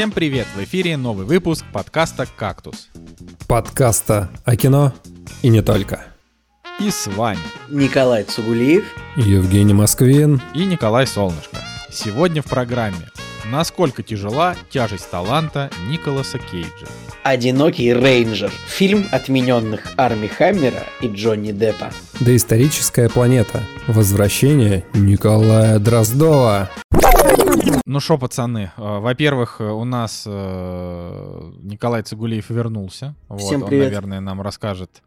Всем привет! В эфире новый выпуск подкаста «Кактус». Подкаста о кино и не только. И с вами Николай Цугулиев. Евгений Москвин. и Николай Солнышко. Сегодня в программе «Насколько тяжела тяжесть таланта Николаса Кейджа». Одинокий рейнджер. Фильм отмененных Арми Хаммера и Джонни Деппа. Доисторическая планета. Возвращение Николая Дроздова. Ну что, пацаны, э, во-первых, э, у нас э, Николай Цигулиев вернулся. Вот, Всем Он, привет. наверное, нам расскажет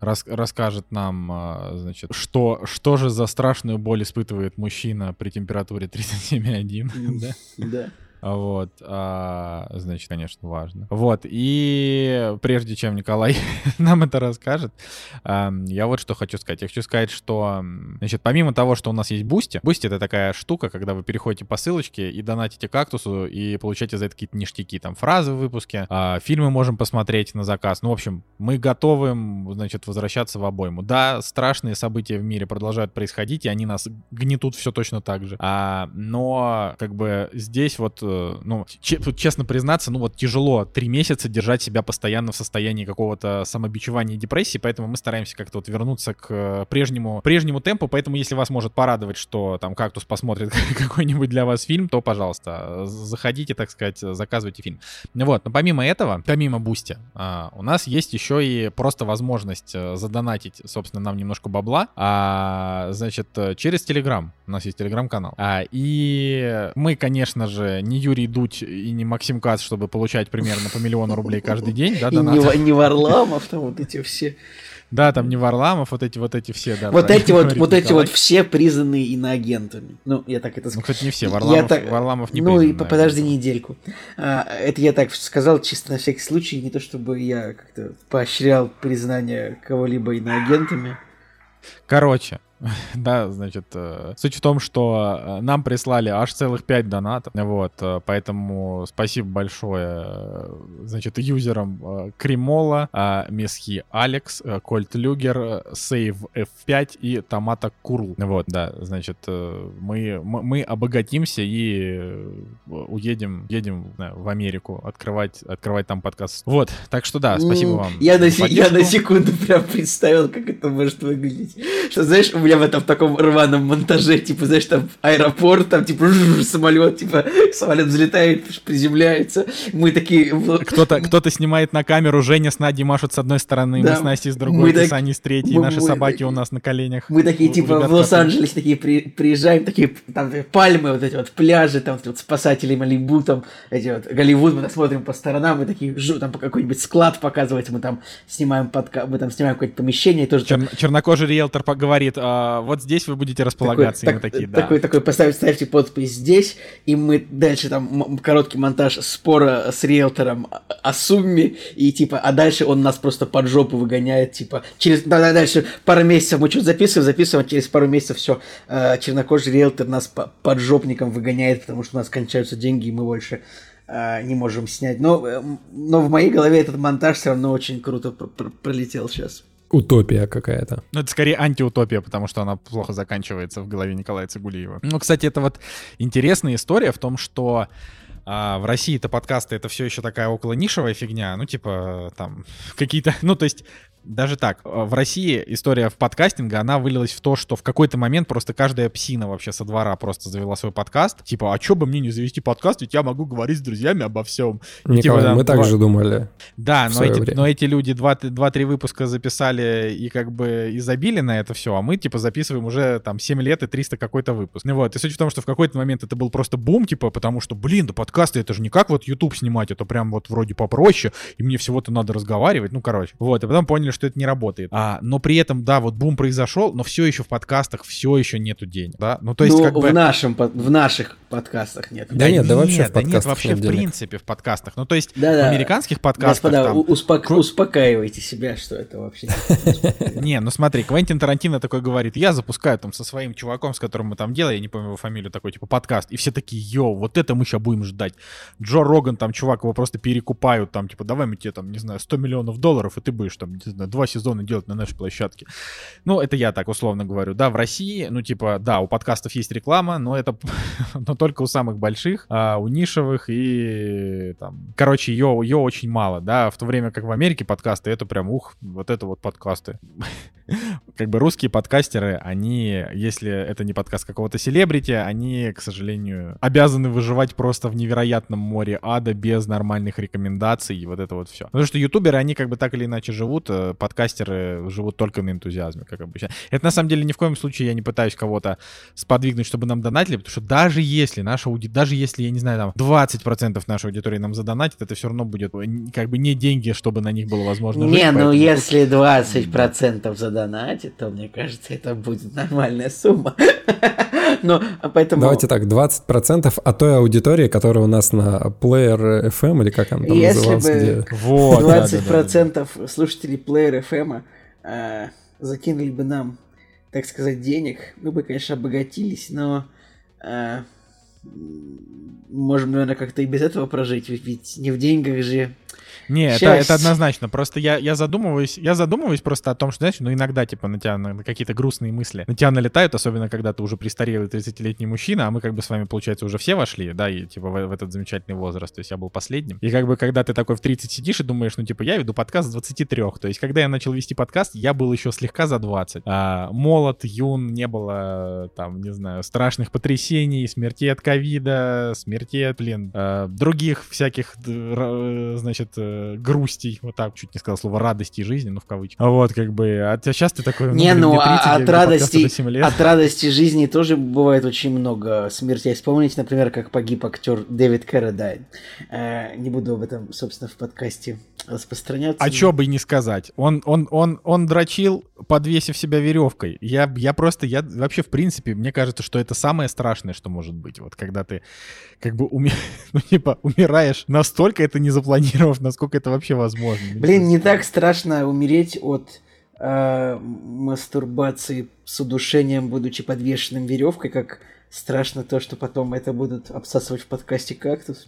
рас- расскажет нам, значит, что, что же за страшную боль испытывает мужчина при температуре 37,1, да? Вот, а, значит, конечно, важно. Вот, и прежде чем Николай нам это расскажет, я вот что хочу сказать. Я хочу сказать, что, значит, помимо того, что у нас есть Бусти, Бусти — это такая штука, когда вы переходите по ссылочке и донатите кактусу, и получаете за это какие-то ништяки, там, фразы в выпуске, а, фильмы можем посмотреть на заказ. Ну, в общем, мы готовы, значит, возвращаться в обойму. Да, страшные события в мире продолжают происходить, и они нас гнетут все точно так же. А, но, как бы, здесь вот, э, ну, че- тут честно признаться, ну, вот тяжело три месяца держать себя постоянно в состоянии какого-то самобичевания и депрессии, поэтому мы стараемся как-то вот вернуться к э, прежнему, прежнему темпу, поэтому если вас может порадовать, что там кактус посмотрит какой-нибудь для вас фильм, то, пожалуйста, э, заходите, так сказать, заказывайте фильм. Вот, но помимо этого, помимо Бусти, а, у нас есть еще и просто возможность э, задонатить, собственно, нам немножко бабла, а, значит, э, через Телеграм. У нас есть Телеграм-канал. А, и мы, конечно же, не Юрий Дудь и не Максим Кац, чтобы получать примерно по миллиону рублей каждый день, да, И не, донаты. Не Варламов, там вот эти все. Да, там не Варламов, вот эти вот эти все, да. вот эти вот, говорит вот эти вот все признанные иноагентами. Ну, я так это Ну, сказал. кстати, не все. Я Варламов, так- Варламов не Ну и подожди недельку. А, это я так сказал чисто на всякий случай, не то чтобы я как-то поощрял признание кого-либо иноагентами. Короче, да, значит, э, суть в том, что э, нам прислали аж целых 5 донатов, вот, э, поэтому спасибо большое, значит, юзерам Кремола, э, Месхи Алекс, Кольт Люгер, Сейв F5 и Томата Курл. Вот, да, значит, мы, мы, обогатимся и уедем, едем в Америку открывать, открывать там подкаст. Вот, так что да, спасибо вам. Я на, я на секунду прям представил, как это может выглядеть. Что, знаешь, меня в этом таком рваном монтаже, типа, знаешь, там аэропорт, там, типа, самолет, типа, самолет взлетает, приземляется. Мы такие... Кто-то, кто-то снимает на камеру, Женя с Надей машут с одной стороны, Да. мы с Настей с Мы другой, ты так- с Аней с третьей, мы- наши мы собаки такие- у нас на коленях. Мы такие, У- типа, в Лос-Анджелесе такие при- приезжаем, такие, там, пальмы, вот эти вот пляжи, там, вот спасатели Малибу, там, эти вот, Голливуд, мы смотрим по сторонам, мы такие, жу, там, какой-нибудь склад показывать, мы там снимаем подка... мы там снимаем какое-то помещение, тоже там Чер- чернокожий риэлтор поговорит, «А, вот здесь вы будете располагаться, мы так- такие, да. такой, такой, поставь, ставьте подпись здесь, и мы дальше там короткий монтаж спора с риэлтором о, сумме, и типа, а дальше он нас просто под жопу выгоняет, типа, через, да, да, дальше пару месяцев мы что-то записываем, записываем, через пару месяцев все, чернокожий риэлтор нас по- под жопником выгоняет, потому что у нас кончаются деньги, и мы больше э, не можем снять. Но, э, но в моей голове этот монтаж все равно очень круто пр- пр- пролетел сейчас. Утопия какая-то. Ну, это скорее антиутопия, потому что она плохо заканчивается в голове Николая Цигулиева. Ну, кстати, это вот интересная история в том, что а, в России-то подкасты это все еще такая около нишевая фигня, ну, типа, там, какие-то, ну, то есть, даже так, э, в России история в подкастинге, она вылилась в то, что в какой-то момент просто каждая псина вообще со двора просто завела свой подкаст. Типа, а чё бы мне не завести подкаст, ведь я могу говорить с друзьями обо всем. Типа, Николай, там мы так два- же думали. да, но эти, время. но эти люди 2-3 выпуска записали и как бы и забили на это все, а мы типа записываем уже там 7 лет и 300 какой-то выпуск. Ну вот, и суть в том, что в какой-то момент это был просто бум, типа, потому что, блин, да подкасты это же не как вот YouTube снимать, это прям вот вроде попроще, и мне всего-то надо разговаривать, ну короче. Вот, и потом поняли, что это не работает. А, но при этом, да, вот бум произошел, но все еще в подкастах все еще нету денег, да? Ну то есть Ну, как бы... в, нашем, под- в наших подкастах нет. Да нет, да вообще в да нет, вообще нет в денег. принципе в подкастах. Ну то есть Да-да. в американских подкастах Господа, там... успок- Кро- успокаивайте себя, что это вообще не- Не, ну смотри, Квентин Тарантино такой говорит, я запускаю там со своим чуваком, с которым мы там делаем, я не помню его фамилию, такой типа подкаст, и все такие, йоу, вот это мы сейчас будем ждать. Джо Роган, там, чувак, его просто перекупают, там, типа, давай мы тебе там, не знаю, 100 миллионов долларов, и ты будешь там, не знаю, нужно два сезона делать на нашей площадке. Ну, это я так условно говорю. Да, в России, ну, типа, да, у подкастов есть реклама, но это но только у самых больших, а у нишевых и там... Короче, ее, ее очень мало, да, в то время как в Америке подкасты, это прям, ух, вот это вот подкасты. Как бы русские подкастеры, они, если это не подкаст какого-то селебрити, они, к сожалению, обязаны выживать просто в невероятном море ада без нормальных рекомендаций и вот это вот все. Потому что ютуберы, они как бы так или иначе живут, э, подкастеры живут только на энтузиазме, как обычно. Это на самом деле ни в коем случае я не пытаюсь кого-то сподвигнуть, чтобы нам донатили, потому что даже если наша аудитория, даже если, я не знаю, там 20% нашей аудитории нам задонатит, это все равно будет э, как бы не деньги, чтобы на них было возможно Не, жить, ну если 20% задонатит, то мне кажется, это будет нормальная сумма. Но поэтому... Давайте так, 20% от той аудитории, которая у нас на Player FM, или как она там Если называлась, бы где... вот, 20% да, да, да, слушателей Player FM э, закинули бы нам, так сказать, денег, мы бы, конечно, обогатились, но э, можем, наверное, как-то и без этого прожить, ведь не в деньгах же не, это, это однозначно. Просто я, я задумываюсь, я задумываюсь просто о том, что, знаешь, ну иногда, типа, на тебя на, на какие-то грустные мысли на тебя налетают, особенно когда ты уже престарелый 30-летний мужчина, а мы как бы с вами, получается, уже все вошли, да, и типа в, в этот замечательный возраст, то есть я был последним. И как бы когда ты такой в 30 сидишь и думаешь, ну типа, я веду подкаст с 23, то есть когда я начал вести подкаст, я был еще слегка за 20. А, молод, юн, не было там, не знаю, страшных потрясений, смертей от ковида, смертей от, блин, а, других всяких, значит, Э, грустей, вот так, чуть не сказал слово радости жизни, ну в кавычках. А вот как бы, а сейчас ты такой, ну, не, блин, ну 30, а от радости, от радости жизни тоже бывает очень много смертей. Вспомните, например, как погиб актер Дэвид Кэрродайн. Э, не буду об этом, собственно, в подкасте распространяться. А чё бы и не сказать. Он, он, он, он дрочил, подвесив себя веревкой. Я, я просто, я вообще, в принципе, мне кажется, что это самое страшное, что может быть. Вот когда ты как бы уми... ну, типа, умираешь настолько это не запланировав, насколько это вообще возможно. Блин, не так страшно умереть от э, мастурбации с удушением, будучи подвешенным веревкой, как страшно то, что потом это будут обсасывать в подкасте кактус.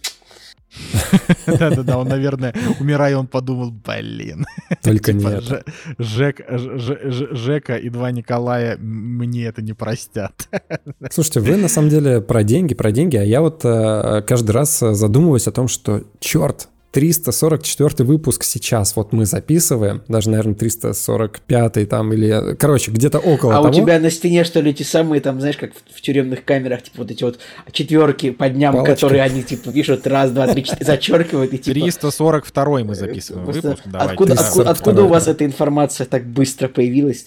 Да-да-да, он, наверное, умирая, он подумал, блин. Только типа, нет. Жек, Жека и два Николая мне это не простят. Слушайте, вы на самом деле про деньги, про деньги, а я вот э, каждый раз задумываюсь о том, что, черт, 344 выпуск сейчас вот мы записываем, даже, наверное, 345 там или, короче, где-то около а того. у тебя на стене, что ли, эти самые там, знаешь, как в, в тюремных камерах, типа вот эти вот четверки по дням, Палочка. которые они, типа, пишут раз, два, три, четыре, зачеркивают и типа... 342 мы записываем выпуск, давайте. Откуда, откуда, откуда у вас эта информация так быстро появилась?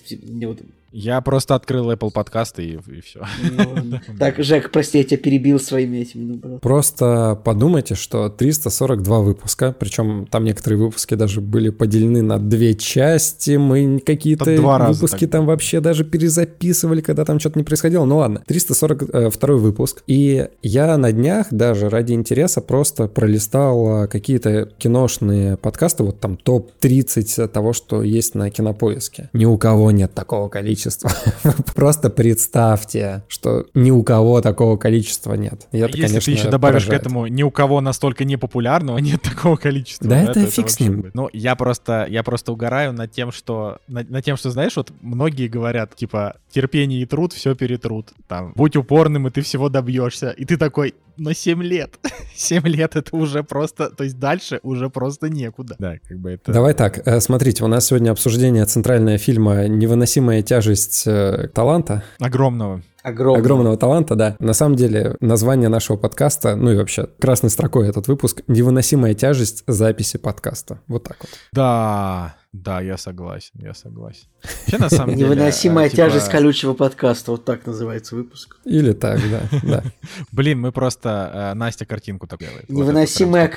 Я просто открыл Apple подкасты и, и все. Ну, так, Жек, прости, я тебя перебил своими этими. Ну, просто подумайте, что 342 выпуска, причем там некоторые выпуски даже были поделены на две части, мы какие-то выпуски там вообще даже перезаписывали, когда там что-то не происходило. Ну ладно, 342 выпуск. И я на днях даже ради интереса просто пролистал какие-то киношные подкасты, вот там топ-30 того, что есть на кинопоиске. Ни у кого нет такого количества количества. Просто представьте, что ни у кого такого количества нет. И это, Если конечно, ты еще добавишь поражает. к этому ни у кого настолько непопулярного нет такого количества. Да, это, это фиг с ним. Будет. Ну, я просто, я просто угораю над тем, что, над, над тем, что, знаешь, вот многие говорят, типа, терпение и труд все перетрут. Там, будь упорным, и ты всего добьешься. И ты такой, но 7 лет. 7 лет это уже просто, то есть дальше уже просто некуда. Да, как бы это... Давай так, э, смотрите, у нас сегодня обсуждение центрального фильма «Невыносимая тяжесть э, таланта». Огромного. Огромного. Огромного таланта, да. На самом деле, название нашего подкаста, ну и вообще, красной строкой этот выпуск «Невыносимая тяжесть записи подкаста». Вот так вот. Да, да, я согласен, я согласен. Вообще, на самом деле... Невыносимая типа... тяжесть колючего подкаста, вот так называется выпуск. Или так, да, да. Блин, мы просто... Э, Настя картинку так делает. Невыносимая,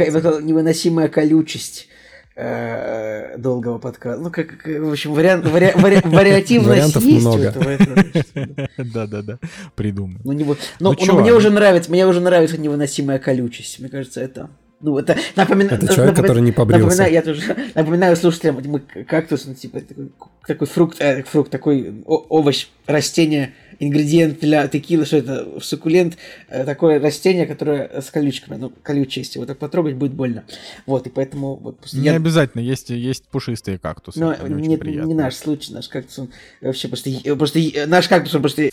невыносимая колючесть э, долгого подкаста. Ну, как, в общем, вариант, вари, вари, вариативность есть много. у этого. Да-да-да, придумай. Ну, не, ну, ну, ну мне уже нравится, мне уже нравится невыносимая колючесть. Мне кажется, это ну, это напоминаю... Это человек, напомина... который не побрился. Напоминаю, я тоже напоминаю слушателям, мы кактус, ну, типа, такой, такой фрукт, э, фрукт, такой овощ, растение ингредиент для текилы, что это суккулент, э, такое растение, которое с колючками, ну, колючее, если вот так потрогать, будет больно. Вот, и поэтому... Вот, не я... обязательно, есть, есть пушистые кактусы. Но не, не наш случай, наш кактус, он вообще просто... просто наш кактус, он просто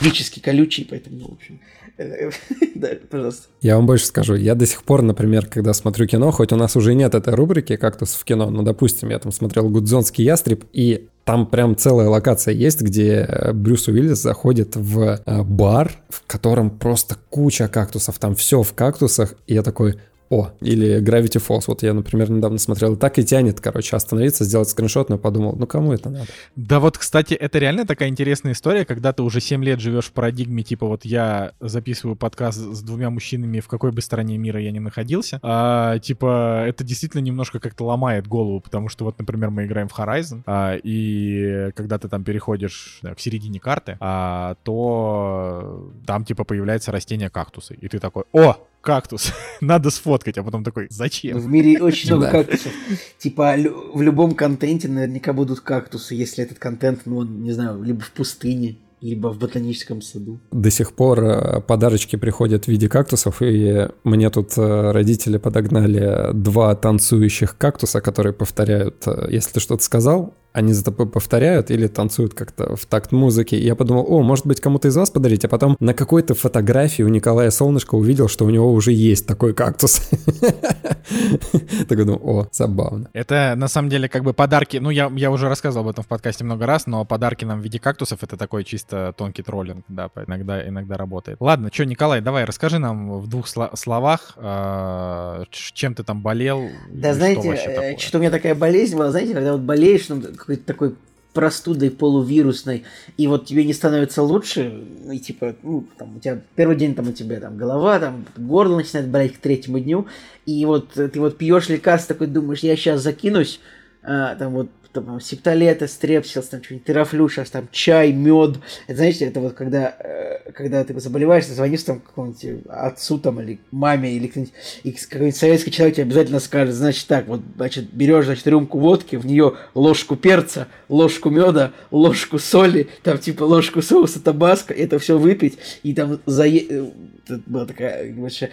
физически колючий, поэтому, ну, в общем... Да, пожалуйста. Я вам больше скажу. Я до сих пор, например, когда смотрю кино, хоть у нас уже нет этой рубрики «Кактус в кино», но, допустим, я там смотрел «Гудзонский ястреб», и там прям целая локация есть, где э, Брюс Уиллис заходит в э, бар, в котором просто куча кактусов, там все в кактусах, и я такой, о, или Gravity Falls. Вот я, например, недавно смотрел, так и тянет, короче, остановиться, сделать скриншот, но подумал, ну кому это надо? Да вот, кстати, это реально такая интересная история, когда ты уже 7 лет живешь в парадигме, типа вот я записываю подкаст с двумя мужчинами, в какой бы стороне мира я не находился, а, типа это действительно немножко как-то ломает голову, потому что вот, например, мы играем в Horizon, а, и когда ты там переходишь да, в середине карты, а, то там типа появляется растение кактусы, и ты такой, о, кактус, надо сфоткать, а потом такой, зачем? В мире очень много кактусов. Типа в любом контенте наверняка будут кактусы, если этот контент, ну, не знаю, либо в пустыне, либо в ботаническом саду. До сих пор э, подарочки приходят в виде кактусов, и мне тут э, родители подогнали два танцующих кактуса, которые повторяют, э, если ты что-то сказал, они за тобой повторяют или танцуют как-то в такт музыки. И я подумал, о, может быть, кому-то из вас подарить, а потом на какой-то фотографии у Николая Солнышко увидел, что у него уже есть такой кактус. Так думаю, о, забавно. Это на самом деле как бы подарки, ну я, я уже рассказывал об этом в подкасте много раз, но подарки нам в виде кактусов это такой чисто тонкий троллинг, да, иногда, иногда работает. Ладно, что, Николай, давай расскажи нам в двух словах, а, чем ты там болел. Да знаете, э, что у меня такая болезнь была, знаете, когда вот болеешь, ну, какой-то такой простудой полувирусной, и вот тебе не становится лучше, и типа, ну, там, у тебя первый день там у тебя там голова, там горло начинает болеть к третьему дню, и вот ты вот пьешь лекарство, такой думаешь, я сейчас закинусь, а, там вот там септолета, стрепсилс, там что-нибудь, терафлюшас, там чай, мед. Это, знаете, это вот когда, э, когда ты заболеваешь, ты звонишь там какому-нибудь отцу там или маме или кто-нибудь, какой-нибудь советский человек тебе обязательно скажет, значит так, вот, значит, берешь, значит, рюмку водки, в нее ложку перца, ложку меда, ложку соли, там типа ложку соуса табаско, это все выпить, и там зае... Э, это была такая вообще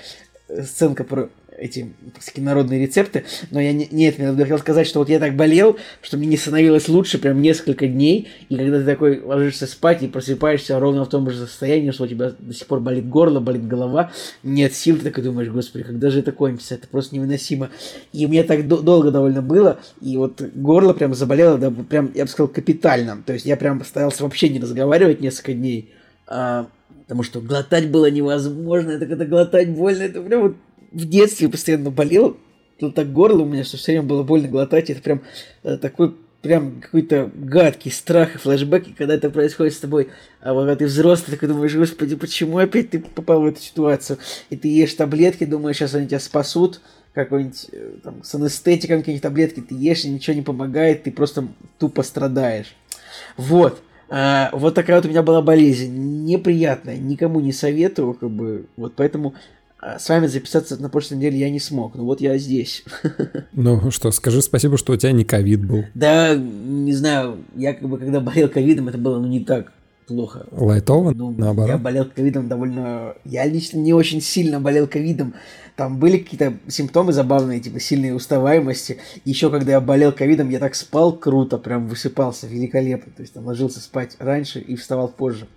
сценка про эти такие народные рецепты, но я не, нет, я хотел сказать, что вот я так болел, что мне не становилось лучше прям несколько дней, и когда ты такой ложишься спать и просыпаешься ровно в том же состоянии, что у тебя до сих пор болит горло, болит голова, нет сил, ты такой думаешь, господи, когда же это кончится, это просто невыносимо. И меня так до- долго довольно было, и вот горло прям заболело, да, прям, я бы сказал, капитально, то есть я прям старался вообще не разговаривать несколько дней, а, потому что глотать было невозможно, это когда глотать больно, это прям вот в детстве постоянно болел, ну так горло у меня, что все время было больно глотать. Это прям э, такой прям какой-то гадкий страх и флешбеки, когда это происходит с тобой. А когда ты взрослый, ты думаешь, господи, почему опять ты попал в эту ситуацию? И ты ешь таблетки, думаешь, сейчас они тебя спасут, какой-нибудь э, там с анестетиком какие-нибудь таблетки, ты ешь, и ничего не помогает, ты просто тупо страдаешь. Вот. А, вот такая вот у меня была болезнь. Неприятная, никому не советую, как бы, вот поэтому с вами записаться на прошлой неделе я не смог. Ну вот я здесь. Ну что, скажи спасибо, что у тебя не ковид был. Да, не знаю, я как бы когда болел ковидом, это было ну не так плохо. Лайтово, ну, наоборот? Я болел ковидом довольно... Я лично не очень сильно болел ковидом. Там были какие-то симптомы забавные, типа сильной уставаемости. Еще когда я болел ковидом, я так спал круто, прям высыпался великолепно. То есть там ложился спать раньше и вставал позже.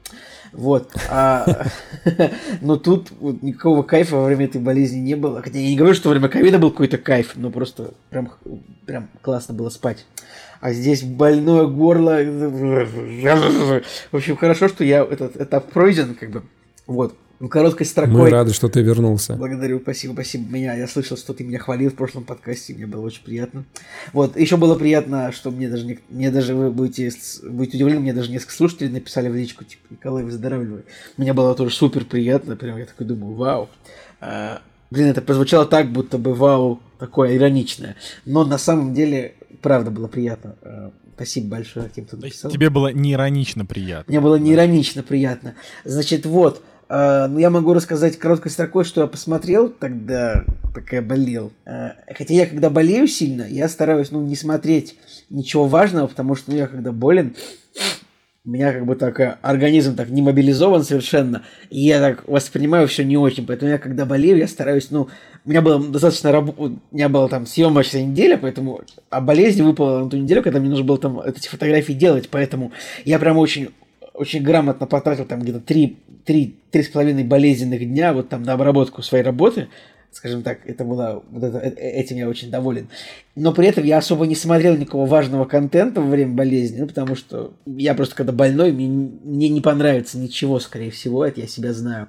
Вот. А, но тут никакого кайфа во время этой болезни не было. Хотя я не говорю, что во время ковида был какой-то кайф, но просто прям, прям классно было спать. А здесь больное горло. В общем, хорошо, что я этот этап пройден, как бы. Вот. Ну, короткой строкой. Мы рады, что ты вернулся. Благодарю, спасибо, спасибо. Меня, я слышал, что ты меня хвалил в прошлом подкасте, мне было очень приятно. Вот, еще было приятно, что мне даже, не, мне даже вы будете, будете удивлены, мне даже несколько слушателей написали в личку, типа, Николай, выздоравливай. Мне было тоже супер приятно, прям я такой думаю, вау. А, блин, это прозвучало так, будто бы вау, такое ироничное. Но на самом деле, правда, было приятно. А, спасибо большое тем, кто написал. Тебе было не иронично приятно. Мне было не иронично приятно. Значит, вот, я могу рассказать короткой строкой, что я посмотрел тогда, пока я болел. Uh, хотя я, когда болею сильно, я стараюсь, ну, не смотреть ничего важного, потому что, ну, я когда болен, у меня как бы так э, организм так не мобилизован совершенно, и я так воспринимаю все не очень, поэтому я когда болею, я стараюсь, ну, у меня было достаточно раб... у меня была там съемочная неделя, поэтому а болезнь выпала на ту неделю, когда мне нужно было там эти фотографии делать, поэтому я прям очень очень грамотно потратил там где-то три, три, три с половиной болезненных дня вот там на обработку своей работы, скажем так, это было, вот это, э, этим я очень доволен. Но при этом я особо не смотрел никакого важного контента во время болезни, ну, потому что я просто когда больной, мне, мне не понравится ничего, скорее всего, это я себя знаю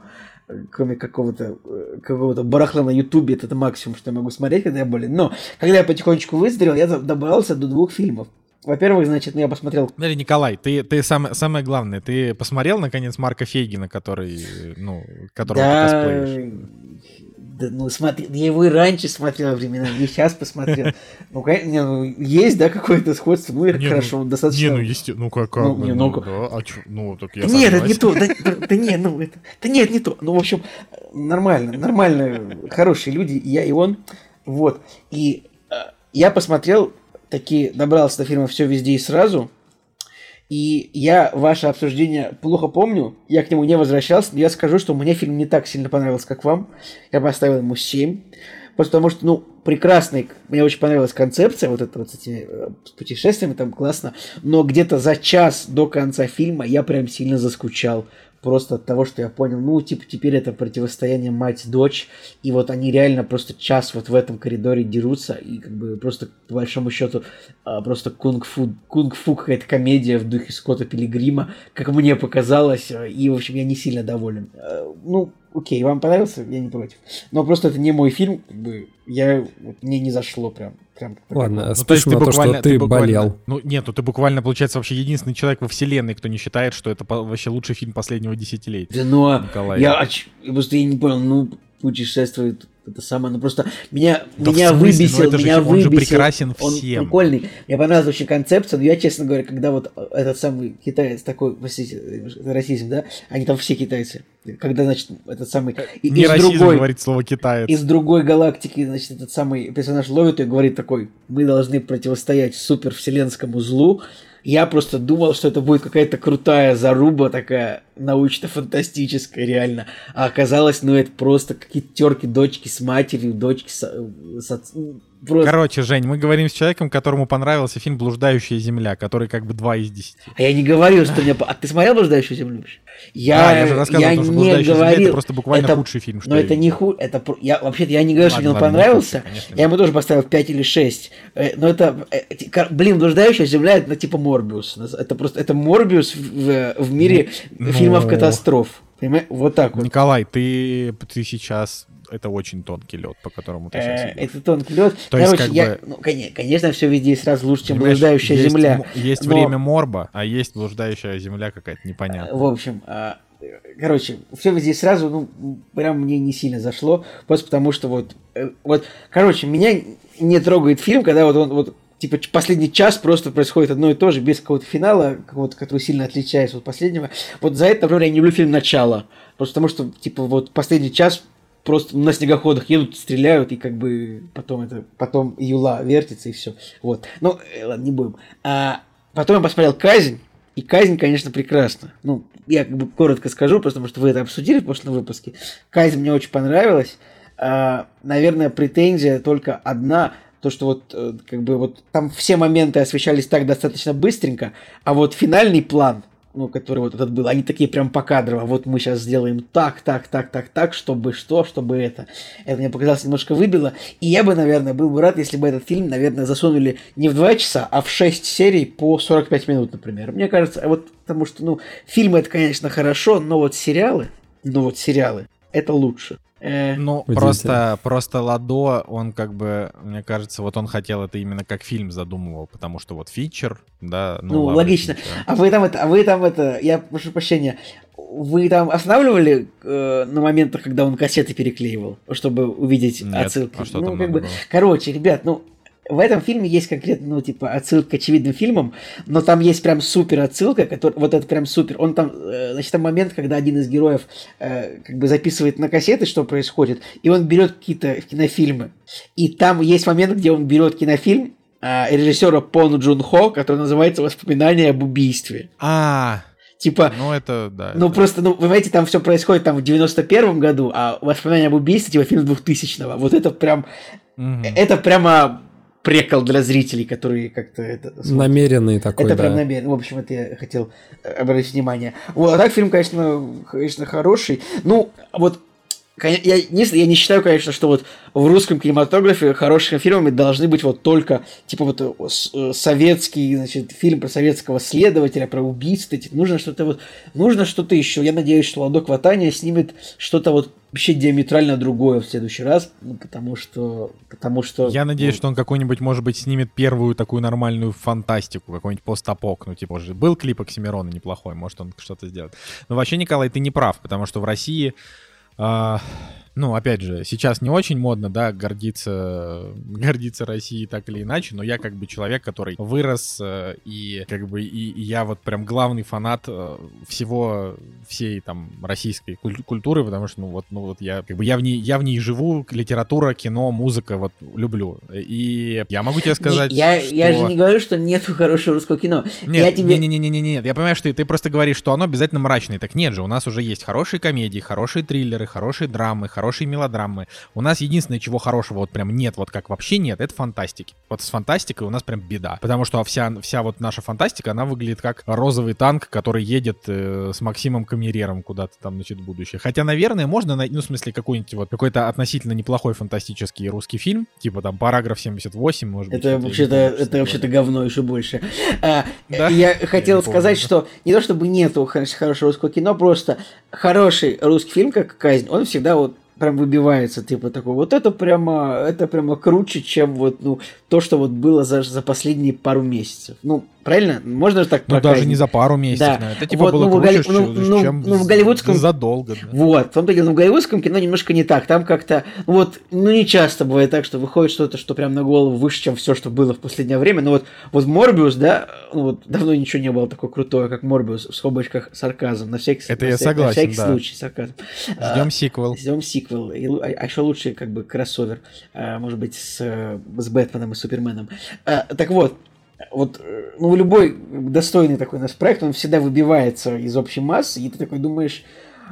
кроме какого-то э, какого-то барахла на Ютубе, это, это максимум, что я могу смотреть, когда я болен. Но когда я потихонечку выздоровел, я добрался до двух фильмов. Во-первых, значит, ну, я посмотрел... Смотри, Николай, ты, ты сам, самое главное, ты посмотрел, наконец, Марка Фейгина, который, ну, которого да... ты косплеишь? Да, ну, смотри, я его и раньше смотрел времена, и сейчас посмотрел. Ну, не, ну, есть, да, какое-то сходство, ну, и не, хорошо, ну, достаточно... Не, ну, есть, ну, как, как ну, не, ну, ну, да, а чё, ну, так я Нет, это не то, да, да, да нет, ну, это, да нет, не то. Ну, в общем, нормально, нормально, хорошие люди, я и он, вот. И э, я посмотрел, таки добрался до фильма «Все везде и сразу», и я ваше обсуждение плохо помню, я к нему не возвращался, но я скажу, что мне фильм не так сильно понравился, как вам. Я поставил ему 7. Просто потому что, ну, прекрасный, мне очень понравилась концепция, вот это вот с этими э, путешествиями, там классно, но где-то за час до конца фильма я прям сильно заскучал просто от того, что я понял, ну, типа, теперь это противостояние мать-дочь, и вот они реально просто час вот в этом коридоре дерутся, и как бы просто, по большому счету, а, просто кунг-фу, кунг-фу какая-то комедия в духе Скотта Пилигрима, как мне показалось, и, в общем, я не сильно доволен. А, ну, окей, вам понравился, я не против. Но просто это не мой фильм, как бы, я, вот, мне не зашло прям. прям Ладно, ну, то есть ты, буквально, то, что ты, ты болел. Ну, нет, ну ты буквально, получается, вообще единственный человек во вселенной, кто не считает, что это вообще лучший фильм последнего десятилетия. Да ну, а я, я просто я не понял, ну, путешествует это самое, ну просто меня, да меня выбесил, ну, меня же, выбесил. Он же прекрасен он всем. прикольный. Мне понравилась очень концепция, но я, честно говоря, когда вот этот самый китаец такой, простите, расизм, да, они там все китайцы. Когда, значит, этот самый... Не из расизм другой, говорит слово китаец. Из другой галактики, значит, этот самый персонаж ловит и говорит такой, мы должны противостоять супервселенскому злу, я просто думал, что это будет какая-то крутая заруба такая научно-фантастическая, реально. А оказалось, ну это просто какие-то терки дочки с матерью, дочки с, с отцом Просто... Короче, Жень, мы говорим с человеком, которому понравился фильм «Блуждающая земля», который как бы 2 из 10. А я не говорил, что мне... А ты смотрел «Блуждающую землю»? Я, а, я же рассказывал, я том, что не говорил... земля» — это просто буквально это... худший фильм. Но это не худ... Это... Я... Вообще-то я не говорю, ладно, что мне он понравился. Худший, конечно, я ему тоже поставил 5 или 6. Э, но это... Э, блин, «Блуждающая земля» — это типа Морбиус. Это просто... Это Морбиус в, в мире ну... фильмов катастроф. Понимаешь? Вот так вот. Николай, ты, ты сейчас это очень тонкий лед, по которому ты сейчас идешь. Это тонкий лед. То Короче, есть, как я, бы... ну, конечно, все везде сразу лучше, чем блуждающая есть, земля. Есть но... время морба, а есть блуждающая земля какая-то непонятная. В общем, а, короче, все везде сразу, ну, прям мне не сильно зашло, просто потому что вот, э, вот, короче, меня не трогает фильм, когда вот он вот типа последний час просто происходит одно и то же, без какого-то финала, какого-то, который сильно отличается от последнего. Вот за это, например, я не люблю фильм «Начало». Просто потому что, типа, вот последний час просто на снегоходах едут, стреляют, и как бы потом это, потом юла вертится, и все. Вот. Ну, э, ладно, не будем. А, потом я посмотрел «Казнь», и «Казнь», конечно, прекрасна. Ну, я как бы коротко скажу, потому что вы это обсудили в прошлом выпуске. «Казнь» мне очень понравилась. А, наверное, претензия только одна, то, что вот э, как бы вот там все моменты освещались так достаточно быстренько, а вот финальный план – ну, который вот этот был, они такие прям покадрово, вот мы сейчас сделаем так, так, так, так, так, чтобы что, чтобы это. Это мне показалось немножко выбило. И я бы, наверное, был бы рад, если бы этот фильм, наверное, засунули не в 2 часа, а в 6 серий по 45 минут, например. Мне кажется, вот потому что, ну, фильмы это, конечно, хорошо, но вот сериалы, ну вот сериалы, это лучше. Э, ну, просто, просто Ладо, он как бы, мне кажется, вот он хотел это именно как фильм задумывал, потому что вот фичер, да. Ну, ну логично. А вы там это, а вы там это, я прошу прощения, вы там останавливали э, на моментах, когда он кассеты переклеивал, чтобы увидеть Нет, отсылки? А что ну, там как бы, было? короче, ребят, ну в этом фильме есть конкретно, ну, типа, отсылка к очевидным фильмам, но там есть прям супер отсылка, который, вот это прям супер. Он там, э, значит, там момент, когда один из героев э, как бы записывает на кассеты, что происходит, и он берет какие-то кинофильмы. И там есть момент, где он берет кинофильм, а, режиссера Пон Джун Хо, который называется «Воспоминания об убийстве». А, Типа, ну это, да. ну это... просто, ну, вы понимаете, там все происходит там в 91 году, а «Воспоминания об убийстве» типа фильм 2000-го. Вот это прям, угу. это прямо прекол для зрителей, которые как-то это... Смотрят. Намеренный такой, Это да. прям намеренный. В общем, это я хотел обратить внимание. Вот, а так фильм, конечно, конечно, хороший. Ну, вот я не, я не считаю, конечно, что вот в русском кинематографе хорошими фильмами должны быть вот только, типа, вот э, э, советский, значит, фильм про советского следователя, про убийц, нужно что-то вот, нужно что-то еще. Я надеюсь, что Ладо Кватания снимет что-то вот вообще диаметрально другое в следующий раз, ну, потому что, потому что... Я надеюсь, ну, что он какой-нибудь, может быть, снимет первую такую нормальную фантастику, какой-нибудь постапок, ну, типа, был клип Оксимирона неплохой, может, он что-то сделает. Но вообще, Николай, ты не прав, потому что в России а, ну, опять же, сейчас не очень модно, да, гордиться, гордиться Россией так или иначе, но я как бы человек, который вырос, э, и как бы и, и я вот прям главный фанат э, всего, всей там российской культуры, потому что, ну вот, ну вот я как бы я в ней, я в ней живу, литература, кино, музыка, вот люблю. И я могу тебе сказать, я, что... я же не говорю, что нет хорошего русского кино. Нет, я тебе... не, не, не, не, не, я понимаю, что ты, ты просто говоришь, что оно обязательно мрачное. Так нет же, у нас уже есть хорошие комедии, хорошие триллеры, хорошие драмы, хорошие хорошие мелодрамы. У нас единственное, чего хорошего вот прям нет, вот как вообще нет, это фантастики. Вот с фантастикой у нас прям беда. Потому что вся, вся вот наша фантастика, она выглядит как розовый танк, который едет э, с Максимом Камерером куда-то там, значит, в будущее. Хотя, наверное, можно найти, ну, в смысле, какой-нибудь вот какой-то относительно неплохой фантастический русский фильм, типа там параграф 78, может быть. Это вообще-то, это вообще-то говно еще больше. А, да? Я хотел я сказать, помню. что не то чтобы нету хорошего русского кино, просто хороший русский фильм, как «Казнь», он всегда вот прям выбивается, типа такой, вот это прямо, это прямо круче, чем вот, ну, то, что вот было за, за последние пару месяцев. Ну, Правильно? Можно же так Ну, даже не за пару месяцев. Да. Это типа вот, было ну, круче, ну, ну, чем ну, в голливудском... задолго. Да. Вот. В том-то дело, в голливудском кино немножко не так. Там как-то, ну вот, ну не часто бывает так, что выходит что-то, что прям на голову выше, чем все, что было в последнее время. Но вот, вот Морбиус, да, ну вот давно ничего не было такое крутое, как Морбиус, в скобочках сарказм. На всякий, Это на я согласен, на всякий да. случай сарказм. Ждем а, сиквел. Ждем сиквел. И, а, а еще лучше как бы кроссовер, а, может быть, с, с Бэтменом и Суперменом. А, так вот, вот, э, ну, любой достойный такой наш проект, он всегда выбивается из общей массы, и ты такой думаешь,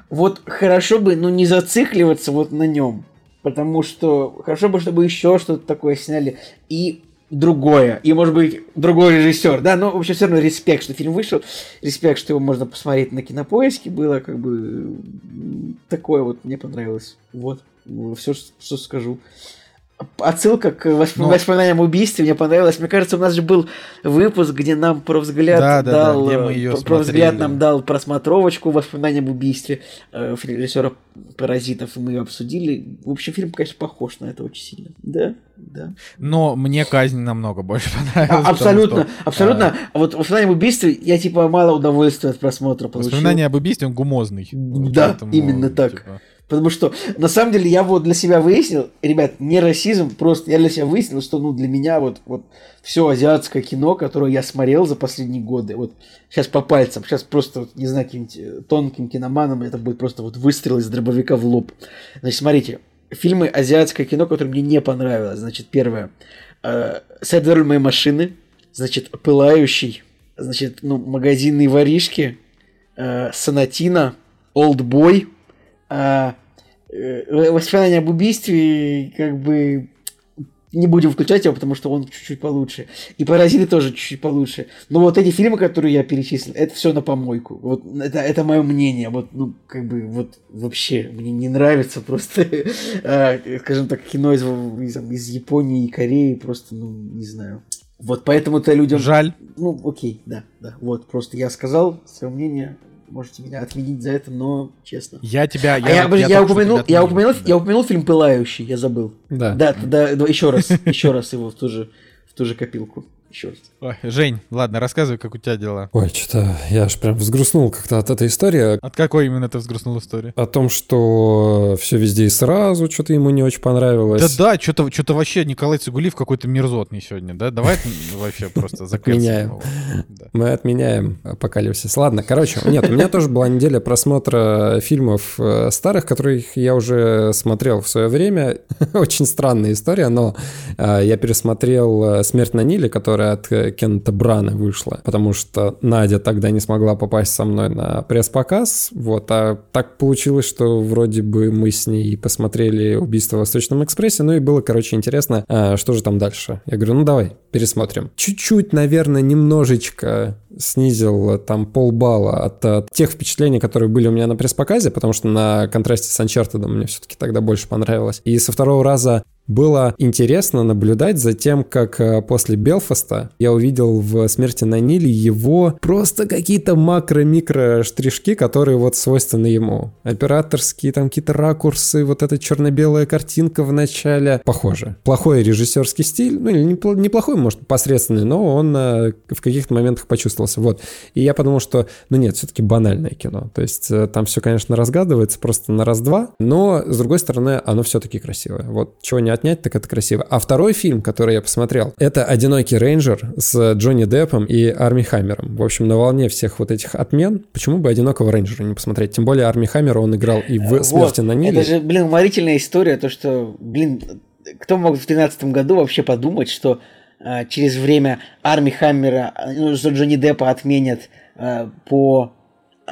вот хорошо бы, ну, не зацикливаться вот на нем, потому что хорошо бы, чтобы еще что-то такое сняли, и другое, и, может быть, другой режиссер, да, но вообще все равно респект, что фильм вышел, респект, что его можно посмотреть на кинопоиске, было как бы такое вот, мне понравилось, вот, все, что скажу отсылка к. Но... воспоминаниям убийстве мне понравилась. Мне кажется, у нас же был выпуск, где нам про взгляд да, дал, да, ее про взгляд нам дал просмотровочку воспоминаниям убийстве э, режиссера Паразитов, и мы ее обсудили. В общем, фильм, конечно, похож на это очень сильно. Да, да. Но мне казнь намного больше понравилась. А, абсолютно, что, абсолютно. А... Вот воспоминания об убийстве я типа мало удовольствия от просмотра получил. Воспоминания об убийстве он гумозный. Да, поэтому, именно так. Типа... Потому что, на самом деле, я вот для себя выяснил, ребят, не расизм, просто я для себя выяснил, что, ну, для меня вот, вот все азиатское кино, которое я смотрел за последние годы, вот сейчас по пальцам, сейчас просто, не знаю, каким-нибудь э, тонким киноманом, это будет просто вот выстрел из дробовика в лоб. Значит, смотрите, фильмы азиатское кино, которое мне не понравилось. Значит, первое. Э, Сэдвер моей машины. Значит, Пылающий. Значит, ну, магазинные воришки. Э, Санатина. Олдбой. Э, воспоминания об убийстве, как бы не будем включать его, потому что он чуть-чуть получше. И паразиты тоже чуть-чуть получше. Но вот эти фильмы, которые я перечислил, это все на помойку. Вот это, это мое мнение. Вот, ну, как бы, вот вообще мне не нравится просто, э, скажем так, кино из, из, из Японии и Кореи. Просто, ну, не знаю. Вот поэтому-то людям... Жаль. Ну, окей, да, да. Вот, просто я сказал свое мнение можете меня отменить за это, но честно. Я тебя... Я, а я, я, я, упомянул, я, упомянул, да. я упомянул фильм «Пылающий», я забыл. Да. Да, да, да еще раз, еще раз его в ту же, в ту же копилку. Черт. Ой, Жень, ладно, рассказывай, как у тебя дела. Ой, что-то я аж прям взгрустнул как-то от этой истории. От какой именно ты взгрустнул истории? О том, что все везде и сразу, что-то ему не очень понравилось. Да-да, что-то что вообще Николай Цигулиев какой-то мерзотный сегодня, да? Давай вообще просто Отменяем. Мы отменяем апокалипсис. Ладно, короче, нет, у меня тоже была неделя просмотра фильмов э, старых, которых я уже смотрел в свое время. Очень странная история, но э, я пересмотрел э, «Смерть на Ниле», которая от Кента Брана вышла, потому что Надя тогда не смогла попасть со мной на пресс-показ, вот, а так получилось, что вроде бы мы с ней посмотрели «Убийство в Восточном экспрессе», ну и было, короче, интересно, а, что же там дальше. Я говорю, ну давай, пересмотрим. Чуть-чуть, наверное, немножечко снизил там полбалла от, от тех впечатлений, которые были у меня на пресс-показе, потому что на контрасте с Uncharted мне все-таки тогда больше понравилось. И со второго раза было интересно наблюдать за тем, как э, после Белфаста я увидел в «Смерти на Ниле» его просто какие-то макро-микро штришки, которые вот свойственны ему. Операторские там какие-то ракурсы, вот эта черно-белая картинка в начале. Похоже. Плохой режиссерский стиль, ну или неплохой, может, посредственный, но он э, в каких-то моментах почувствовался. Вот. И я подумал, что, ну нет, все-таки банальное кино. То есть э, там все, конечно, разгадывается просто на раз-два, но, с другой стороны, оно все-таки красивое. Вот чего не отнять, так это красиво. А второй фильм, который я посмотрел, это «Одинокий рейнджер» с Джонни Деппом и Арми Хаммером. В общем, на волне всех вот этих отмен, почему бы «Одинокого рейнджера» не посмотреть? Тем более Арми Хаммера он играл и в «Смерти вот, на Ниле». Это же, блин, уморительная история, то, что, блин, кто мог в 2013 году вообще подумать, что э, через время Арми Хаммера, ну, что Джонни Деппа отменят э, по, э,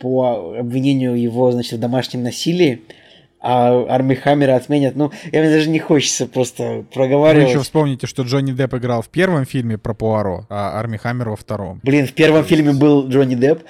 по обвинению его, значит, в домашнем насилии, а Арми Хаммера отменят. Ну, я мне даже не хочется просто проговаривать. Вы еще вспомните, что Джонни Депп играл в первом фильме про Пуаро, а Арми Хаммер во втором. Блин, в первом фильме был Джонни Депп.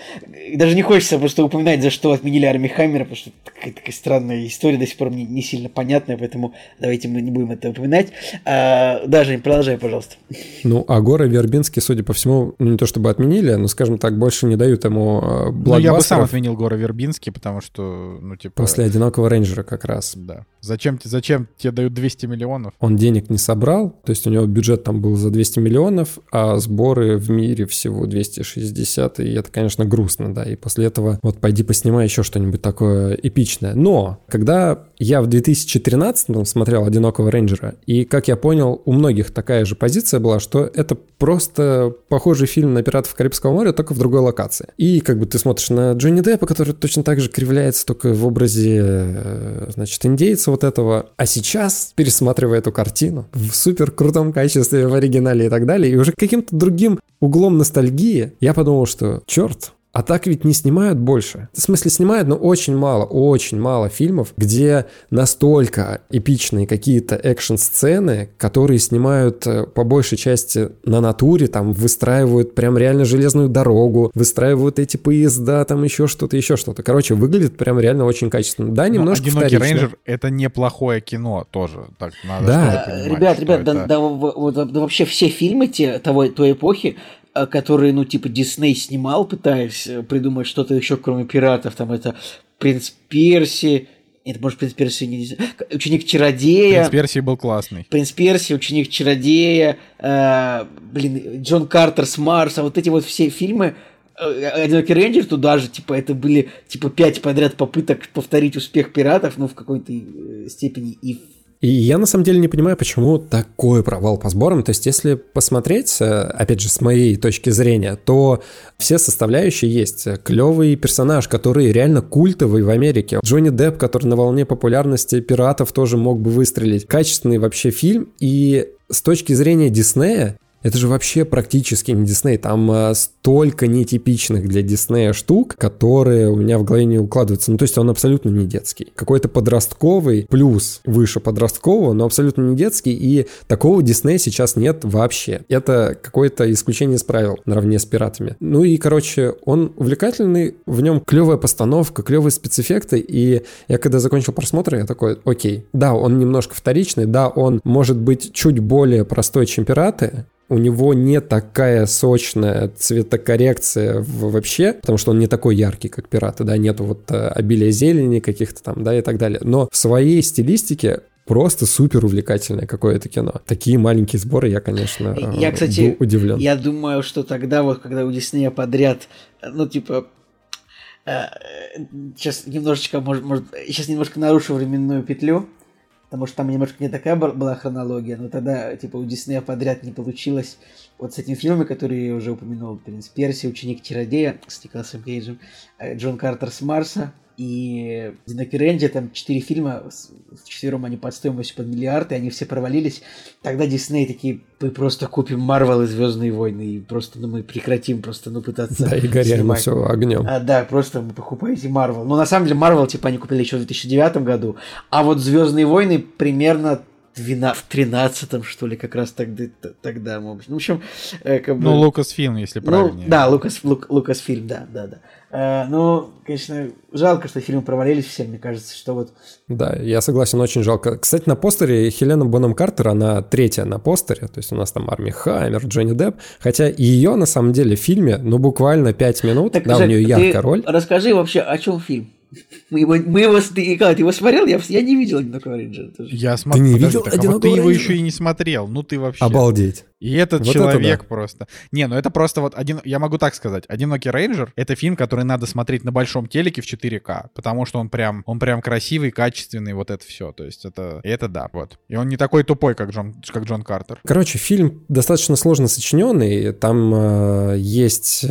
Даже не хочется просто упоминать, за что отменили Арми Хаммера, потому что такая, такая странная история до сих пор мне не сильно понятная, поэтому давайте мы не будем это упоминать. А, даже продолжай, пожалуйста. Ну, а Гор Вербински, судя по всему, ну, не то чтобы отменили, но, скажем так, больше не дают ему блокбастеров. Ну, я бы сам отменил Гора Вербински, потому что, ну, типа... После «Одинокого рейнджера» как раз. Да. Зачем, зачем тебе дают 200 миллионов? Он денег не собрал, то есть у него бюджет там был за 200 миллионов, а сборы в мире всего 260, и это, конечно, грустно, да, и после этого вот пойди поснимай еще что-нибудь такое эпичное. Но, когда я в 2013 смотрел «Одинокого рейнджера», и, как я понял, у многих такая же позиция была, что это просто похожий фильм на «Пиратов Карибского моря», только в другой локации. И как бы ты смотришь на Джонни Деппа, который точно так же кривляется, только в образе, э, значит, индейца вот этого. А сейчас, пересматривая эту картину в супер крутом качестве, в оригинале и так далее, и уже каким-то другим углом ностальгии, я подумал, что черт, а так ведь не снимают больше. В смысле снимают, но очень мало, очень мало фильмов, где настолько эпичные какие-то экшн-сцены, которые снимают э, по большей части на натуре, там выстраивают прям реально железную дорогу, выстраивают эти поезда, там еще что-то, еще что-то. Короче, выглядит прям реально очень качественно. Да, немножко но «Одинокий рейнджер» — это неплохое кино тоже. Так, надо да. Понимать, ребят, ребят, да, да, да, да, вообще все фильмы те, того, той эпохи, а, который, ну, типа, Дисней снимал, пытаясь э, придумать что-то еще, кроме пиратов. Там это «Принц Перси», нет, может, «Принц Перси» не «Ученик чародея». «Принц Перси» был классный. «Принц Перси», «Ученик чародея», э, блин, Джон Картер с Марса, вот эти вот все фильмы, э, «Одинокий рейнджер» туда же, типа, это были, типа, пять подряд попыток повторить успех пиратов, ну, в какой-то э, степени, и и я на самом деле не понимаю, почему такой провал по сборам. То есть, если посмотреть, э, опять же, с моей точки зрения, то все составляющие есть. Клевый персонаж, который реально культовый в Америке. Джонни Депп, который на волне популярности пиратов тоже мог бы выстрелить. Качественный вообще фильм. И с точки зрения Диснея, это же вообще практически не Дисней. Там э, столько нетипичных для Диснея штук, которые у меня в голове не укладываются. Ну, то есть он абсолютно не детский. Какой-то подростковый, плюс выше подросткового, но абсолютно не детский. И такого Диснея сейчас нет вообще. Это какое-то исключение из правил наравне с пиратами. Ну и, короче, он увлекательный, в нем клевая постановка, клевые спецэффекты. И я когда закончил просмотр, я такой, окей, да, он немножко вторичный, да, он может быть чуть более простой, чем пираты, у него не такая сочная цветокоррекция вообще, потому что он не такой яркий, как пираты, да, нету вот э, обилия зелени каких-то там, да, и так далее. Но в своей стилистике просто супер увлекательное какое-то кино. Такие маленькие сборы я, конечно, я, кстати, был удивлен. Я думаю, что тогда вот, когда у Диснея подряд, ну, типа, сейчас немножечко, может, может, сейчас немножко нарушу временную петлю, потому что там немножко не такая была хронология, но тогда, типа, у Диснея подряд не получилось вот с этими фильмами, которые я уже упомянул, «Принц Перси», «Ученик чародея» с Николасом Кейджем, э, «Джон Картер с Марса», и Диноки Рэнди, там четыре фильма, в четвером они под стоимостью под миллиард, и они все провалились. Тогда Дисней такие, мы просто купим Марвел и Звездные войны, и просто ну, мы прекратим просто ну, пытаться Да, и горяем все огнем. А, да, просто вы покупаете Марвел. Но на самом деле Марвел, типа, они купили еще в 2009 году, а вот Звездные войны примерно в тринадцатом, что ли, как раз тогда, тогда, в общем, э, как бы... Ну, Лукас Фильм, если правильно. Ну, да, Лукас, Лук, Лукас Фильм, да, да, да. Э, ну, конечно, жалко, что фильмы провалились все, мне кажется, что вот... Да, я согласен, очень жалко. Кстати, на постере Хелена Боном Картер, она третья на постере, то есть у нас там Арми Хаммер, Джонни Депп, хотя ее на самом деле в фильме, ну, буквально пять минут, так, да, Жек, у нее яркая роль. расскажи вообще, о чем фильм? Мы его, мы его, ты, как, ты его смотрел? Я, я не видел «Одинокого рейнджера». Тоже. Я смотрел. Ты не видел так, а вот ты его еще и не смотрел. Ну ты вообще. Обалдеть. И этот вот человек это да. просто. Не, ну это просто вот один. Я могу так сказать. Одинокий рейнджер это фильм, который надо смотреть на большом телеке в 4К, потому что он прям, он прям красивый, качественный, вот это все. То есть это, это да, вот. И он не такой тупой, как Джон, как Джон Картер. Короче, фильм достаточно сложно сочиненный. Там э, есть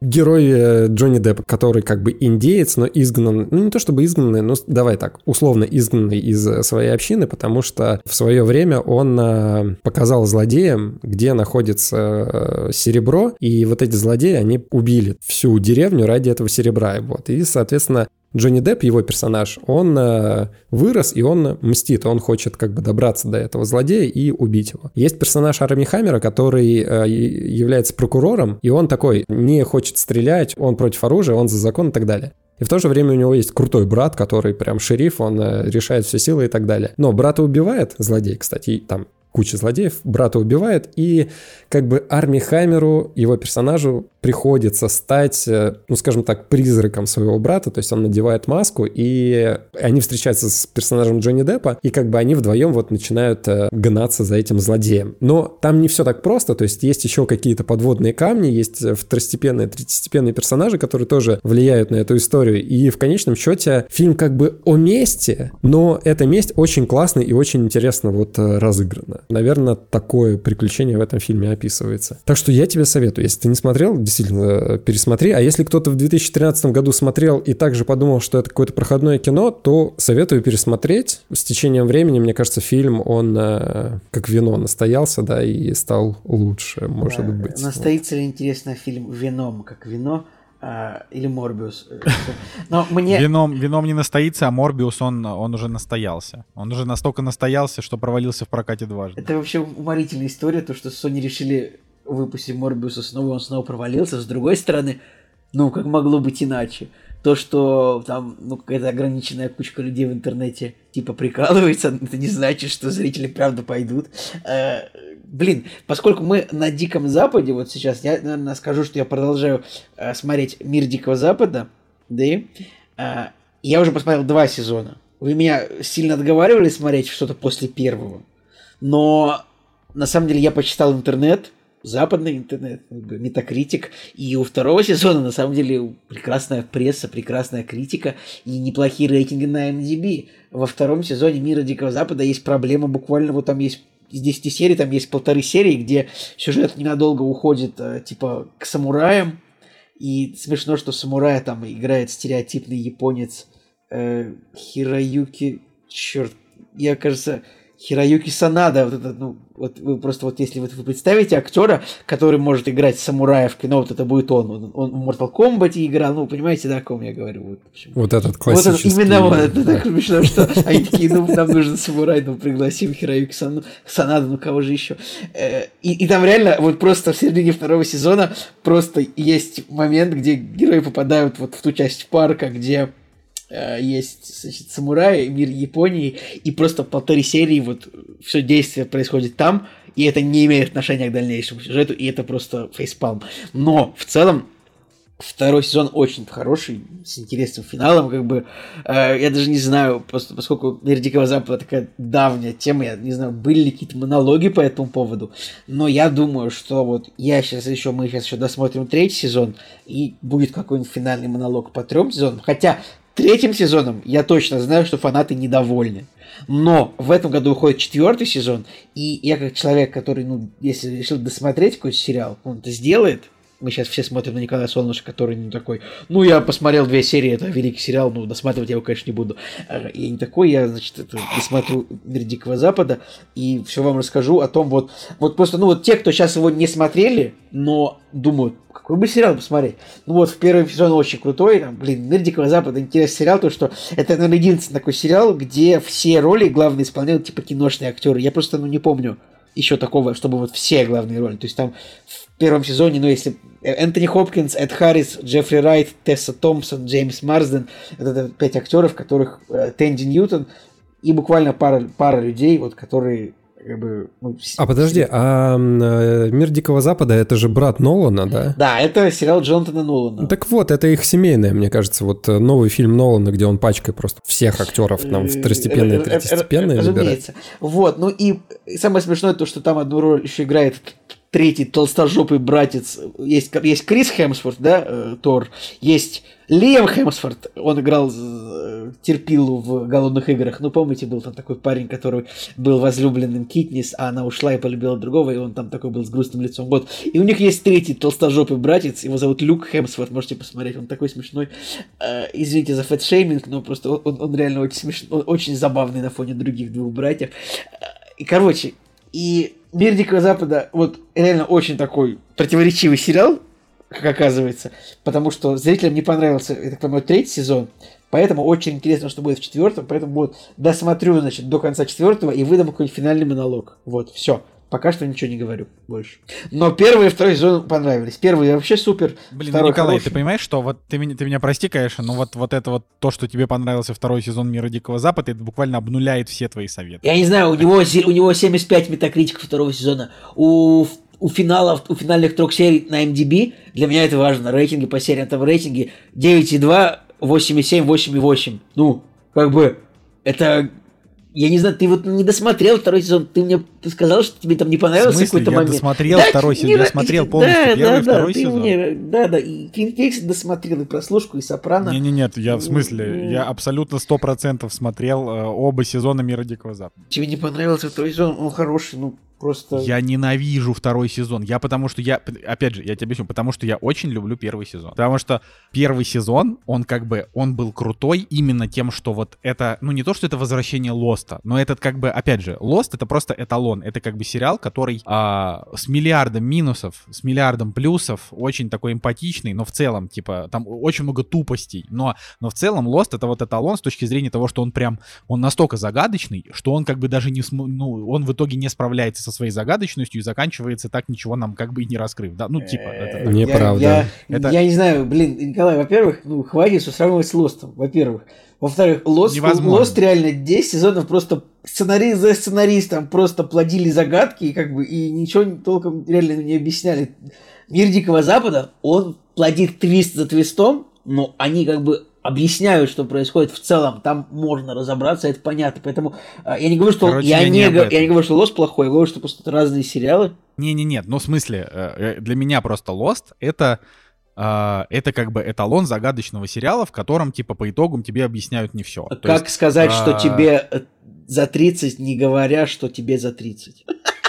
герой э, Джонни Депп, который как бы индеец, но изгнан, ну не то чтобы изгнанный, но давай так, условно изгнанный из своей общины, потому что в свое время он э, показал злодеям где находится э, серебро, и вот эти злодеи, они убили всю деревню ради этого серебра. Вот. И, соответственно, Джонни Депп, его персонаж, он э, вырос и он мстит, он хочет как бы добраться до этого злодея и убить его. Есть персонаж Арми Хаммера, который э, является прокурором, и он такой не хочет стрелять, он против оружия, он за закон и так далее. И в то же время у него есть крутой брат, который прям шериф, он решает все силы и так далее. Но брата убивает злодей, кстати, там куча злодеев, брата убивает, и как бы Арми Хаммеру, его персонажу, приходится стать, э, ну, скажем так, призраком своего брата, то есть он надевает маску, и они встречаются с персонажем Джонни Деппа, и как бы они вдвоем вот начинают э, гнаться за этим злодеем. Но там не все так просто, то есть есть еще какие-то подводные камни, есть э, второстепенные, третьестепенные персонажи, которые тоже влияют на эту историю, и в конечном счете фильм как бы о мести, но эта месть очень классная и очень интересно вот разыграна. Наверное, такое приключение в этом фильме описывается. Так что я тебе советую, если ты не смотрел, действительно пересмотри. А если кто-то в 2013 году смотрел и также подумал, что это какое-то проходное кино, то советую пересмотреть. С течением времени, мне кажется, фильм, он э, как вино настоялся, да, и стал лучше, может да, быть. Настоится вот. ли, интересно, фильм «Вином» как вино? А, или Морбиус. Но мне... Вином, вином не настоится, а Морбиус, он, он уже настоялся. Он уже настолько настоялся, что провалился в прокате дважды. Это вообще уморительная история, то, что Sony решили выпустить Морбиуса снова, он снова провалился. С другой стороны, ну, как могло быть иначе? То, что там, ну, какая-то ограниченная кучка людей в интернете, типа, прикалывается, это не значит, что зрители правда пойдут. Блин, поскольку мы на Диком Западе, вот сейчас я, наверное, скажу, что я продолжаю э, смотреть Мир Дикого Запада, да, и э, я уже посмотрел два сезона. Вы меня сильно отговаривали смотреть что-то после первого, но на самом деле я почитал интернет, западный интернет, метакритик. И у второго сезона, на самом деле, прекрасная пресса, прекрасная критика и неплохие рейтинги на MDB. Во втором сезоне Мира Дикого Запада есть проблема, буквально вот там есть из 10 серий, там есть полторы серии, где сюжет ненадолго уходит, э, типа, к самураям. И смешно, что самурая там играет стереотипный японец э, Хироюки... Черт, я, кажется, Хироюки Санада, вот это, ну, вот вы просто вот если вот вы представите актера, который может играть самурая в кино, вот это будет он. Он, он в Mortal Kombat играл, ну, понимаете, да, о ком я говорю. Вот, вот этот классический. Вот это, именно вот, это так смешно, что они такие, ну, нам нужен самурай, ну, пригласим Хироюки Сан, Санада, ну, кого же еще. Э, и, и там реально, вот просто в середине второго сезона просто есть момент, где герои попадают вот в ту часть парка, где есть значит, самураи, мир Японии, и просто полторы серии вот все действие происходит там, и это не имеет отношения к дальнейшему сюжету, и это просто фейспалм. Но в целом Второй сезон очень хороший, с интересным финалом, как бы, э, я даже не знаю, просто поскольку «Мир Дикого Запада» такая давняя тема, я не знаю, были ли какие-то монологи по этому поводу, но я думаю, что вот я сейчас еще, мы сейчас еще досмотрим третий сезон, и будет какой-нибудь финальный монолог по трем сезонам, хотя третьим сезоном я точно знаю, что фанаты недовольны. Но в этом году уходит четвертый сезон, и я как человек, который, ну, если решил досмотреть какой-то сериал, он это сделает, мы сейчас все смотрим на Николая Солнышко, который ну такой, ну я посмотрел две серии, это великий сериал, ну досматривать я его, конечно, не буду. Я не такой, я, значит, это, досмотрю «Мир Дикого Запада» и все вам расскажу о том, вот, вот просто, ну вот те, кто сейчас его не смотрели, но думают, какой бы сериал посмотреть. Ну вот, в первый сезон очень крутой, там, блин, «Мир Дикого Запада» интересный сериал, то что это, наверное, единственный такой сериал, где все роли главные исполняют типа киношные актеры. Я просто, ну, не помню еще такого, чтобы вот все главные роли. То есть там в первом сезоне, ну, если Энтони Хопкинс, Эд Харрис, Джеффри Райт, Тесса Томпсон, Джеймс Марсден, это пять актеров, которых э, Тэнди Ньютон и буквально пара, пара людей, вот, которые как бы, ну, а подожди, а э, «Мир Дикого Запада» — это же брат Нолана, да? Да, это сериал Джонатана Нолана. Так вот, это их семейное, мне кажется. Вот э, новый фильм Нолана, где он пачкой просто всех актеров там второстепенные и третьестепенные Разумеется. Вот, ну и самое смешное то, что там одну роль еще играет третий толстожопый братец. Есть, есть Крис Хемсворт, да, э, Тор. Есть Лиам Хемсворт. Он играл э, Терпилу в «Голодных играх». Ну, помните, был там такой парень, который был возлюбленным Китнис, а она ушла и полюбила другого, и он там такой был с грустным лицом. Вот. И у них есть третий толстожопый братец, его зовут Люк Хемсворт, можете посмотреть, он такой смешной. Э, извините за фэтшейминг, но просто он, он реально очень смешной, он очень забавный на фоне других двух братьев. Э, и, короче, и «Мир Дикого Запада» вот реально очень такой противоречивый сериал, как оказывается, потому что зрителям не понравился, я так понимаю, третий сезон, поэтому очень интересно, что будет в четвертом, поэтому вот досмотрю, значит, до конца четвертого и выдам какой-нибудь финальный монолог. Вот, все. Пока что ничего не говорю больше. Но первый и второй сезон понравились. Первый вообще супер. Блин, ну, Николай, хороший. ты понимаешь, что вот ты меня, ты меня прости, конечно, но вот, вот это вот то, что тебе понравился второй сезон Мира Дикого Запада, это буквально обнуляет все твои советы. Я не знаю, у него, у него 75 метакритиков второго сезона. У у финалов, у финальных трех серий на MDB, для меня это важно, рейтинги по сериям, там рейтинги 9,2, 8,7, 8,8. Ну, как бы, это я не знаю, ты вот не досмотрел второй сезон, ты мне сказал, что тебе там не понравился какой-то я момент. досмотрел да, второй сезон, я смотрел полностью да, первый да, второй да, сезон. Мне, да, да, и Твин Пикс досмотрел, и прослушку, и Сопрано. Не, не, нет, я в смысле, я абсолютно сто процентов смотрел э, оба сезона Мира Дикого Запада. Тебе не понравился второй сезон, он хороший, ну, Просто... Я ненавижу второй сезон. Я потому что я, опять же, я тебе объясню, потому что я очень люблю первый сезон. Потому что первый сезон, он как бы, он был крутой именно тем, что вот это, ну не то, что это возвращение Лоста, но этот как бы, опять же, Лост это просто эталон. Это как бы сериал, который а, с миллиардом минусов, с миллиардом плюсов, очень такой эмпатичный, но в целом, типа, там очень много тупостей. Но, но в целом Лост это вот эталон с точки зрения того, что он прям, он настолько загадочный, что он как бы даже не, ну, он в итоге не справляется со своей загадочностью и заканчивается так, ничего нам как бы и не раскрыв, да? Ну, типа, это так. Неправда. Я, это... я не знаю, блин, Николай, во-первых, ну, хватит что сравнивать с Лостом, во-первых. Во-вторых, Лост, Лост реально 10 сезонов просто сценарист за сценаристом просто плодили загадки и как бы и ничего толком реально не объясняли. Мир Дикого Запада, он плодит твист за твистом, но они как бы объясняют, что происходит в целом, там можно разобраться, это понятно. Поэтому э, я не говорю, что Короче, я, я, не, не я не говорю, что Lost плохой, я говорю, что просто разные сериалы. Не-не-нет, нет, ну в смысле, э, э, для меня просто Lost это это как бы эталон загадочного сериала, в котором, типа, по итогам тебе объясняют не все. Как есть, сказать, а... что тебе за 30, не говоря, что тебе за 30?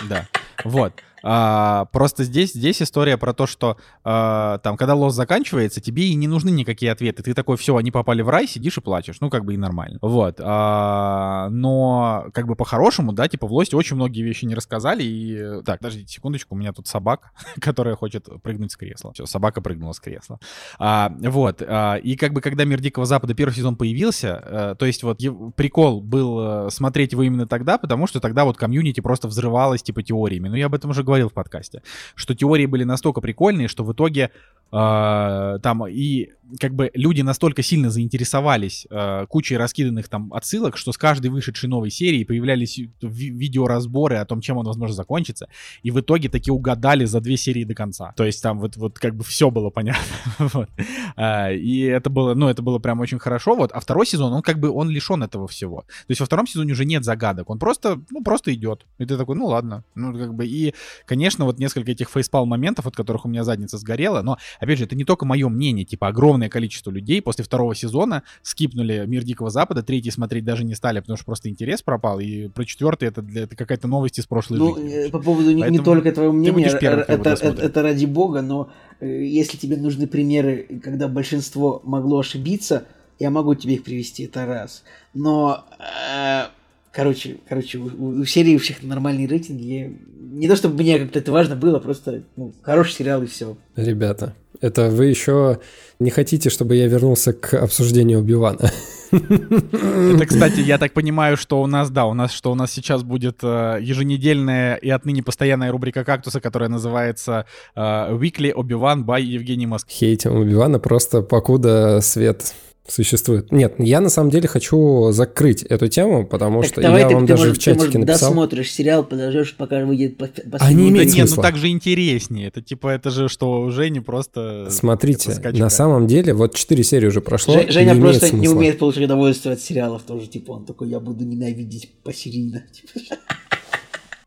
Да, вот. А, просто здесь, здесь история про то, что а, там, когда лос заканчивается, тебе и не нужны никакие ответы. Ты такой, все, они попали в рай, сидишь и плачешь. Ну, как бы и нормально. Вот. А, но, как бы по-хорошему, да, типа в лосте очень многие вещи не рассказали. И... Так, подождите секундочку, у меня тут собака, которая хочет прыгнуть с кресла. Все, собака прыгнула с кресла. А, вот. А, и как бы, когда «Мир Дикого Запада» первый сезон появился, а, то есть вот прикол был э, смотреть его именно тогда, потому что тогда вот комьюнити просто взрывалось, типа, теориями. Ну, я об этом уже говорил говорил в подкасте, что теории были настолько прикольные, что в итоге э, там и как бы люди настолько сильно заинтересовались э, кучей раскиданных там отсылок, что с каждой вышедшей новой серии появлялись ви- видеоразборы о том, чем он, возможно, закончится, и в итоге таки угадали за две серии до конца. То есть там вот, вот как бы все было понятно. а, и это было, ну, это было прям очень хорошо. Вот. А второй сезон, он как бы, он лишен этого всего. То есть во втором сезоне уже нет загадок, он просто, ну, просто идет. И ты такой, ну, ладно. Ну, как бы, и, конечно, вот несколько этих фейспал моментов, от которых у меня задница сгорела, но, опять же, это не только мое мнение, типа, огромное количество людей после второго сезона скипнули «Мир Дикого Запада», третий смотреть даже не стали, потому что просто интерес пропал, и про четвертый это, для, это какая-то новость из прошлой ну, жизни. Э, по поводу не, не только твоего мнения, первым, это, это, это ради бога, но э, если тебе нужны примеры, когда большинство могло ошибиться, я могу тебе их привести, это раз. Но, э, короче, короче, у, у серии у всех нормальные рейтинги. Не то чтобы мне как-то это важно было, просто ну, хороший сериал и все. Ребята, это вы еще не хотите, чтобы я вернулся к обсуждению Убивана? Это, кстати, я так понимаю, что у нас, да, у нас, что у нас сейчас будет э, еженедельная и отныне постоянная рубрика «Кактуса», которая называется э, «Weekly Obi-Wan by Евгений Моск». Хейтим Убивана просто покуда свет существует. Нет, я на самом деле хочу закрыть эту тему, потому так что я вам даже может, в чатике ты, может, написал. досмотришь сериал, подождешь, пока выйдет последний. А не имеет Нет, ну так же интереснее. Это типа, это же что, уже не просто... Смотрите, на самом деле, вот четыре серии уже прошло, Ж, Женя не просто смысла. не умеет получать удовольствие от сериалов тоже, типа, он такой, я буду ненавидеть посерийно.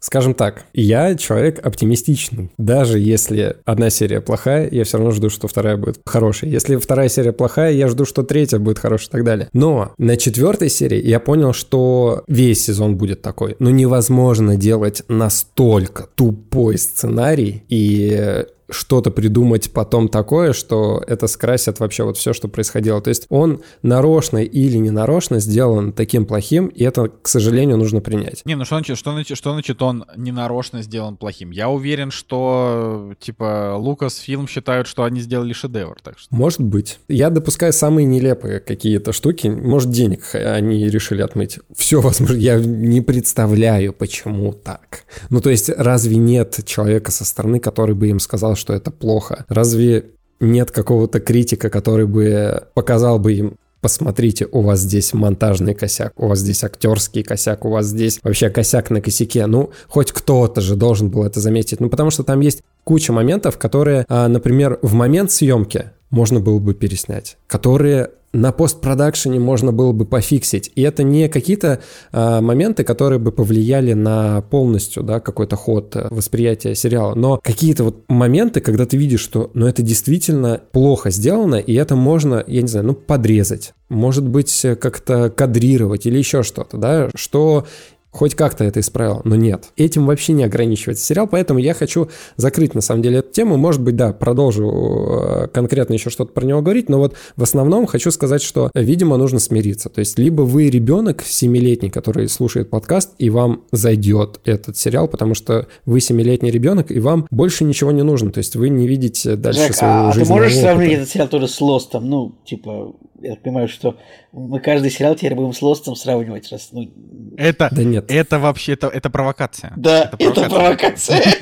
Скажем так, я человек оптимистичный. Даже если одна серия плохая, я все равно жду, что вторая будет хорошей. Если вторая серия плохая, я жду, что третья будет хорошей и так далее. Но на четвертой серии я понял, что весь сезон будет такой. Но невозможно делать настолько тупой сценарий и что-то придумать потом такое, что это скрасит вообще вот все, что происходило. То есть он нарочно или не нарочно сделан таким плохим, и это, к сожалению, нужно принять. Не, ну что значит, что значит, что значит он не нарочно сделан плохим? Я уверен, что, типа, Лукас фильм считают, что они сделали шедевр, так что... Может быть. Я допускаю самые нелепые какие-то штуки. Может, денег они решили отмыть. Все возможно. Я не представляю, почему так. Ну, то есть, разве нет человека со стороны, который бы им сказал, что это плохо? Разве нет какого-то критика, который бы показал бы им, посмотрите, у вас здесь монтажный косяк, у вас здесь актерский косяк, у вас здесь вообще косяк на косяке. Ну, хоть кто-то же должен был это заметить. Ну, потому что там есть куча моментов, которые, а, например, в момент съемки можно было бы переснять, которые на постпродакшене можно было бы пофиксить. И это не какие-то э, моменты, которые бы повлияли на полностью, да, какой-то ход э, восприятия сериала, но какие-то вот моменты, когда ты видишь, что, ну, это действительно плохо сделано, и это можно, я не знаю, ну, подрезать, может быть, э, как-то кадрировать или еще что-то, да, что хоть как-то это исправил, но нет. Этим вообще не ограничивается сериал, поэтому я хочу закрыть на самом деле эту тему. Может быть, да, продолжу э, конкретно еще что-то про него говорить, но вот в основном хочу сказать, что, видимо, нужно смириться. То есть либо вы ребенок семилетний, который слушает подкаст, и вам зайдет этот сериал, потому что вы семилетний ребенок, и вам больше ничего не нужно. То есть вы не видите дальше Жек, своего а ты можешь сравнить этот сериал тоже с Лостом? Ну, типа, я так понимаю, что мы каждый сериал теперь будем с Лостом сравнивать. Раз, ну... Это, да нет. это вообще, это, это провокация. Да, это провокация.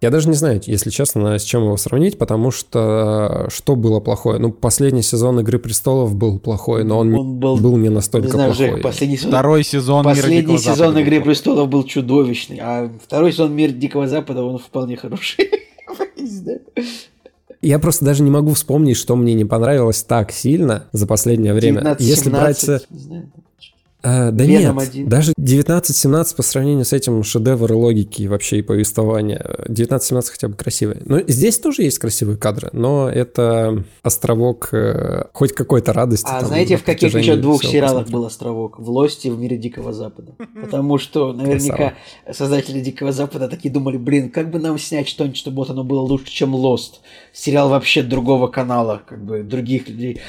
Я даже не знаю, если честно, с чем его сравнить, потому что что было плохое? Ну, последний сезон «Игры престолов» был плохой, но он, он был, был не настолько не знаю, плохой. Жек, последний сезон, Второй сезон Последний сезон Запада «Игры престолов» был чудовищный, а второй сезон «Мир Дикого Запада» он вполне хороший. Я просто даже не могу вспомнить, что мне не понравилось так сильно за последнее время. 19, Если брать... А, да Веном нет, 1. даже 19-17 по сравнению с этим шедевр логики вообще и повествования. 19-17 хотя бы красивые. Но здесь тоже есть красивые кадры, но это островок э, хоть какой-то радости. А там, знаете, в каких еще двух сериалах посмотреть. был островок? В Лости в Мире Дикого Запада. Потому что наверняка создатели Дикого Запада такие думали, блин, как бы нам снять что-нибудь, чтобы вот оно было лучше, чем Лост. Сериал вообще другого канала, как бы других людей.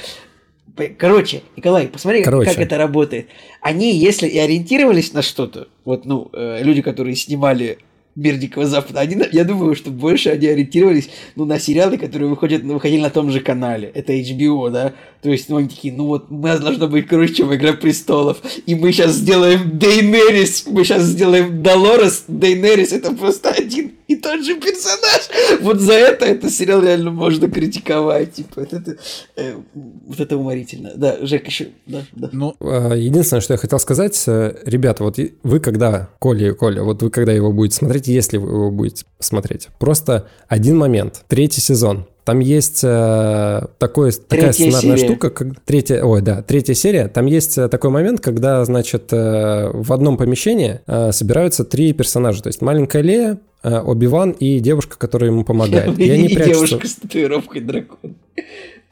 Короче, Николай, посмотри, Короче. как это работает. Они, если и ориентировались на что-то, вот, ну, э, люди, которые снимали Мир Дикого Запада. Они, я думаю, что больше они ориентировались ну, на сериалы, которые выходят, ну, выходили на том же канале. Это HBO, да? То есть, ну, они такие, ну вот, у нас должно быть круче, чем Игра Престолов. И мы сейчас сделаем Дейнерис, мы сейчас сделаем Долорес, Дейнерис, это просто один и тот же персонаж. Вот за это этот сериал реально можно критиковать. Типа, вот это, э, вот это уморительно. Да, Жек, еще, да, да. Ну, а, единственное, что я хотел сказать, э, ребята, вот вы когда, Коля и Коля, вот вы когда его будете смотреть, если вы его будете смотреть, просто один момент, третий сезон, там есть э, такой, такая сценарная серия. штука, как третья, ой, да, третья серия. Там есть э, такой момент, когда, значит, э, в одном помещении э, собираются три персонажа. То есть маленькая Лея, э, Оби-Ван и девушка, которая ему помогает. И, они прячутся... девушка с татуировкой дракона.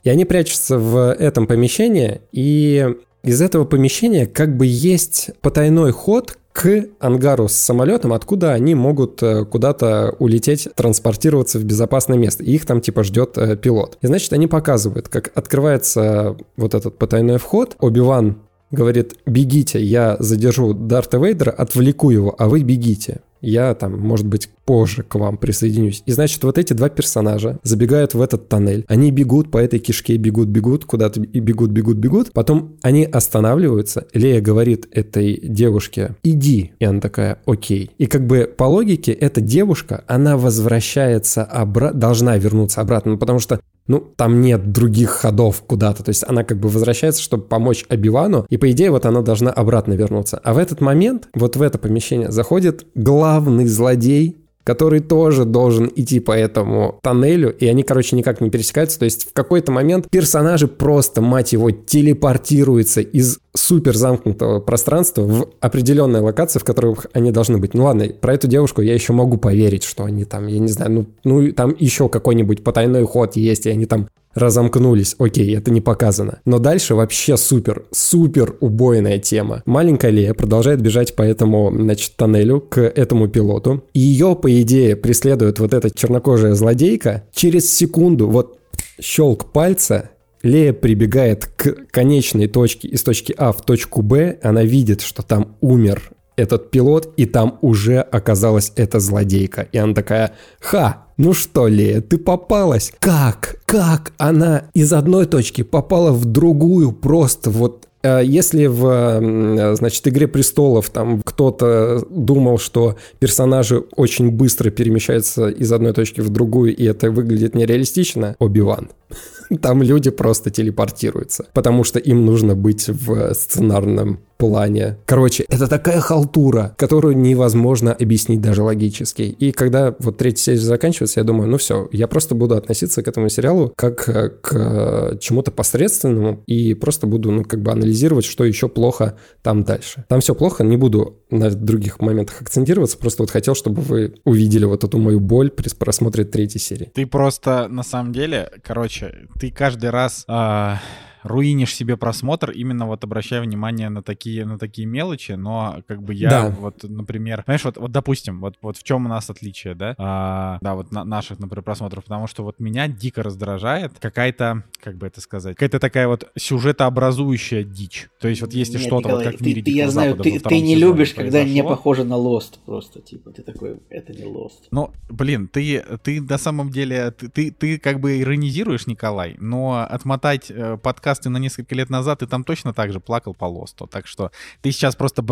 И они прячутся в этом помещении, и из этого помещения как бы есть потайной ход, к ангару с самолетом, откуда они могут э, куда-то улететь, транспортироваться в безопасное место. Их там типа ждет э, пилот. И значит, они показывают, как открывается вот этот потайной вход. Оби-Ван говорит, бегите, я задержу Дарта Вейдера, отвлеку его, а вы бегите я там, может быть, позже к вам присоединюсь. И значит, вот эти два персонажа забегают в этот тоннель. Они бегут по этой кишке, бегут, бегут, куда-то и бегут, бегут, бегут. Потом они останавливаются. Лея говорит этой девушке, иди. И она такая, окей. И как бы по логике эта девушка, она возвращается обратно, должна вернуться обратно, ну, потому что ну, там нет других ходов куда-то. То есть она как бы возвращается, чтобы помочь Обивану, и по идее вот она должна обратно вернуться. А в этот момент, вот в это помещение заходит главный злодей который тоже должен идти по этому тоннелю, и они, короче, никак не пересекаются. То есть в какой-то момент персонажи просто, мать его, телепортируются из супер замкнутого пространства в определенные локации, в которых они должны быть. Ну ладно, про эту девушку я еще могу поверить, что они там, я не знаю, ну, ну там еще какой-нибудь потайной ход есть, и они там разомкнулись. Окей, это не показано. Но дальше вообще супер, супер убойная тема. Маленькая Лея продолжает бежать по этому, значит, тоннелю к этому пилоту. И ее, по идее, преследует вот эта чернокожая злодейка. Через секунду, вот щелк пальца, Лея прибегает к конечной точке из точки А в точку Б, она видит, что там умер этот пилот, и там уже оказалась эта злодейка. И она такая, ха, ну что, Лея, ты попалась? Как? Как она из одной точки попала в другую просто вот э, если в, значит, «Игре престолов» там кто-то думал, что персонажи очень быстро перемещаются из одной точки в другую, и это выглядит нереалистично, Оби-Ван. Там люди просто телепортируются, потому что им нужно быть в сценарном плане. Короче, это такая халтура, которую невозможно объяснить даже логически. И когда вот третья серия заканчивается, я думаю, ну все, я просто буду относиться к этому сериалу как э, к э, чему-то посредственному и просто буду, ну, как бы анализировать, что еще плохо там дальше. Там все плохо, не буду на других моментах акцентироваться, просто вот хотел, чтобы вы увидели вот эту мою боль при просмотре третьей серии. Ты просто, на самом деле, короче, ты каждый раз... А руинишь себе просмотр, именно вот обращая внимание на такие, на такие мелочи, но как бы я да. вот, например, знаешь, вот, вот допустим, вот, вот в чем у нас отличие, да, а, да, вот на, наших, например, просмотров, потому что вот меня дико раздражает какая-то, как бы это сказать, какая-то такая вот сюжетообразующая дичь. То есть вот если что-то вот как ты, в мире ты, Я знаю, ты, ты не любишь, когда не похоже на Lost просто, типа, ты такой, это не Lost. Ну, блин, ты, ты на самом деле, ты, ты, ты как бы иронизируешь, Николай, но отмотать э, подкаст подкасты на несколько лет назад, и там точно так же плакал по лосту. Так что ты сейчас просто...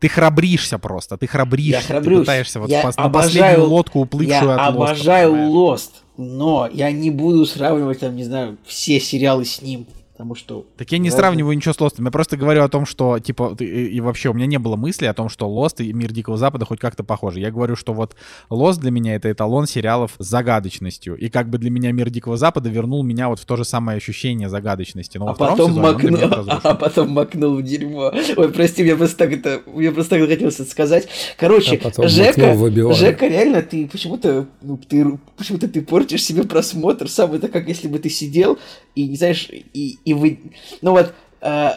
Ты храбришься просто, ты храбришься. Я храбрюсь. Ты пытаешься вот я на обожаю, последнюю лодку, уплывшую я от обожаю Lost, но я не буду сравнивать, там, не знаю, все сериалы с ним. Потому что... Так я не Lost... сравниваю ничего с Лостом. Я просто говорю о том, что, типа, и, и вообще у меня не было мысли о том, что Лост и Мир Дикого Запада хоть как-то похожи. Я говорю, что вот Лост для меня это эталон сериалов с загадочностью. И как бы для меня Мир Дикого Запада вернул меня вот в то же самое ощущение загадочности. Но а, потом сезоне макнул, а потом макнул в дерьмо. Ой, прости, мне просто так это... Мне просто так хотелось это сказать. Короче, а Жека, Жека, реально, ты почему-то... Ну, ты, почему-то ты портишь себе просмотр. Сам это как если бы ты сидел и, не знаешь, и, и вы... Ну вот, э,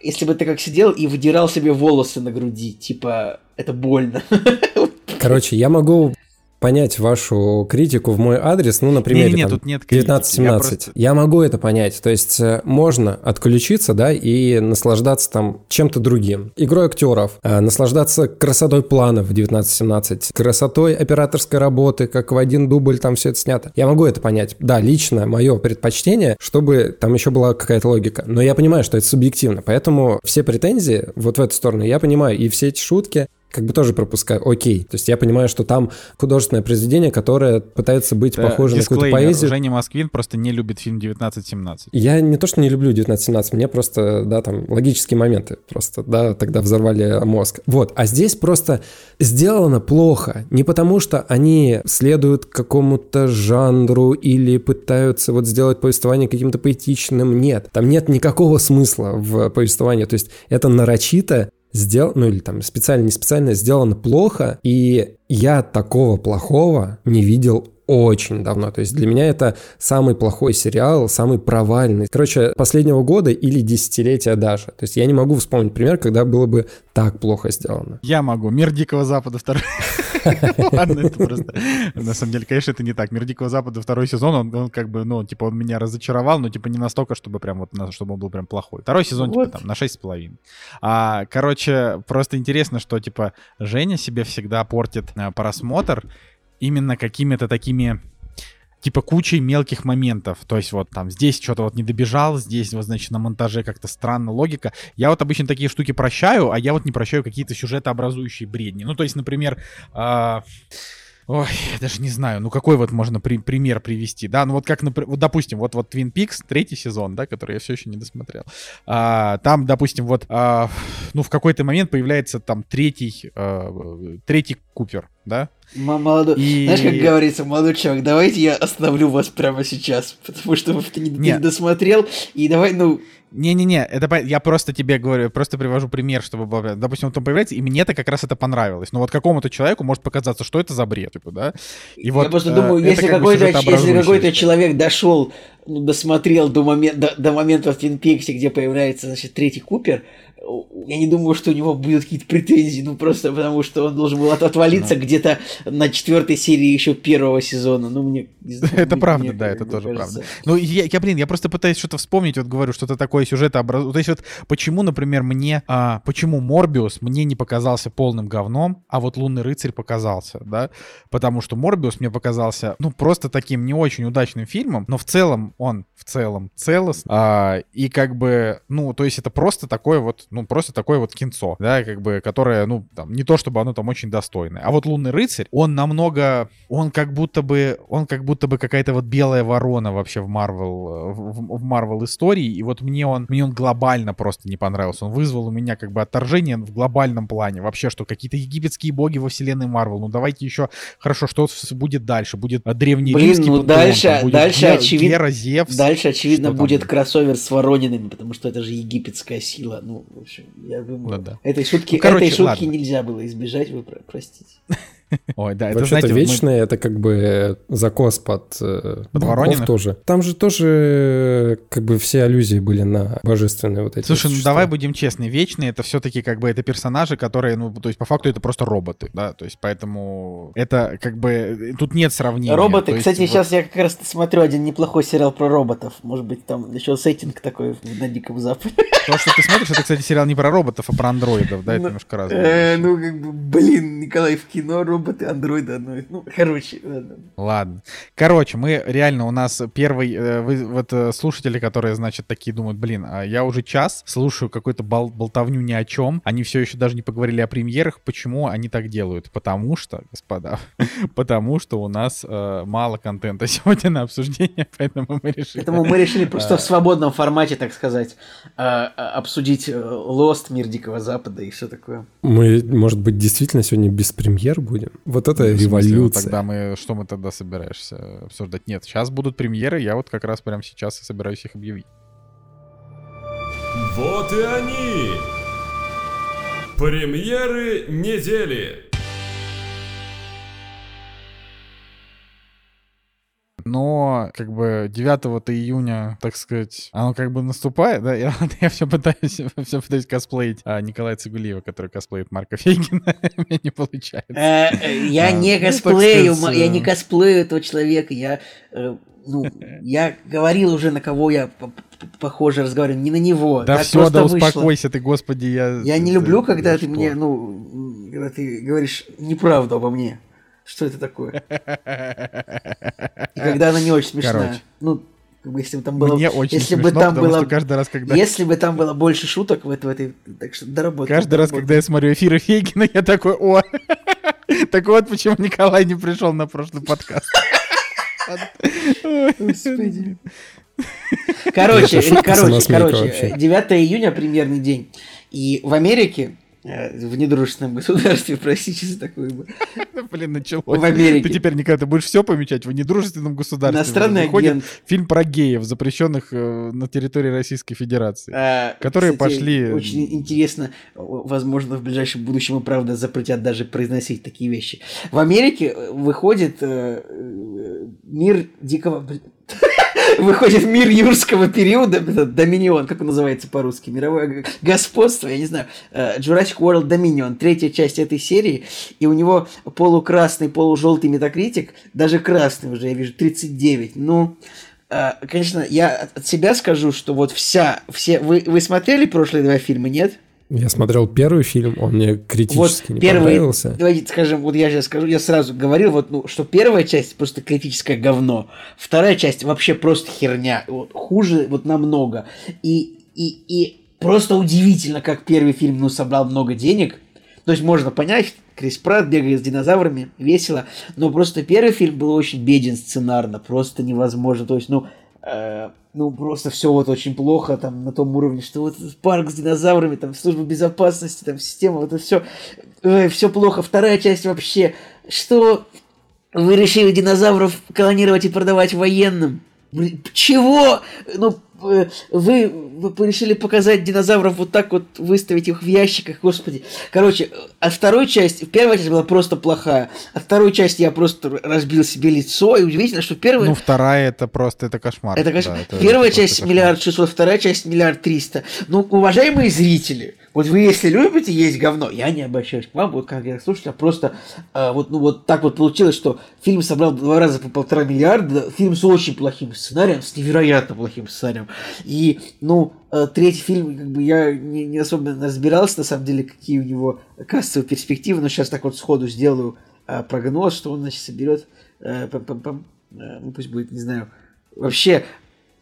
если бы ты как сидел и выдирал себе волосы на груди, типа, это больно. Короче, я могу понять вашу критику в мой адрес, ну, например, не, не, тут нет 19-17. Я, просто... я могу это понять. То есть э, можно отключиться, да, и наслаждаться там чем-то другим. Игрой актеров, э, наслаждаться красотой планов в 19-17, красотой операторской работы, как в один дубль там все это снято. Я могу это понять. Да, лично мое предпочтение, чтобы там еще была какая-то логика. Но я понимаю, что это субъективно, поэтому все претензии вот в эту сторону я понимаю. И все эти шутки, как бы тоже пропускаю. Окей. То есть я понимаю, что там художественное произведение, которое пытается быть да, похожим на какую-то поэзию. Женя Москвин просто не любит фильм 1917. Я не то, что не люблю 1917, мне просто, да, там логические моменты просто, да, тогда взорвали мозг. Вот. А здесь просто сделано плохо. Не потому, что они следуют какому-то жанру или пытаются вот сделать повествование каким-то поэтичным. Нет. Там нет никакого смысла в повествовании. То есть это нарочито сделано, ну или там специально, не специально, сделано плохо, и я такого плохого не видел очень давно. То есть для меня это самый плохой сериал, самый провальный. Короче, последнего года или десятилетия даже. То есть я не могу вспомнить пример, когда было бы так плохо сделано. Я могу. Мир Дикого Запада второй. Ладно, это просто... На самом деле, конечно, это не так. Мир Дикого Запада второй сезон, он, он как бы, ну, типа, он меня разочаровал, но, типа, не настолько, чтобы прям вот, чтобы он был прям плохой. Второй сезон, типа, там, на 6,5. А, короче, просто интересно, что, типа, Женя себе всегда портит э, просмотр, именно какими-то такими типа кучей мелких моментов. То есть вот там здесь что-то вот не добежал, здесь вот, значит, на монтаже как-то странно логика. Я вот обычно такие штуки прощаю, а я вот не прощаю какие-то сюжетообразующие бредни. Ну, то есть, например, э- Ой, я даже не знаю, ну какой вот можно при, пример привести, да, ну вот как, например, вот допустим, вот вот Twin Peaks, третий сезон, да, который я все еще не досмотрел, а, там, допустим, вот, а, ну в какой-то момент появляется там третий, а, третий Купер, да, Молодой, и... знаешь, как говорится, молодой человек, давайте я остановлю вас прямо сейчас, потому что ты не, не досмотрел, и давай, ну, не-не-не, это я просто тебе говорю, просто привожу пример, чтобы было... Допустим, он там появляется, и мне-то как раз это понравилось. Но вот какому-то человеку может показаться, что это за бред, типа, да? И вот, я просто думаю, э, если какой-то если какой-то человек дошел, ну, досмотрел до, момента до, до момента в Твин Пиксе, где появляется, значит, третий Купер, я не думаю, что у него будут какие-то претензии, ну просто потому что он должен был отвалиться да. где-то на четвертой серии еще первого сезона. Ну, мне Это правда, да, это тоже правда. Ну, я, я, блин, я просто пытаюсь что-то вспомнить, вот говорю, что-то такое сюжета образует. То есть вот почему, например, мне, а, почему Морбиус мне не показался полным говном, а вот Лунный рыцарь показался, да? Потому что Морбиус мне показался, ну, просто таким не очень удачным фильмом, но в целом он, в целом, целостный. А, и как бы, ну, то есть это просто такое вот, ну, просто такое вот кинцо, да, как бы, которое, ну, там, не то чтобы оно там очень достойное. А вот Лунный рыцарь, он намного, он как будто бы, он как будто бы какая-то вот белая ворона вообще в Марвел, в Марвел истории, и вот мне он, мне он глобально просто не понравился. Он вызвал у меня как бы отторжение в глобальном плане. Вообще, что какие-то египетские боги во вселенной Марвел. Ну, давайте еще, хорошо, что будет дальше? Будет древний Блин, римский ну пантеон, дальше, будет дальше, Гера, очевид... Гера, Зевс. Дальше, очевидно, будет кроссовер с Воронинами, потому что это же египетская сила. Ну, в общем, я думаю, ну, да. этой шутки, ну, короче, этой шутки нельзя было избежать, вы простите. Ой, да, это, Вообще-то вечное, мы... это как бы закос под, э, под Воронина тоже. Там же тоже как бы все аллюзии были на божественные вот эти Слушай, ну давай будем честны, вечные это все-таки как бы это персонажи, которые, ну, то есть по факту это просто роботы, да, то есть поэтому это как бы, тут нет сравнения. Роботы, есть, кстати, вот... сейчас я как раз смотрю один неплохой сериал про роботов, может быть там еще сеттинг такой на Диком Западе. То, что ты смотришь, это, кстати, сериал не про роботов, а про андроидов, да, это ну, немножко разное. Э, ну, как бы, блин, Николай, в кино роботы, андроиды одно. Ну, короче, ладно. Ладно. Короче, мы реально, у нас первый, э, вы, вот э, слушатели, которые, значит, такие думают, блин, а я уже час слушаю какую-то бол болтовню ни о чем, они все еще даже не поговорили о премьерах, почему они так делают? Потому что, господа, потому что у нас э, мало контента сегодня на обсуждение, поэтому мы решили... Поэтому мы решили просто в свободном формате, так сказать, э, обсудить Lost, Мир Дикого Запада и все такое. Мы, может быть, действительно сегодня без премьер будем? Вот это революция. Тогда мы, что мы тогда собираешься обсуждать? Нет, сейчас будут премьеры, я вот как раз прямо сейчас и собираюсь их объявить. Вот и они! Премьеры недели! Но как бы 9 июня, так сказать, оно как бы наступает, да, я, я все пытаюсь, все пытаюсь косплеить а, Николая Цигулиева, который косплеит Марка Фейгина, мне не получается. Э, э, я не ну, косплею, я не косплею этого человека, я э, ну, я говорил уже, на кого я похоже разговариваю, не на него. Да все, да успокойся ты, господи, я... Я не люблю, когда ты мне, ну, когда ты говоришь неправду обо мне. Что это такое? И когда она не очень смешная. Короче. Ну, как бы, если бы там было... Мне очень если смешно, бы там было, каждый раз, когда... Если бы там было больше шуток в, в этой... Так что доработай. Каждый доработай. раз, когда я смотрю эфиры Фейгина, я такой, о, так вот почему Николай не пришел на прошлый подкаст. Господи. Короче, короче, короче, 9 июня примерный день. И в Америке Э, в недружественном государстве, простите за такую бы. Блин, началось. В Америке. Ты теперь никогда ты будешь все помечать в недружественном государстве. Иностранный агент. Фильм про геев, запрещенных э, на территории Российской Федерации, а, которые пошли... Очень интересно, возможно, в ближайшем будущем и правда запретят даже произносить такие вещи. В Америке э, выходит мир дикого... выходит мир юрского периода, Доминион, как он называется по-русски, мировое господство, я не знаю, э, Jurassic World Dominion, третья часть этой серии, и у него полукрасный, полужелтый метакритик, даже красный уже, я вижу, 39, ну... Uh, конечно, я от себя скажу, что вот вся, все... Вы, вы смотрели прошлые два фильма, нет? Я смотрел первый фильм, он мне критически вот не первый, понравился. Давайте скажем, вот я сейчас скажу, я сразу говорил, вот, ну, что первая часть просто критическое говно, вторая часть вообще просто херня, вот, хуже вот намного. И, и, и просто удивительно, как первый фильм, ну, собрал много денег. То есть можно понять, Крис Пратт бегает с динозаврами, весело, но просто первый фильм был очень беден сценарно, просто невозможно. То есть, ну, э, ну, просто все вот очень плохо там на том уровне, что вот парк с динозаврами, там служба безопасности, там система, вот это все, все плохо. Вторая часть вообще, что вы решили динозавров колонировать и продавать военным? Чего? Ну, Э, вы, вы решили показать динозавров вот так вот, выставить их в ящиках, господи. Короче, а второй часть, первая часть была просто плохая, а вторую часть я просто разбил себе лицо, и удивительно, что первая... Ну, вторая это просто, это кошмар. Это кошмар. Да, это, первая это часть миллиард шестьсот, вторая часть миллиард триста. Ну, уважаемые зрители, вот вы, если любите есть говно, я не обращаюсь к вам, вот как я слушатель, а просто э, вот, ну, вот так вот получилось, что фильм собрал два раза по полтора миллиарда, фильм с очень плохим сценарием, с невероятно плохим сценарием. И, ну, э, третий фильм, как бы я не, не особо разбирался, на самом деле, какие у него кассовые перспективы, но сейчас так вот сходу сделаю э, прогноз, что он, значит, соберет, э, пам -пам -пам, э, ну, пусть будет, не знаю, вообще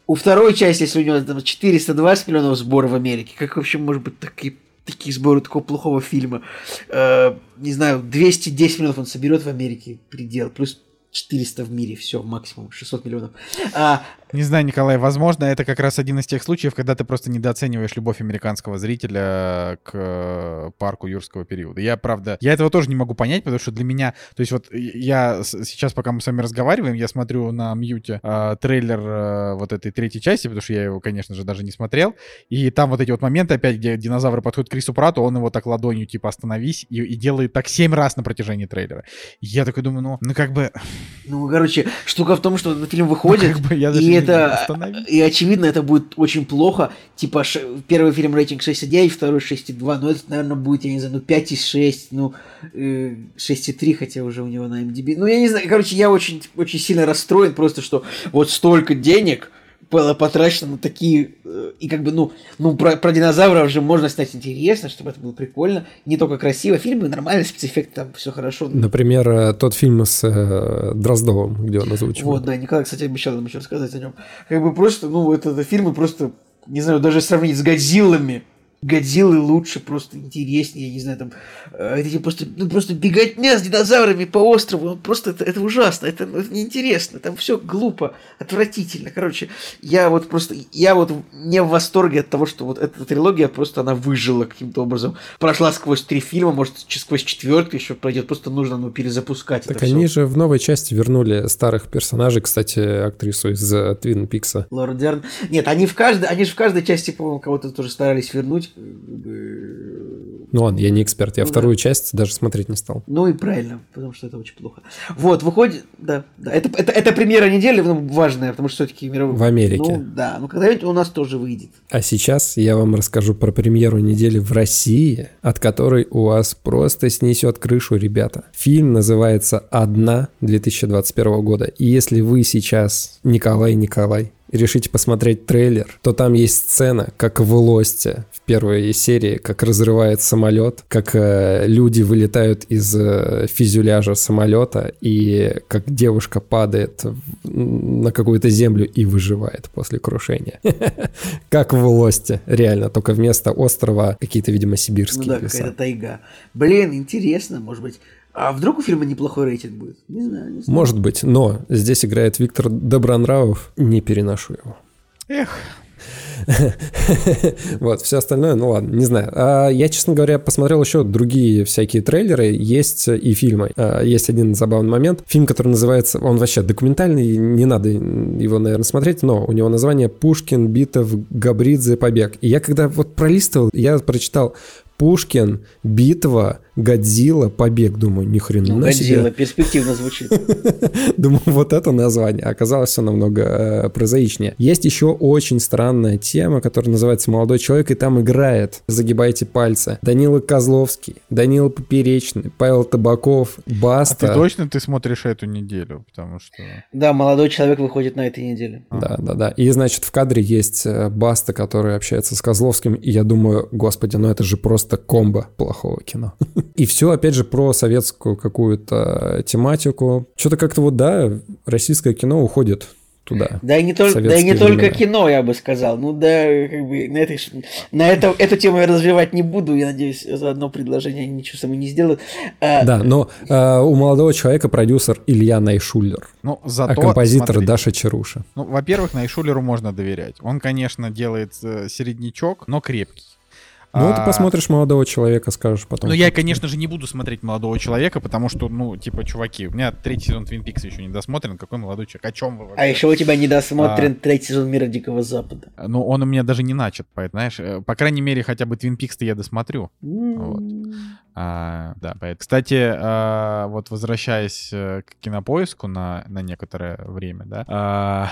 у второй части, если у него там 420 миллионов сборов в Америке, как вообще может быть такие такие сборы такого плохого фильма. Э, не знаю, 210 миллионов он соберет в Америке предел, плюс 400 в мире, все, максимум 600 миллионов. А, не знаю, Николай, возможно, это как раз один из тех случаев, когда ты просто недооцениваешь любовь американского зрителя к э, парку юрского периода. Я, правда, я этого тоже не могу понять, потому что для меня, то есть вот я сейчас, пока мы с вами разговариваем, я смотрю на мьюте э, трейлер э, вот этой третьей части, потому что я его, конечно же, даже не смотрел, и там вот эти вот моменты опять, где динозавры подходят к Крису Прату, он его так ладонью типа остановись и, и делает так семь раз на протяжении трейлера. Я такой думаю, ну, ну как бы... Ну, короче, штука в том, что фильм выходит, ну, как бы и это... И очевидно, это будет очень плохо. Типа, ш... первый фильм рейтинг 6,9, второй 6,2. Но это, наверное, будет, я не знаю, ну 5,6, ну э, 6,3, хотя уже у него на MDB. Ну, я не знаю. Короче, я очень, очень сильно расстроен просто, что вот столько денег было потрачено на такие... Э, и как бы, ну, ну про, про динозавров же можно снять интересно, чтобы это было прикольно. Не только красиво. Фильмы нормальные, спецэффекты, там все хорошо. Например, э, тот фильм с э, Дроздовым, где он озвучивал. Вот, да, Николай, кстати, обещал нам еще рассказать о нем. Как бы просто, ну, это, это фильмы просто, не знаю, даже сравнить с Годзиллами Годзиллы лучше, просто интереснее, я не знаю, там, э, эти просто, ну, просто беготня с динозаврами по острову, ну, просто это, это ужасно, это, ну, это неинтересно, там все глупо, отвратительно, короче, я вот просто, я вот не в восторге от того, что вот эта трилогия просто, она выжила каким-то образом, прошла сквозь три фильма, может, сквозь четвертый еще пройдет, просто нужно, ну, перезапускать Так они все. же в новой части вернули старых персонажей, кстати, актрису из Твин Пикса. Лора Дерн. Нет, они в каждой, они же в каждой части, по-моему, кого-то тоже старались вернуть, Ну ладно, я не эксперт, я ну, вторую да. часть даже смотреть не стал. Ну и правильно, потому что это очень плохо. Вот, выходит, да, да, это, это, это премьера недели, ну, важная, потому что все-таки мировой... В Америке. Ну да, ну когда-нибудь у нас тоже выйдет. А сейчас я вам расскажу про премьеру недели в России, от которой у вас просто снесет крышу, ребята. Фильм называется «Одна» 2021 года. И если вы сейчас, Николай Николай, решите посмотреть трейлер, то там есть сцена, как в Лосте в первой серии, как разрывает самолет, как э, люди вылетают из э, фюзеляжа самолета и как девушка падает на какую-то землю и выживает после крушения. Как в Лосте, реально, только вместо острова какие-то, видимо, сибирские ну да, какая-то тайга. Блин, интересно, может быть, а вдруг у фильма неплохой рейтинг будет? Не знаю, не знаю. Может быть, но здесь играет Виктор Добронравов. Не переношу его. Эх. Вот, все остальное, ну ладно, не знаю. А я, честно говоря, посмотрел еще другие всякие трейлеры, есть и фильмы. А, есть один забавный момент. Фильм, который называется, он вообще документальный, не надо его, наверное, смотреть, но у него название «Пушкин, Битов, Габридзе, побег». И я когда вот пролистывал, я прочитал Пушкин, битва, Годзилла, побег. Думаю, ни хрена ну, Годзилла, перспективно звучит. Думаю, вот это название. Оказалось все намного э, прозаичнее. Есть еще очень странная тема, которая называется «Молодой человек», и там играет, загибайте пальцы, Данила Козловский, Данила Поперечный, Павел Табаков, Баста. А ты точно ты смотришь эту неделю? Потому что... Да, «Молодой человек» выходит на этой неделе. Да, да, да. И, значит, в кадре есть э, Баста, который общается с Козловским, и я думаю, господи, ну это же просто комбо плохого кино. И все, опять же, про советскую какую-то тематику. Что-то как-то вот, да, российское кино уходит туда. Да и не, только, да и не только кино, я бы сказал. Ну да, как бы на, этой, на это, эту тему я развивать не буду. Я надеюсь, за одно предложение ничего со мной не сделают. А... Да, но а, у молодого человека продюсер Илья Найшулер. Ну, зато, а композитор смотри, Даша Чаруша. Ну, во-первых, Найшулеру можно доверять. Он, конечно, делает э, середнячок, но крепкий. Ну, а... ты посмотришь молодого человека, скажешь потом. Ну, я, конечно же, не буду смотреть молодого человека, потому что, ну, типа, чуваки, у меня третий сезон Твин Пикс еще не досмотрен. Какой молодой человек? О чем вы вообще? А еще у тебя не досмотрен а... третий сезон Мира Дикого Запада. Ну, он у меня даже не начат, поэтому, знаешь, э, по крайней мере, хотя бы Твин Пикс-то я досмотрю. Mm. Вот. А, да, поэтому. Кстати, а, вот возвращаясь э, к кинопоиску на, на некоторое время, да, а,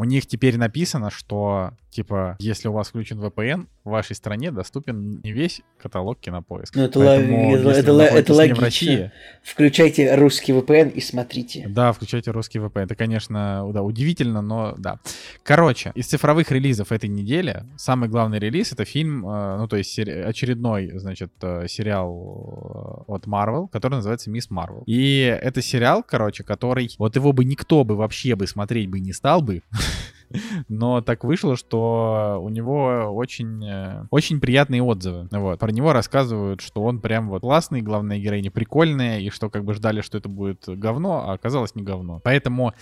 у них теперь написано, что Типа, если у вас включен VPN, в вашей стране доступен не весь каталог кинопоиска. Ну, это, Поэтому, это, это, это логично. В России, включайте русский VPN и смотрите. Да, включайте русский VPN. Это, конечно, да, удивительно, но да. Короче, из цифровых релизов этой недели самый главный релиз это фильм, э, ну, то есть очередной, значит, э, сериал э, от Marvel, который называется Мисс Марвел. И это сериал, короче, который вот его бы никто бы вообще бы смотреть бы не стал бы. но так вышло, что у него очень, э, очень приятные отзывы. Вот. Про него рассказывают, что он прям вот классный, главная героиня прикольная, и что как бы ждали, что это будет говно, а оказалось не говно. Поэтому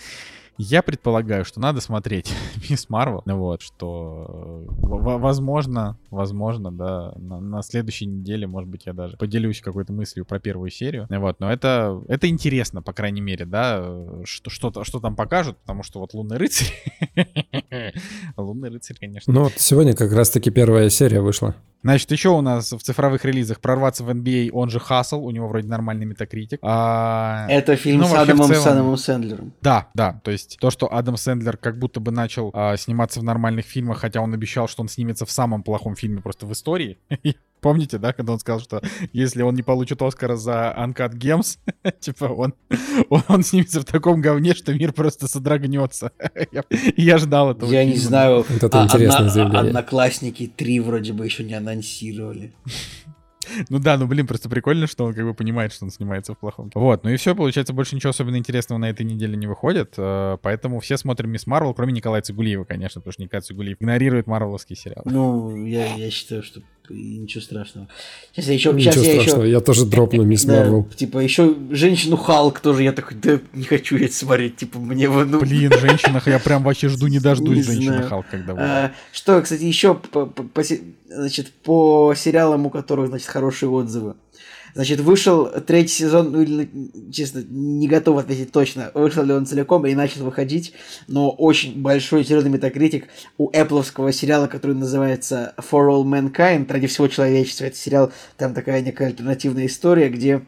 я предполагаю, что надо смотреть Мисс Марвел, вот, что возможно, возможно, да, на, на следующей неделе, может быть, я даже поделюсь какой-то мыслью про первую серию, вот, но это, это интересно, по крайней мере, да, что, что, что там покажут, потому что вот Лунный рыцарь, Лунный рыцарь, конечно. Ну, вот сегодня как раз-таки первая серия вышла. Значит, еще у нас в цифровых релизах прорваться в NBA, он же Хасл, у него вроде нормальный метакритик. А... Это фильм ну, с Адамом, целом... с Адамом Сэндлером. Да, да, то есть то, что Адам Сэндлер как будто бы начал а, сниматься в нормальных фильмах, хотя он обещал, что он снимется в самом плохом фильме просто в истории. Помните, да, когда он сказал, что если он не получит Оскара за Uncut Gems, типа он, он, он снимется в таком говне, что мир просто содрогнется. я, я ждал этого. Я фильма. не знаю. Вот это а, интересное одна, заявление. Одноклассники 3 вроде бы еще не анонсировали. Ну да, ну блин, просто прикольно, что он как бы понимает, что он снимается в плохом. Вот, ну и все, получается, больше ничего особенно интересного на этой неделе не выходит, э, поэтому все смотрим Мисс Марвел, кроме Николая Цигулиева, конечно, потому что Николай Цигулиев игнорирует марвеловский сериал. Ну, я, я считаю, что ничего страшного. Сейчас я еще... Ничего сейчас страшного, я, еще, я тоже дропну Мисс Марвел. Да, типа, еще женщину Халк тоже, я такой, да не хочу я смотреть, типа, мне... Ну... Блин, женщина, я прям вообще жду, не дождусь не женщина Халк, когда будет. А, что, кстати, еще по, по, по, значит, по сериалам, у которых, значит, хорошие отзывы. Значит, вышел третий сезон, ну, честно, не готов ответить точно, вышел ли он целиком и начал выходить, но очень большой серьезный метакритик у Apple сериала, который называется For All Mankind, ради всего человечества. Это сериал, там такая некая альтернативная история, где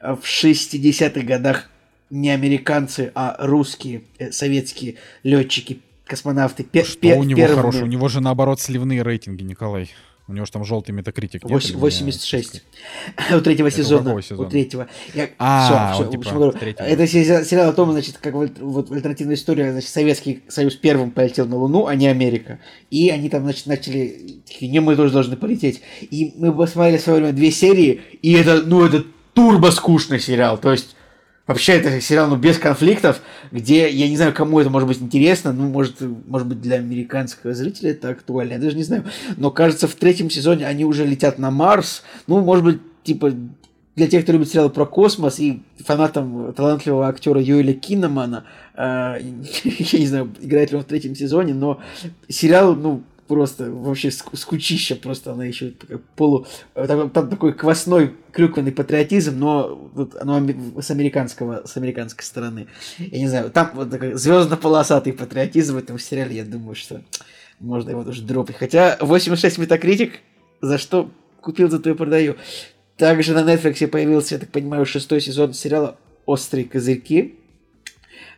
в 60-х годах не американцы, а русские, э, советские летчики, космонавты. Пер, Что пер, у него первыми... хорошее? У него же наоборот сливные рейтинги, Николай. У него же там желтый метакритик. 8, 86. у третьего это сезона. сезона. У третьего. Я... А, все, все, типа, говорю. Это сериал о том, значит, как вот, вот альтернативная история, значит, Советский Союз первым полетел на Луну, а не Америка. И они там, значит, начали, не мы тоже должны полететь. И мы посмотрели в свое время две серии, и это, ну, это турбо скучный сериал. То есть Вообще, это сериал, ну, без конфликтов, где, я не знаю, кому это может быть интересно, ну, может, может быть, для американского зрителя это актуально, я даже не знаю. Но, кажется, в третьем сезоне они уже летят на Марс. Ну, может быть, типа, для тех, кто любит сериалы про космос и фанатам талантливого актера Юэля Киннемана, э, я не знаю, играет ли он в третьем сезоне, но сериал, ну, просто вообще скучища, просто она еще полу... Там, там такой квасной клюквенный патриотизм, но вот оно с американского, с американской стороны. Я не знаю, там вот такой звездно-полосатый патриотизм в этом сериале, я думаю, что можно его тоже дропать. Хотя 86 метакритик, за что купил, за то и продаю. Также на Netflix появился, я так понимаю, шестой сезон сериала «Острые козырьки», Э,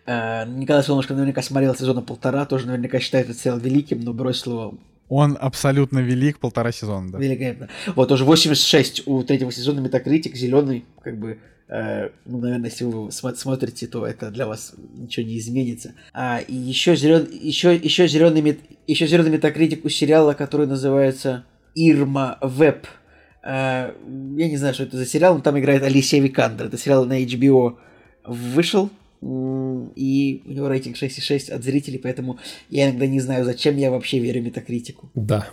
Николай Солнышко наверняка смотрел сезона полтора, тоже наверняка считает этот сериал великим, но бросил его он абсолютно велик, полтора сезона, да. Великолепно. Вот, уже 86 у третьего сезона Метакритик, зеленый, как бы, э, ну, наверное, если вы смотрите, то это для вас ничего не изменится. А, и еще зелен, еще, еще зеленый, еще зеленый Метакритик у сериала, который называется Ирма Веб. Э, я не знаю, что это за сериал, но там играет Алисия Викандер. Это сериал на HBO вышел, и у него рейтинг 6,6 от зрителей, поэтому я иногда не знаю, зачем я вообще верю метакритику. Да.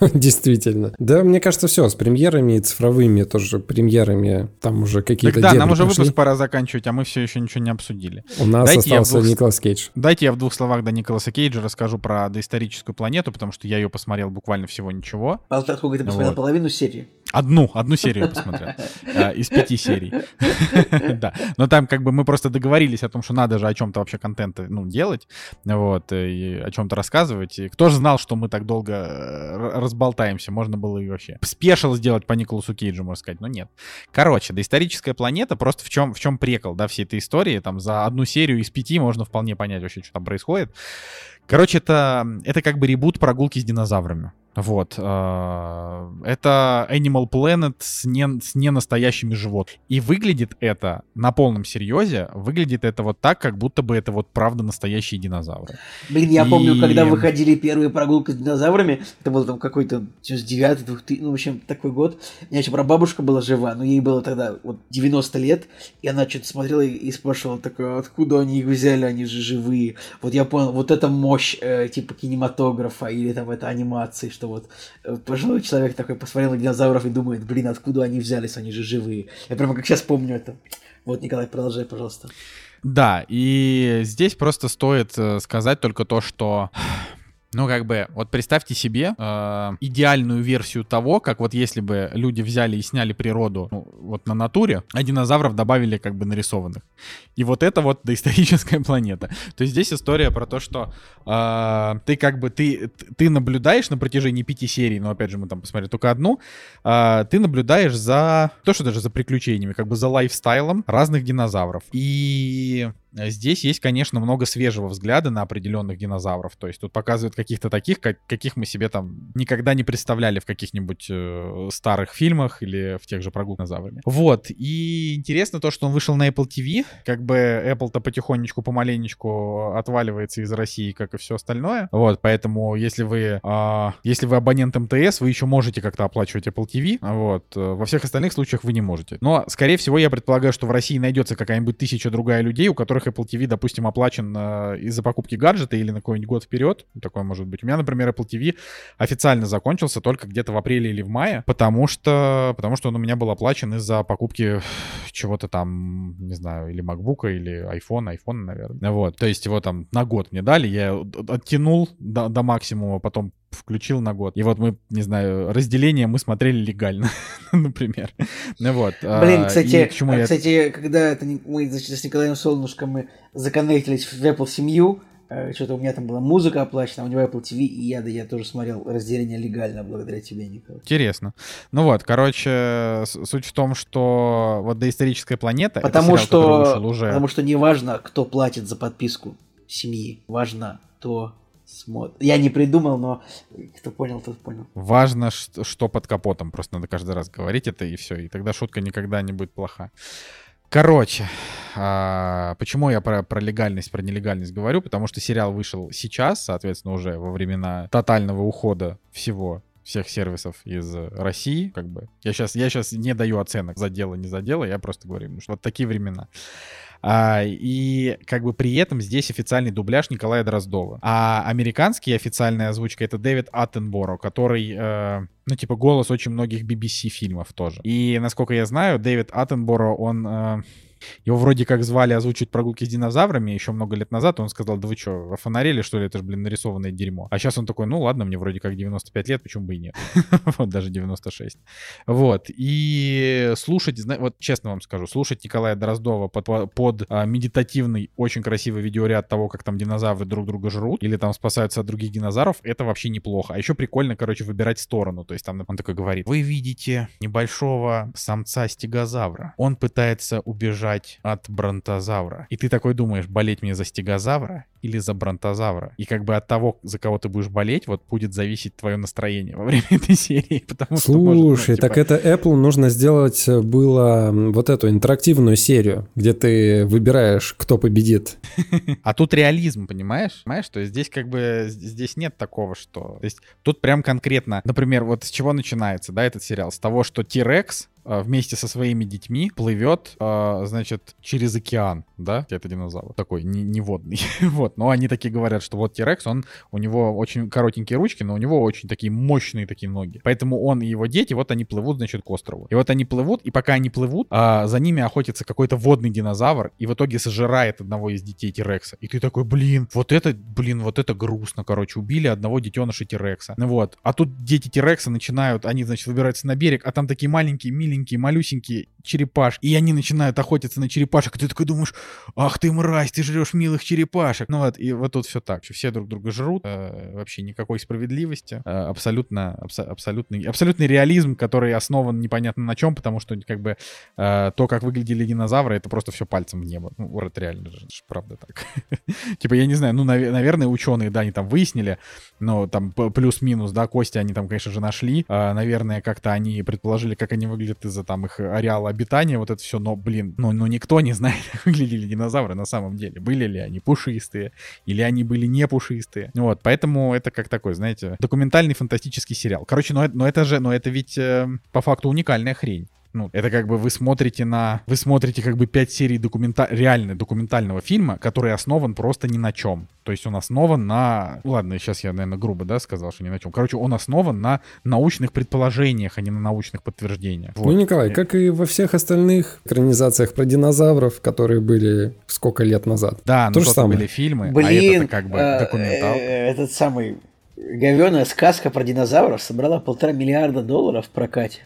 Действительно. Да, мне кажется, все, с премьерами и цифровыми тоже премьерами там уже какие-то Так да, нам уже пошли. выпуск пора заканчивать, а мы все еще ничего не обсудили. У нас Дайте остался двух... Николас Кейдж. Дайте я в двух словах до Николаса Кейджа расскажу про доисторическую планету, потому что я ее посмотрел буквально всего ничего. Сколько ты посмотрел? Вот. Половину серии? Одну, одну серию посмотрел. Э, из пяти серий. Да. Но там как бы мы просто договорились о том, что надо же о чем-то вообще контент ну, делать, вот, и о чем-то рассказывать. И кто же знал, что мы так долго э, разболтаемся? Можно было и вообще спешил сделать по Николасу Кейджу, можно сказать, но нет. Короче, доисторическая планета, просто в чем, в чем прикол, да, всей этой истории, там за одну серию из пяти можно вполне понять вообще, что там происходит. Короче, это, это как бы ребут прогулки с динозаврами. Вот. Э, это Animal Planet с, не, с ненастоящими животными. И выглядит это на полном серьезе, выглядит это вот так, как будто бы это вот правда настоящие динозавры. Блин, я и... помню, когда выходили первые прогулки с динозаврами, это был там какой-то 99 2000, ну, в общем, такой год. У меня еще прабабушка была жива, но ей было тогда вот 90 лет, и она что-то смотрела и, и спрашивала такое, откуда они их взяли, они же живые. Вот я понял, вот это мощь э, типа кинематографа или там это анимации, что что вот э, пожилой человек такой посмотрел на динозавров и думает, блин, откуда они взялись, они же живые. Я прямо как сейчас помню это. Вот, Николай, продолжай, пожалуйста. Да, и здесь просто стоит э, сказать только то, что ну, как бы, вот представьте себе э, идеальную версию того, как вот если бы люди взяли и сняли природу ну, вот на натуре, а динозавров добавили как бы нарисованных. И вот это вот доисторическая планета. То есть здесь история про то, что э, ты как бы, ты, ты наблюдаешь на протяжении пяти серий, но опять же мы там посмотрели только одну, э, ты наблюдаешь за, то что даже за приключениями, как бы за лайфстайлом разных динозавров. И здесь есть, конечно, много свежего взгляда на определенных динозавров. То есть тут показывают каких-то таких, как, каких мы себе там никогда не представляли в каких-нибудь э, старых фильмах или в тех же прогулках динозаврами. Вот. И интересно то, что он вышел на Apple TV. Как бы Apple-то потихонечку, помаленечку отваливается из России, как и все остальное. Вот. Поэтому, если вы, э, если вы абонент МТС, вы еще можете как-то оплачивать Apple TV. Вот. Во всех остальных случаях вы не можете. Но, скорее всего, я предполагаю, что в России найдется какая-нибудь тысяча другая людей, у которых которых Apple TV, допустим, оплачен э, из-за покупки гаджета или на какой-нибудь год вперед, такое может быть. У меня, например, Apple TV официально закончился только где-то в апреле или в мае, потому что, потому что он у меня был оплачен из-за покупки чего-то там, не знаю, или MacBook, или iPhone, iPhone, наверное. Вот, то есть его там на год мне дали, я оттянул до, до максимума, потом включил на год. И вот мы, не знаю, разделение мы смотрели легально, например. Ну вот. А, Блин, кстати, кстати, когда это мы с Николаем Солнышком мы законнектились в Apple семью, Э, что-то у меня там была музыка оплачена, у него Apple TV, и я, да, я тоже смотрел разделение легально благодаря тебе, Николай. Интересно. Ну вот, короче, суть в том, что вот доисторическая планета... Потому сериал, что, уже... потому что не важно, кто платит за подписку семьи, важно, кто смотрит. Я не придумал, но кто понял, тот понял. Важно, что под капотом, просто надо каждый раз говорить это, и все, и тогда шутка никогда не будет плоха. Короче, а, почему я про, про легальность, про нелегальность говорю? Потому что сериал вышел сейчас, соответственно, уже во времена тотального ухода всего всех сервисов из России, как бы. Я сейчас, я сейчас не даю оценок за дело, не за дело, я просто говорю, что вот такие времена. А, и как бы при этом здесь официальный дубляж Николая Дроздова. А американский официальная озвучка это Дэвид Аттенборо, который, э, ну, типа, голос очень многих BBC фильмов тоже. И, насколько я знаю, Дэвид Аттенборо, он... Э, его вроде как звали озвучить прогулки с динозаврами еще много лет назад, он сказал, да вы что, офонарели, что ли, это же, блин, нарисованное дерьмо. А сейчас он такой, ну ладно, мне вроде как 95 лет, почему бы и нет. вот, даже 96. Вот, и слушать, вот честно вам скажу, слушать Николая Дроздова под, а, медитативный, очень красивый видеоряд того, как там динозавры друг друга жрут, или там спасаются от других динозавров, это вообще неплохо. А еще прикольно, короче, выбирать сторону, то есть там он такой говорит, вы видите небольшого самца-стегозавра, он пытается убежать убежать от бронтозавра. И ты такой думаешь, болеть мне за стегозавра или за бронтозавра? И как бы от того, за кого ты будешь болеть, вот будет зависеть твое настроение во время этой серии. Потому Слушай, что может, ну, типа... так это Apple нужно сделать э, было вот эту интерактивную серию, где ты выбираешь, кто победит. А тут реализм, понимаешь? Понимаешь, что здесь как бы здесь нет такого, что... То есть тут прям конкретно, например, вот с чего начинается, да, этот сериал? С того, что T-Rex вместе со своими детьми плывет, э, значит, через океан, да, это динозавр, такой не, не водный, вот, но они такие говорят, что вот Тирекс, он, у него очень коротенькие ручки, но у него очень такие мощные такие ноги, поэтому он и его дети, вот они плывут, значит, к острову, и вот они плывут, и пока они плывут, а, за ними охотится какой-то водный динозавр, и в итоге сожирает одного из детей Тирекса, и ты такой, блин, вот это, блин, вот это грустно, короче, убили одного детеныша Тирекса, ну вот, а тут дети Тирекса начинают, они, значит, выбираются на берег, а там такие маленькие, миленькие, малюсенькие черепашки, и они начинают охотиться на черепашек, и ты такой думаешь, ах ты мразь, ты жрешь милых черепашек. Ну вот, и вот тут все так, все друг друга жрут, э, вообще никакой справедливости, э, абсолютно, абс- абсолютный, абсолютный реализм, который основан непонятно на чем, потому что как бы э, то, как выглядели динозавры, это просто все пальцем в небо. Ну, вот реально же, правда так. типа, я не знаю, ну, нав- наверное, ученые, да, они там выяснили, но там плюс-минус, да, кости они там, конечно же, нашли. Э, наверное, как-то они предположили, как они выглядят из-за там их ареала обитания, вот это все, но, блин, ну, ну никто не знает, как выглядели динозавры на самом деле. Были ли они пушистые, или они были не пушистые. Вот, поэтому это как такой, знаете, документальный фантастический сериал. Короче, но, но это же, но это ведь э, по факту уникальная хрень. Ну, это как бы вы смотрите на... Вы смотрите как бы пять серий документа... реально документального фильма, который основан просто ни на чем. То есть он основан на... Ладно, сейчас я, наверное, грубо, да, сказал, что ни на чем. Короче, он основан на научных предположениях, а не на научных подтверждениях. Вот. Ну, Николай, как и во всех остальных экранизациях про динозавров, которые были сколько лет назад. Да, ну, То же самое. были фильмы, Блин, а это как бы э, документал. Э, этот самый говеная сказка про динозавров собрала полтора миллиарда долларов в прокате.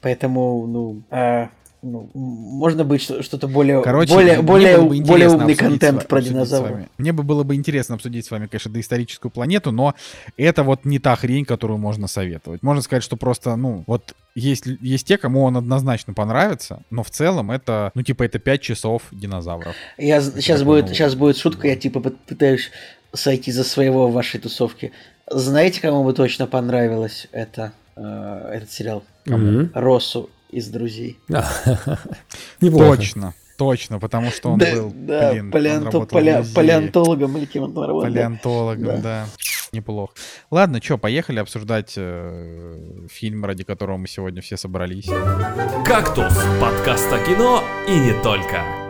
Поэтому, ну, а, ну, можно быть что-то более, Короче, более, более, более умный контент про динозавров. Мне бы было бы интересно обсудить с вами, конечно, доисторическую планету, но это вот не та хрень, которую можно советовать. Можно сказать, что просто, ну, вот есть, есть те, кому он однозначно понравится, но в целом это, ну, типа, это 5 часов динозавров. Я, сейчас, будет, ну, сейчас будет шутка, я, типа, пытаюсь сойти за своего в вашей тусовке. Знаете, кому бы точно понравилось это, э, этот сериал? Угу. Россу из друзей. Точно. Точно, потому что он да, был, да, блин, палеонто, он пале, палеонтологом или кем он работал. Палеонтологом, да. да. Неплохо. Ладно, что, поехали обсуждать э, фильм, ради которого мы сегодня все собрались. «Кактус» — подкаст о кино и не только.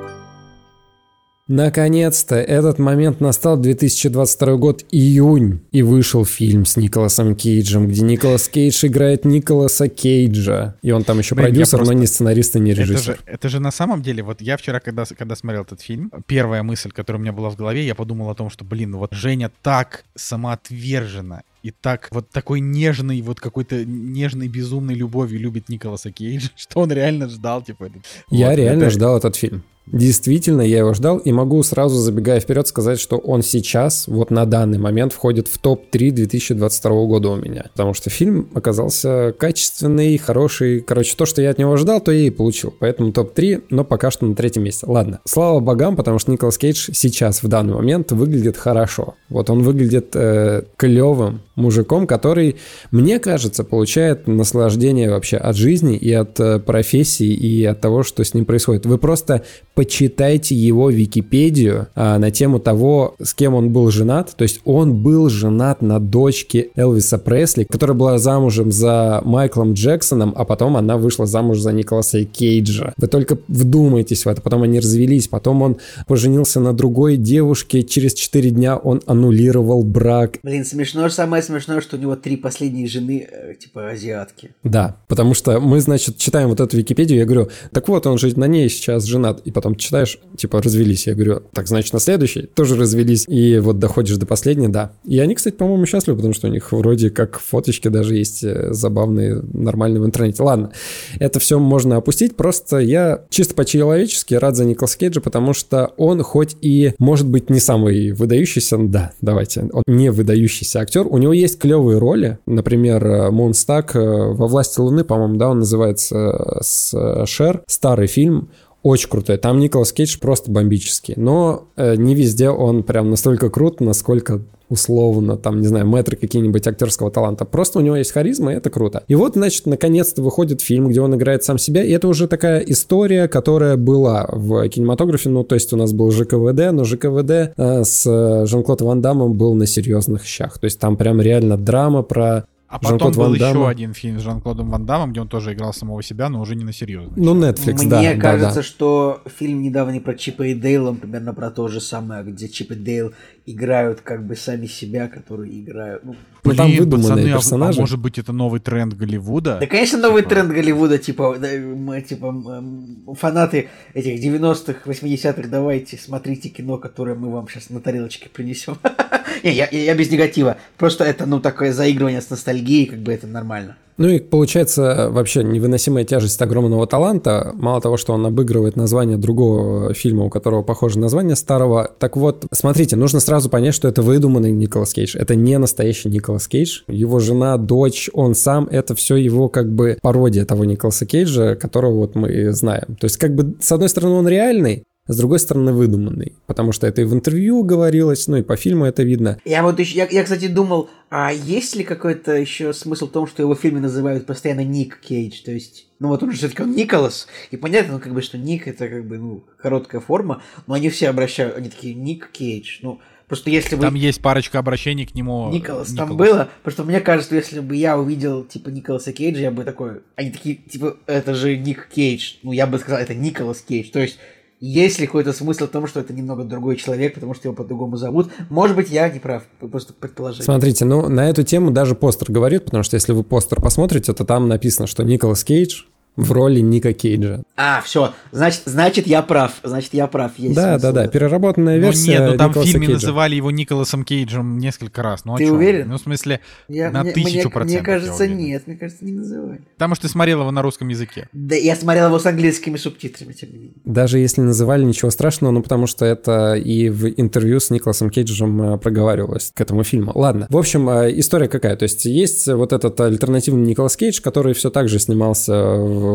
Наконец-то этот момент настал 2022 год, июнь, и вышел фильм с Николасом Кейджем, где Николас Кейдж играет Николаса Кейджа. И он там еще Блин, продюсер, просто... но не сценарист и не режиссер. Это же, это же на самом деле, вот я вчера, когда, когда смотрел этот фильм, первая мысль, которая у меня была в голове, я подумал о том, что, блин, вот Женя так самоотверженно и так вот такой нежный, вот какой-то нежной, безумной любовью любит Николаса Кейджа, что он реально ждал, типа, этот... Я вот, реально это... ждал этот фильм. Действительно, я его ждал и могу сразу, забегая вперед, сказать, что он сейчас, вот на данный момент, входит в топ-3 2022 года у меня. Потому что фильм оказался качественный, хороший. Короче, то, что я от него ждал, то я и получил. Поэтому топ-3, но пока что на третьем месте. Ладно, слава богам, потому что Николас Кейдж сейчас, в данный момент, выглядит хорошо. Вот он выглядит э, клевым мужиком, который, мне кажется, получает наслаждение вообще от жизни и от э, профессии и от того, что с ним происходит. Вы просто почитайте его Википедию а, на тему того, с кем он был женат. То есть он был женат на дочке Элвиса Пресли, которая была замужем за Майклом Джексоном, а потом она вышла замуж за Николаса Кейджа. Вы только вдумайтесь в это. Потом они развелись, потом он поженился на другой девушке. Через 4 дня он аннулировал брак. Блин, смешно, самое смешное, что у него три последние жены, э, типа азиатки. Да, потому что мы, значит, читаем вот эту Википедию, я говорю, так вот, он же на ней сейчас женат, и потом читаешь, типа, развелись. Я говорю, так, значит, на следующий тоже развелись. И вот доходишь до последней, да. И они, кстати, по-моему, счастливы, потому что у них вроде как фоточки даже есть э, забавные, нормальные в интернете. Ладно, это все можно опустить. Просто я чисто по-человечески рад за Николас Кейджа, потому что он хоть и может быть не самый выдающийся, да, давайте, он не выдающийся актер, у него есть клевые роли, например, Мунстак э, во «Власти Луны», по-моему, да, он называется э, с Шер, старый фильм, очень крутой. Там Николас Кейдж просто бомбический. Но э, не везде он прям настолько крут, насколько условно, там, не знаю, метры какие-нибудь актерского таланта. Просто у него есть харизма, и это круто. И вот, значит, наконец-то выходит фильм, где он играет сам себя, и это уже такая история, которая была в кинематографе, ну, то есть у нас был ЖКВД, но ЖКВД э, с Жан-Клод Ван Дамом был на серьезных щах. То есть там прям реально драма про а потом был еще один фильм с Жан-Клодом Ван Дамом, где он тоже играл самого себя, но уже не на серьезно. Ну, Netflix, Мне да. Мне кажется, да, да. что фильм недавний про Чипа и Дейла, примерно про то же самое, где Чип и Дейл играют как бы сами себя, которые играют. Ну, ну там выдуманные пацаны, персонажи. А, а может быть это новый тренд Голливуда? Да, конечно, новый типа... тренд Голливуда, типа, да, мы, типа, фанаты этих 90-х, 80-х, давайте смотрите кино, которое мы вам сейчас на тарелочке принесем. Не, я, я без негатива. Просто это, ну, такое заигрывание с ностальгией, как бы это нормально. Ну и получается вообще невыносимая тяжесть огромного таланта. Мало того, что он обыгрывает название другого фильма, у которого похоже название старого. Так вот, смотрите, нужно сразу понять, что это выдуманный Николас Кейдж. Это не настоящий Николас Кейдж. Его жена, дочь, он сам, это все его как бы пародия того Николаса Кейджа, которого вот мы знаем. То есть как бы с одной стороны он реальный, с другой стороны, выдуманный. Потому что это и в интервью говорилось, ну и по фильму это видно. Я вот еще, я, я кстати, думал, а есть ли какой-то еще смысл в том, что его в фильме называют постоянно Ник Кейдж? То есть, ну вот он же все-таки он Николас, и понятно, ну как бы, что Ник это как бы, ну, короткая форма, но они все обращают, они такие, Ник Кейдж, ну, Просто если бы... Там есть парочка обращений к нему. Николас, Николас. там было. Просто мне кажется, если бы я увидел, типа, Николаса Кейджа, я бы такой... Они такие, типа, это же Ник Кейдж. Ну, я бы сказал, это Николас Кейдж. То есть, есть ли какой-то смысл в том, что это немного другой человек, потому что его по-другому зовут? Может быть, я не прав, просто предположение. Смотрите, ну, на эту тему даже постер говорит, потому что если вы постер посмотрите, то там написано, что Николас Кейдж в роли Ника Кейджа. А, все, значит, значит, я прав, значит, я прав. Есть да, смысл. да, да, переработанная ну, версия. нет, ну там Николаса в фильме Кейджа. называли его Николасом Кейджем несколько раз. Ну, а ты чё? уверен? Ну, в смысле, я, на мне, тысячу мне, процентов. Мне кажется, нет, мне кажется, не называли. Потому что ты смотрел его на русском языке. Да, я смотрел его с английскими субтитрами, тем не менее. Даже если называли, ничего страшного, ну, потому что это и в интервью с Николасом Кейджем э, проговаривалось к этому фильму. Ладно, в общем, э, история какая? То есть есть вот этот альтернативный Николас Кейдж, который все так же снимался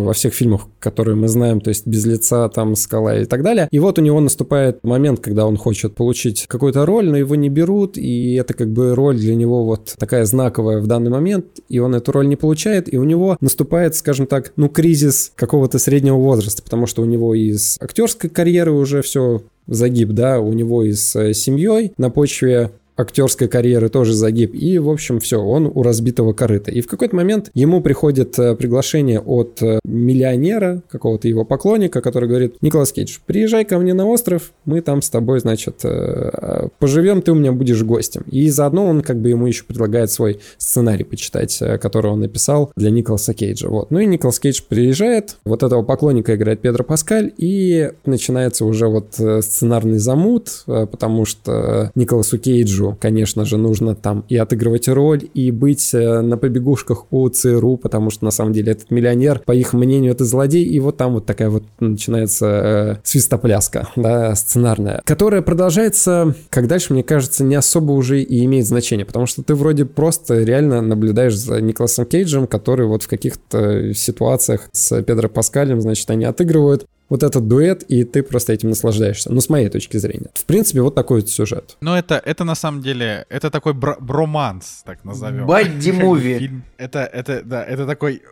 во всех фильмах, которые мы знаем, то есть без лица, там, скала и так далее. И вот у него наступает момент, когда он хочет получить какую-то роль, но его не берут, и это как бы роль для него вот такая знаковая в данный момент, и он эту роль не получает, и у него наступает, скажем так, ну, кризис какого-то среднего возраста, потому что у него из актерской карьеры уже все загиб, да, у него и с семьей на почве актерской карьеры тоже загиб. И, в общем, все, он у разбитого корыта. И в какой-то момент ему приходит э, приглашение от э, миллионера, какого-то его поклонника, который говорит, Николас Кейдж, приезжай ко мне на остров, мы там с тобой, значит, э, поживем, ты у меня будешь гостем. И заодно он как бы ему еще предлагает свой сценарий почитать, который он написал для Николаса Кейджа. Вот. Ну и Николас Кейдж приезжает, вот этого поклонника играет Педро Паскаль, и начинается уже вот сценарный замут, потому что Николасу Кейджу Кейджу, конечно же, нужно там и отыгрывать роль, и быть э, на побегушках у ЦРУ, потому что на самом деле этот миллионер, по их мнению, это злодей, и вот там вот такая вот начинается э, свистопляска, да, сценарная, которая продолжается, как дальше, мне кажется, не особо уже и имеет значение, потому что ты вроде просто реально наблюдаешь за Николасом Кейджем, который вот в каких-то ситуациях с Педро Паскалем, значит, они отыгрывают, вот этот дуэт, и ты просто этим наслаждаешься. Ну, с моей точки зрения. В принципе, вот такой вот сюжет. Но это, это на самом деле, это такой бр- броманс, так назовем. Бадди-муви. Это, это, да, это такой,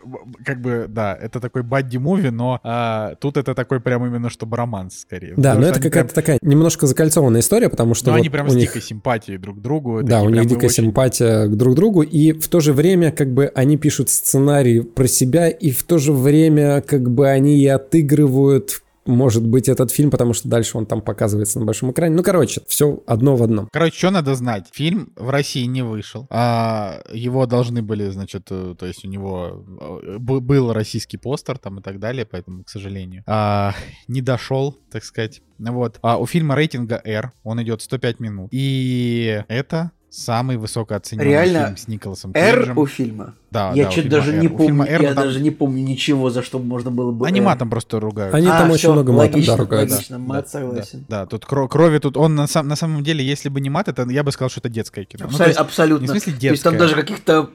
как бы, да, это такой бадди-муви, но а, тут это такой прям именно что броманс, скорее. Да, но это какая-то прям... такая немножко закольцованная история, потому что... Ну, вот они прям с них... дикой симпатией друг к другу. Да, у них дикая очень... симпатия к друг другу, и в то же время, как бы, они пишут сценарий про себя, и в то же время, как бы, они и отыгрывают может быть этот фильм, потому что дальше он там показывается на большом экране. Ну, короче, все одно в одном. Короче, что надо знать? Фильм в России не вышел. А его должны были, значит, э, то есть у него э, был российский постер там и так далее, поэтому, к сожалению, а, не дошел, так сказать. Вот. А у фильма рейтинга R, он идет 105 минут. И это самый высокооцененный Реально? фильм с Николасом Кейджем. R у фильма? Да, я да, что-то даже не помню, R, я там... даже не помню ничего, за что можно было бы. Они R. матом просто ругают. Они а, там очень много матом логично, да, ругают. Логично, мат согласен. Да, да, тут крови тут он на, сам, на самом деле, если бы не мат, это я бы сказал, что это детское кино. Абсол- ну, есть, абсолютно. Не в смысле детское. То есть там даже каких-то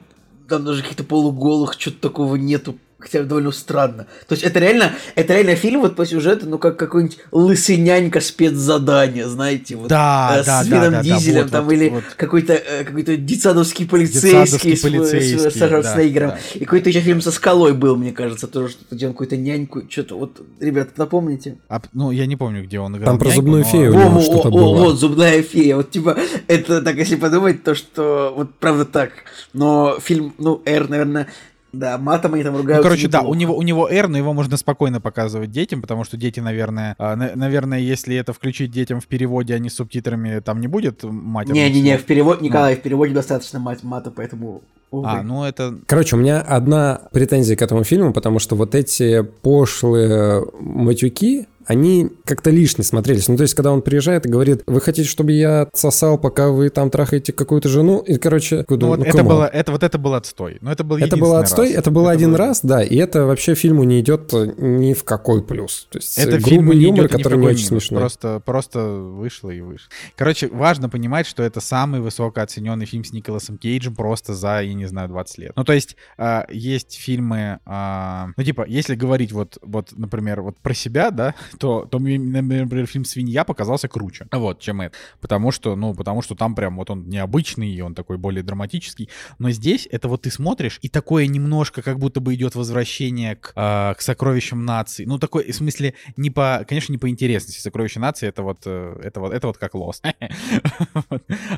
там даже каких-то полуголых, что-то такого нету Хотя довольно странно. То есть это реально, это реально фильм вот по сюжету, ну как какой-нибудь лысынянька спецзадание, знаете, вот да, э, да, с Вином да, Дизелем да, вот, там вот, или вот. какой-то э, какой-то детсадовский полицейский, детсадовский полицейский с, с, с Снейгером. Да, И какой-то еще фильм со скалой был, мне кажется, тоже что-то где он какую-то няньку, что-то вот, ребята, напомните? А, ну я не помню, где он играл. Там про няньку, зубную но... фею у него что-то было. Вот зубная фея, вот типа это так если подумать, то что вот правда так. Но фильм, ну R, наверное да, матом они там ругаются. Ну, короче, неплохо. да, у него, у него R, но его можно спокойно показывать детям, потому что дети, наверное, а, на, наверное, если это включить детям в переводе, а не с субтитрами, там не будет мать. Не-не-не, в переводе, Николай, в переводе достаточно мать мата, поэтому Увы. А, ну это... Короче, у меня одна претензия к этому фильму, потому что вот эти пошлые матюки, они как-то лишние смотрелись. Ну, то есть, когда он приезжает и говорит, вы хотите, чтобы я сосал, пока вы там трахаете какую-то жену? И, короче... Ну, ну вот это, было, это, вот это был отстой. Но это был Это было отстой, раз. это был это один был... раз, да, и это вообще фильму не идет ни в какой плюс. То есть, это грубый не юмор, идет который не очень смешной. Просто, просто вышло и вышло. Короче, важно понимать, что это самый высокооцененный фильм с Николасом Кейджем просто за, я не знаю, 20 лет. Ну, то есть, э, есть фильмы, э, ну, типа, если говорить вот, вот, например, вот про себя, да, то, то например, фильм «Свинья» показался круче, вот, чем это. Потому что, ну, потому что там прям вот он необычный, и он такой более драматический. Но здесь это вот ты смотришь, и такое немножко как будто бы идет возвращение к, э, к «Сокровищам нации». Ну, такой, в смысле, не по, конечно, не по интересности. «Сокровища нации» — это вот, э, это вот, это вот как «Лос».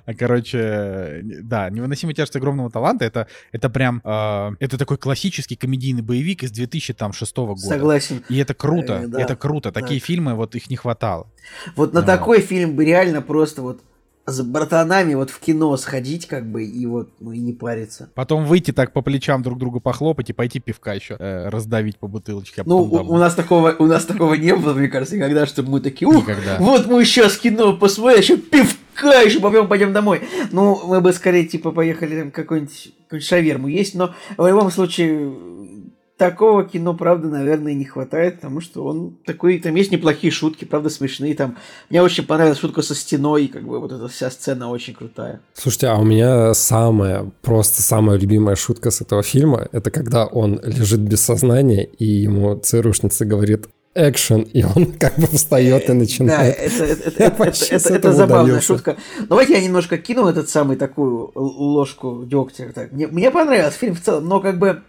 А, короче, да, «Невыносимая тяжесть огромного таланта» — это, это прям, э, это такой классический комедийный боевик из 2006 года. Согласен. И это круто, Э, это круто. Такие да. фильмы, вот их не хватало. Вот на Вот. такой фильм бы реально просто вот с братанами вот в кино сходить, как бы, и вот, ну, и не париться. Потом выйти так по плечам друг другу похлопать и пойти пивка еще э, раздавить по бутылочке. а Ну, у, у нас такого, у нас такого не было, мне кажется, никогда, чтобы мы такие, ух, Никогда. вот мы сейчас кино посмотрим, еще пивка, еще попьем, пойдем домой. Ну, мы бы скорее, типа, поехали там какой-нибудь, какую-нибудь шаверму есть, но в любом случае, такого кино, правда, наверное, не хватает, потому что он такой, там есть неплохие шутки, правда, смешные, там, мне очень понравилась шутка со стеной, как бы вот эта вся сцена очень крутая. Слушайте, а у меня самая, просто самая любимая шутка с этого фильма, это когда он лежит без сознания, и ему ЦРУшница говорит экшен, и он как бы встает и Да, начинает. это, это, это, это, это- это забавная удалился. шутка. Давайте я немножко кину этот самый такую ложку дегтя. Так, мне, мне понравился фильм в целом, но как бы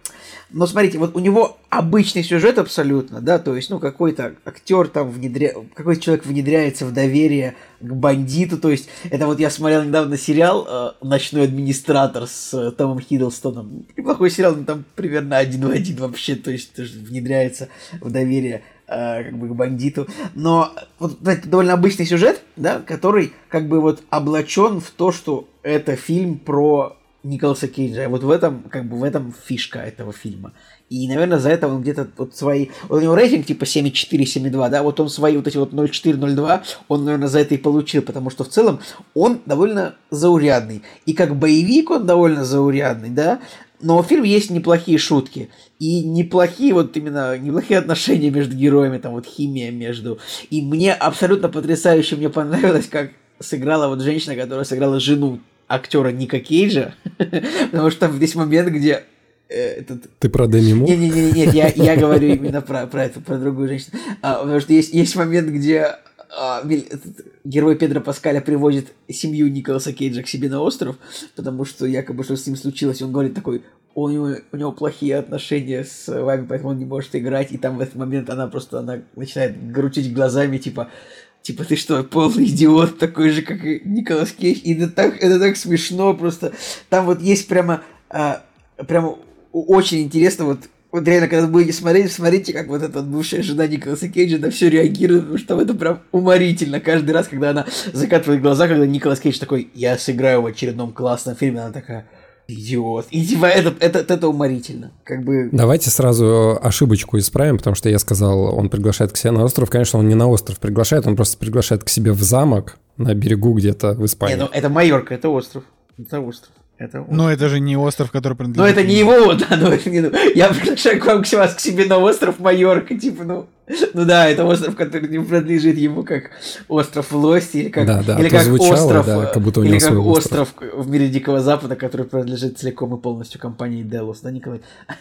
Но смотрите, вот у него обычный сюжет абсолютно, да, то есть, ну, какой-то актер там внедря... какой-то человек внедряется в доверие к бандиту, то есть, это вот я смотрел недавно сериал э, «Ночной администратор» с э, Томом Хиддлстоном. Неплохой сериал, но там примерно один в один вообще, то есть, внедряется в доверие э, как бы к бандиту. Но вот это довольно обычный сюжет, да, который как бы вот облачен в то, что это фильм про Николаса Кейджа. Вот в этом, как бы в этом фишка этого фильма. И, наверное, за это он где-то вот свои... Вот у него рейтинг типа 7,4, 7,2, да, вот он свои вот эти вот 0,4, 0,2, он, наверное, за это и получил, потому что в целом он довольно заурядный. И как боевик он довольно заурядный, да, но в фильме есть неплохие шутки. И неплохие вот именно, неплохие отношения между героями, там вот химия между... И мне абсолютно потрясающе, мне понравилось, как сыграла вот женщина, которая сыграла жену актера Ника Кейджа, потому что там здесь момент, где э, этот... Ты про Деми Мур? Не-не-не, нет, я, я говорю именно про, про эту, про другую женщину. А, потому что есть, есть момент, где а, этот, герой Педро Паскаля приводит семью Николаса Кейджа к себе на остров, потому что якобы что с ним случилось, он говорит такой, у него, у него плохие отношения с вами, поэтому он не может играть, и там в этот момент она просто она начинает гручить глазами, типа, Типа, ты что, полный идиот, такой же, как и Николас Кейдж. И это так, это так смешно просто. Там вот есть прямо, а, прямо очень интересно, вот, вот реально, когда будете смотреть, смотрите, как вот эта бывшая жена Николаса Кейджа на все реагирует, потому что это прям уморительно. Каждый раз, когда она закатывает глаза, когда Николас Кейдж такой, я сыграю в очередном классном фильме, она такая, идиот. И типа это, это, это, это уморительно. Как бы... Давайте сразу ошибочку исправим, потому что я сказал, он приглашает к себе на остров. Конечно, он не на остров приглашает, он просто приглашает к себе в замок на берегу где-то в Испании. Не, ну это Майорка, это остров. Это остров. Это Но это же не остров, который принадлежит. Ну это не его, да, но это не... Я приглашаю к вам к вас к себе на остров Майорка, типа, ну... Ну да, это остров, который не принадлежит ему как остров Влости, или как, да, да, или как звучало, остров, да, как будто у или как остров. остров в мире Дикого Запада, который принадлежит целиком и полностью компании Делос, да, Николай?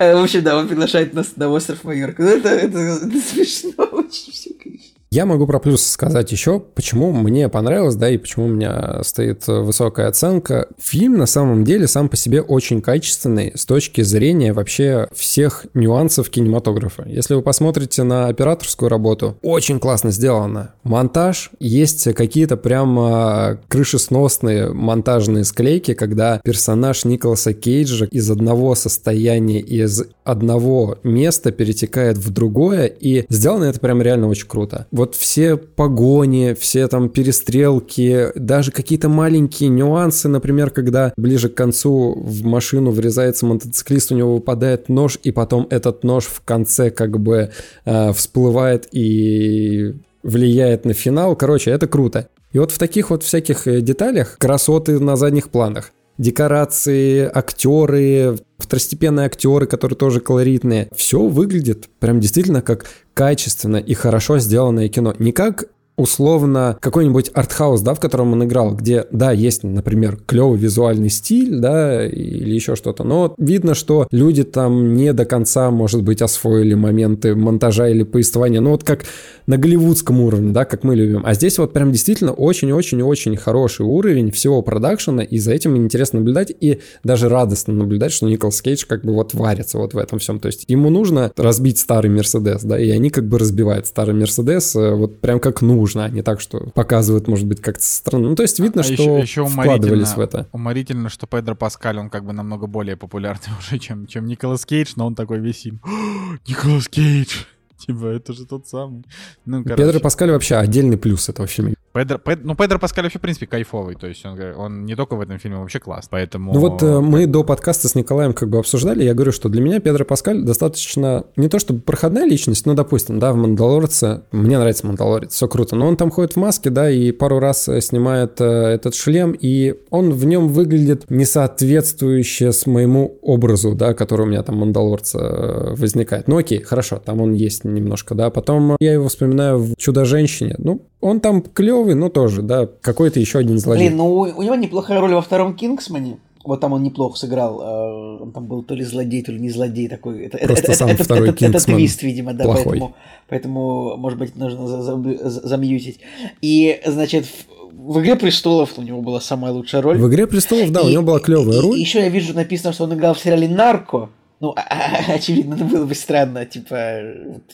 В общем, да, он приглашает нас на остров Майорка. Ну это, это, это смешно очень все, конечно. Я могу про плюс сказать еще, почему мне понравилось, да, и почему у меня стоит высокая оценка. Фильм на самом деле сам по себе очень качественный с точки зрения вообще всех нюансов кинематографа. Если вы посмотрите на операторскую работу, очень классно сделано. Монтаж, есть какие-то прямо крышесносные монтажные склейки, когда персонаж Николаса Кейджа из одного состояния, из одного места перетекает в другое, и сделано это прям реально очень круто вот все погони, все там перестрелки, даже какие-то маленькие нюансы, например, когда ближе к концу в машину врезается мотоциклист, у него выпадает нож, и потом этот нож в конце как бы э, всплывает и влияет на финал. Короче, это круто. И вот в таких вот всяких э, деталях красоты на задних планах декорации, актеры, второстепенные актеры, которые тоже колоритные. Все выглядит прям действительно как качественно и хорошо сделанное кино. Не как условно какой-нибудь артхаус, да, в котором он играл, где, да, есть, например, клевый визуальный стиль, да, или еще что-то, но видно, что люди там не до конца, может быть, освоили моменты монтажа или повествования, ну вот как на голливудском уровне, да, как мы любим. А здесь вот прям действительно очень-очень-очень хороший уровень всего продакшена, и за этим интересно наблюдать, и даже радостно наблюдать, что Николас Кейдж как бы вот варится вот в этом всем. То есть ему нужно разбить старый Мерседес, да, и они как бы разбивают старый Мерседес э, вот прям как нужно нужно, а не так, что показывают, может быть, как-то странно. Ну, то есть видно, а что еще, еще вкладывались в это. Уморительно, что Педро Паскаль, он как бы намного более популярный уже, чем, чем Николас Кейдж, но он такой весь им. Николас Кейдж! Типа, это же тот самый. Ну, Педро Паскаль вообще отдельный плюс этого фильма. Педро, Пед, ну, Педро Паскаль вообще, в принципе, кайфовый. То есть он, он не только в этом фильме, вообще класс. Поэтому... Ну вот э, мы до подкаста с Николаем как бы обсуждали. Я говорю, что для меня Педро Паскаль достаточно не то чтобы проходная личность, но, допустим, да, в «Мандалорце». Мне нравится «Мандалорец», все круто. Но он там ходит в маске, да, и пару раз э, снимает э, этот шлем, и он в нем выглядит несоответствующе с моему образу, да, который у меня там «Мандалорца» э, возникает. Ну окей, хорошо, там он есть немножко, да. Потом я его вспоминаю в «Чудо-женщине». Ну, он там клевый, но тоже, да, какой-то еще один злодей. Блин, ну у него неплохая роль во втором Кингсмане. Вот там он неплохо сыграл. Э, он там был то ли злодей, то ли не злодей такой. Это, Просто это, сам это, второй это, это, это твист, видимо, да, плохой. поэтому, поэтому, может быть, нужно за, за, замьютить. И, значит, в, в «Игре престолов» у него была самая лучшая роль. В «Игре престолов», да, и, у него была клевая роль. И еще я вижу написано, что он играл в сериале «Нарко», ну, а, а, очевидно, это было бы странно, типа,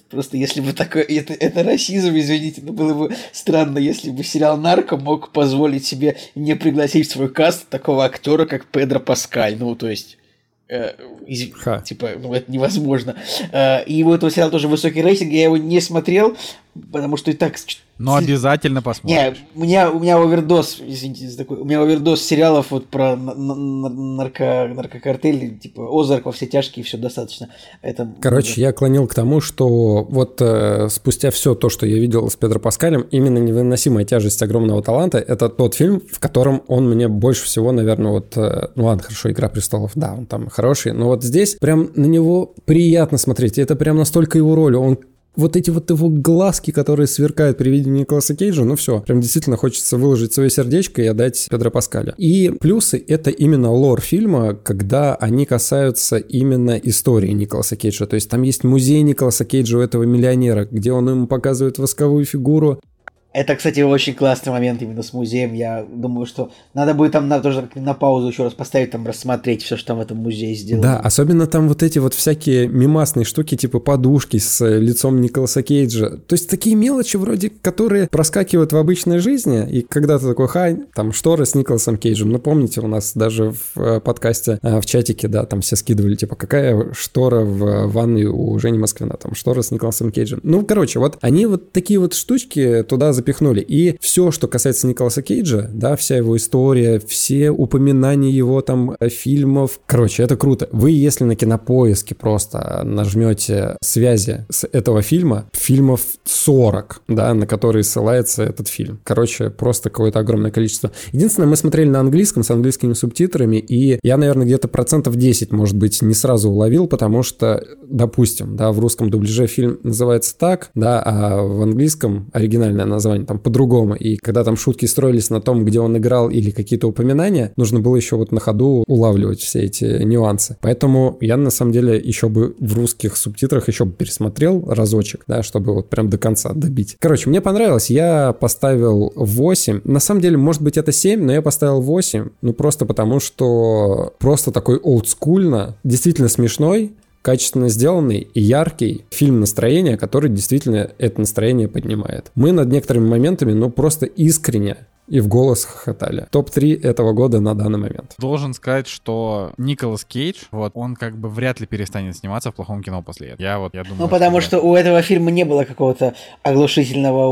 просто если бы такое, это, это расизм, извините, но было бы странно, если бы сериал «Нарко» мог позволить себе не пригласить в свой каст такого актера, как Педро Паскаль, ну, то есть... Э, из, типа, ну это невозможно. Э, и у этого сериала тоже высокий рейтинг, я его не смотрел, потому что и так но обязательно посмотрим. Не, у меня, у меня овердос, извините за такой, у меня овердос сериалов вот про нарко, наркокартель, типа Озарк во все тяжкие, все достаточно. Это, Короче, я клонил к тому, что вот э, спустя все то, что я видел с Педро Паскалем, именно невыносимая тяжесть огромного таланта, это тот фильм, в котором он мне больше всего, наверное, вот, э, ну ладно, хорошо, Игра престолов, да, он там хороший, но вот здесь прям на него приятно смотреть, это прям настолько его роль, он вот эти вот его глазки, которые сверкают при виде Николаса Кейджа, ну все, прям действительно хочется выложить свое сердечко и отдать Педро Паскаля. И плюсы — это именно лор фильма, когда они касаются именно истории Николаса Кейджа. То есть там есть музей Николаса Кейджа у этого миллионера, где он ему показывает восковую фигуру, это, кстати, очень классный момент именно с музеем. Я думаю, что надо будет там на, тоже на паузу еще раз поставить, там рассмотреть все, что там в этом музее сделано. Да, особенно там вот эти вот всякие мимасные штуки, типа подушки с э, лицом Николаса Кейджа. То есть такие мелочи вроде, которые проскакивают в обычной жизни, и когда ты такой, хай, там шторы с Николасом Кейджем. Ну, помните, у нас даже в э, подкасте, э, в чатике, да, там все скидывали, типа, какая штора в ванной у Жени Москвина, там шторы с Николасом Кейджем. Ну, короче, вот они вот такие вот штучки туда запихнули. И все, что касается Николаса Кейджа, да, вся его история, все упоминания его там э, фильмов, короче, это круто. Вы, если на кинопоиске просто нажмете связи с этого фильма, фильмов 40, да, на которые ссылается этот фильм. Короче, просто какое-то огромное количество. Единственное, мы смотрели на английском, с английскими субтитрами, и я, наверное, где-то процентов 10, может быть, не сразу уловил, потому что, допустим, да, в русском дубляже фильм называется так, да, а в английском оригинальное название там по-другому. И когда там шутки строились на том, где он играл или какие-то упоминания, нужно было еще вот на ходу улавливать все эти нюансы. Поэтому я на самом деле еще бы в русских субтитрах еще бы пересмотрел разочек, да, чтобы вот прям до конца добить. Короче, мне понравилось. Я поставил 8. На самом деле, может быть, это 7, но я поставил 8. Ну, просто потому, что просто такой олдскульно, действительно смешной, качественно сделанный и яркий фильм настроения, который действительно это настроение поднимает. Мы над некоторыми моментами, ну, просто искренне и в голос хохотали. Топ-3 этого года на данный момент. Должен сказать, что Николас Кейдж, вот, он как бы вряд ли перестанет сниматься в плохом кино после этого. Я вот, я думаю... Ну, потому что, что у этого фильма не было какого-то оглушительного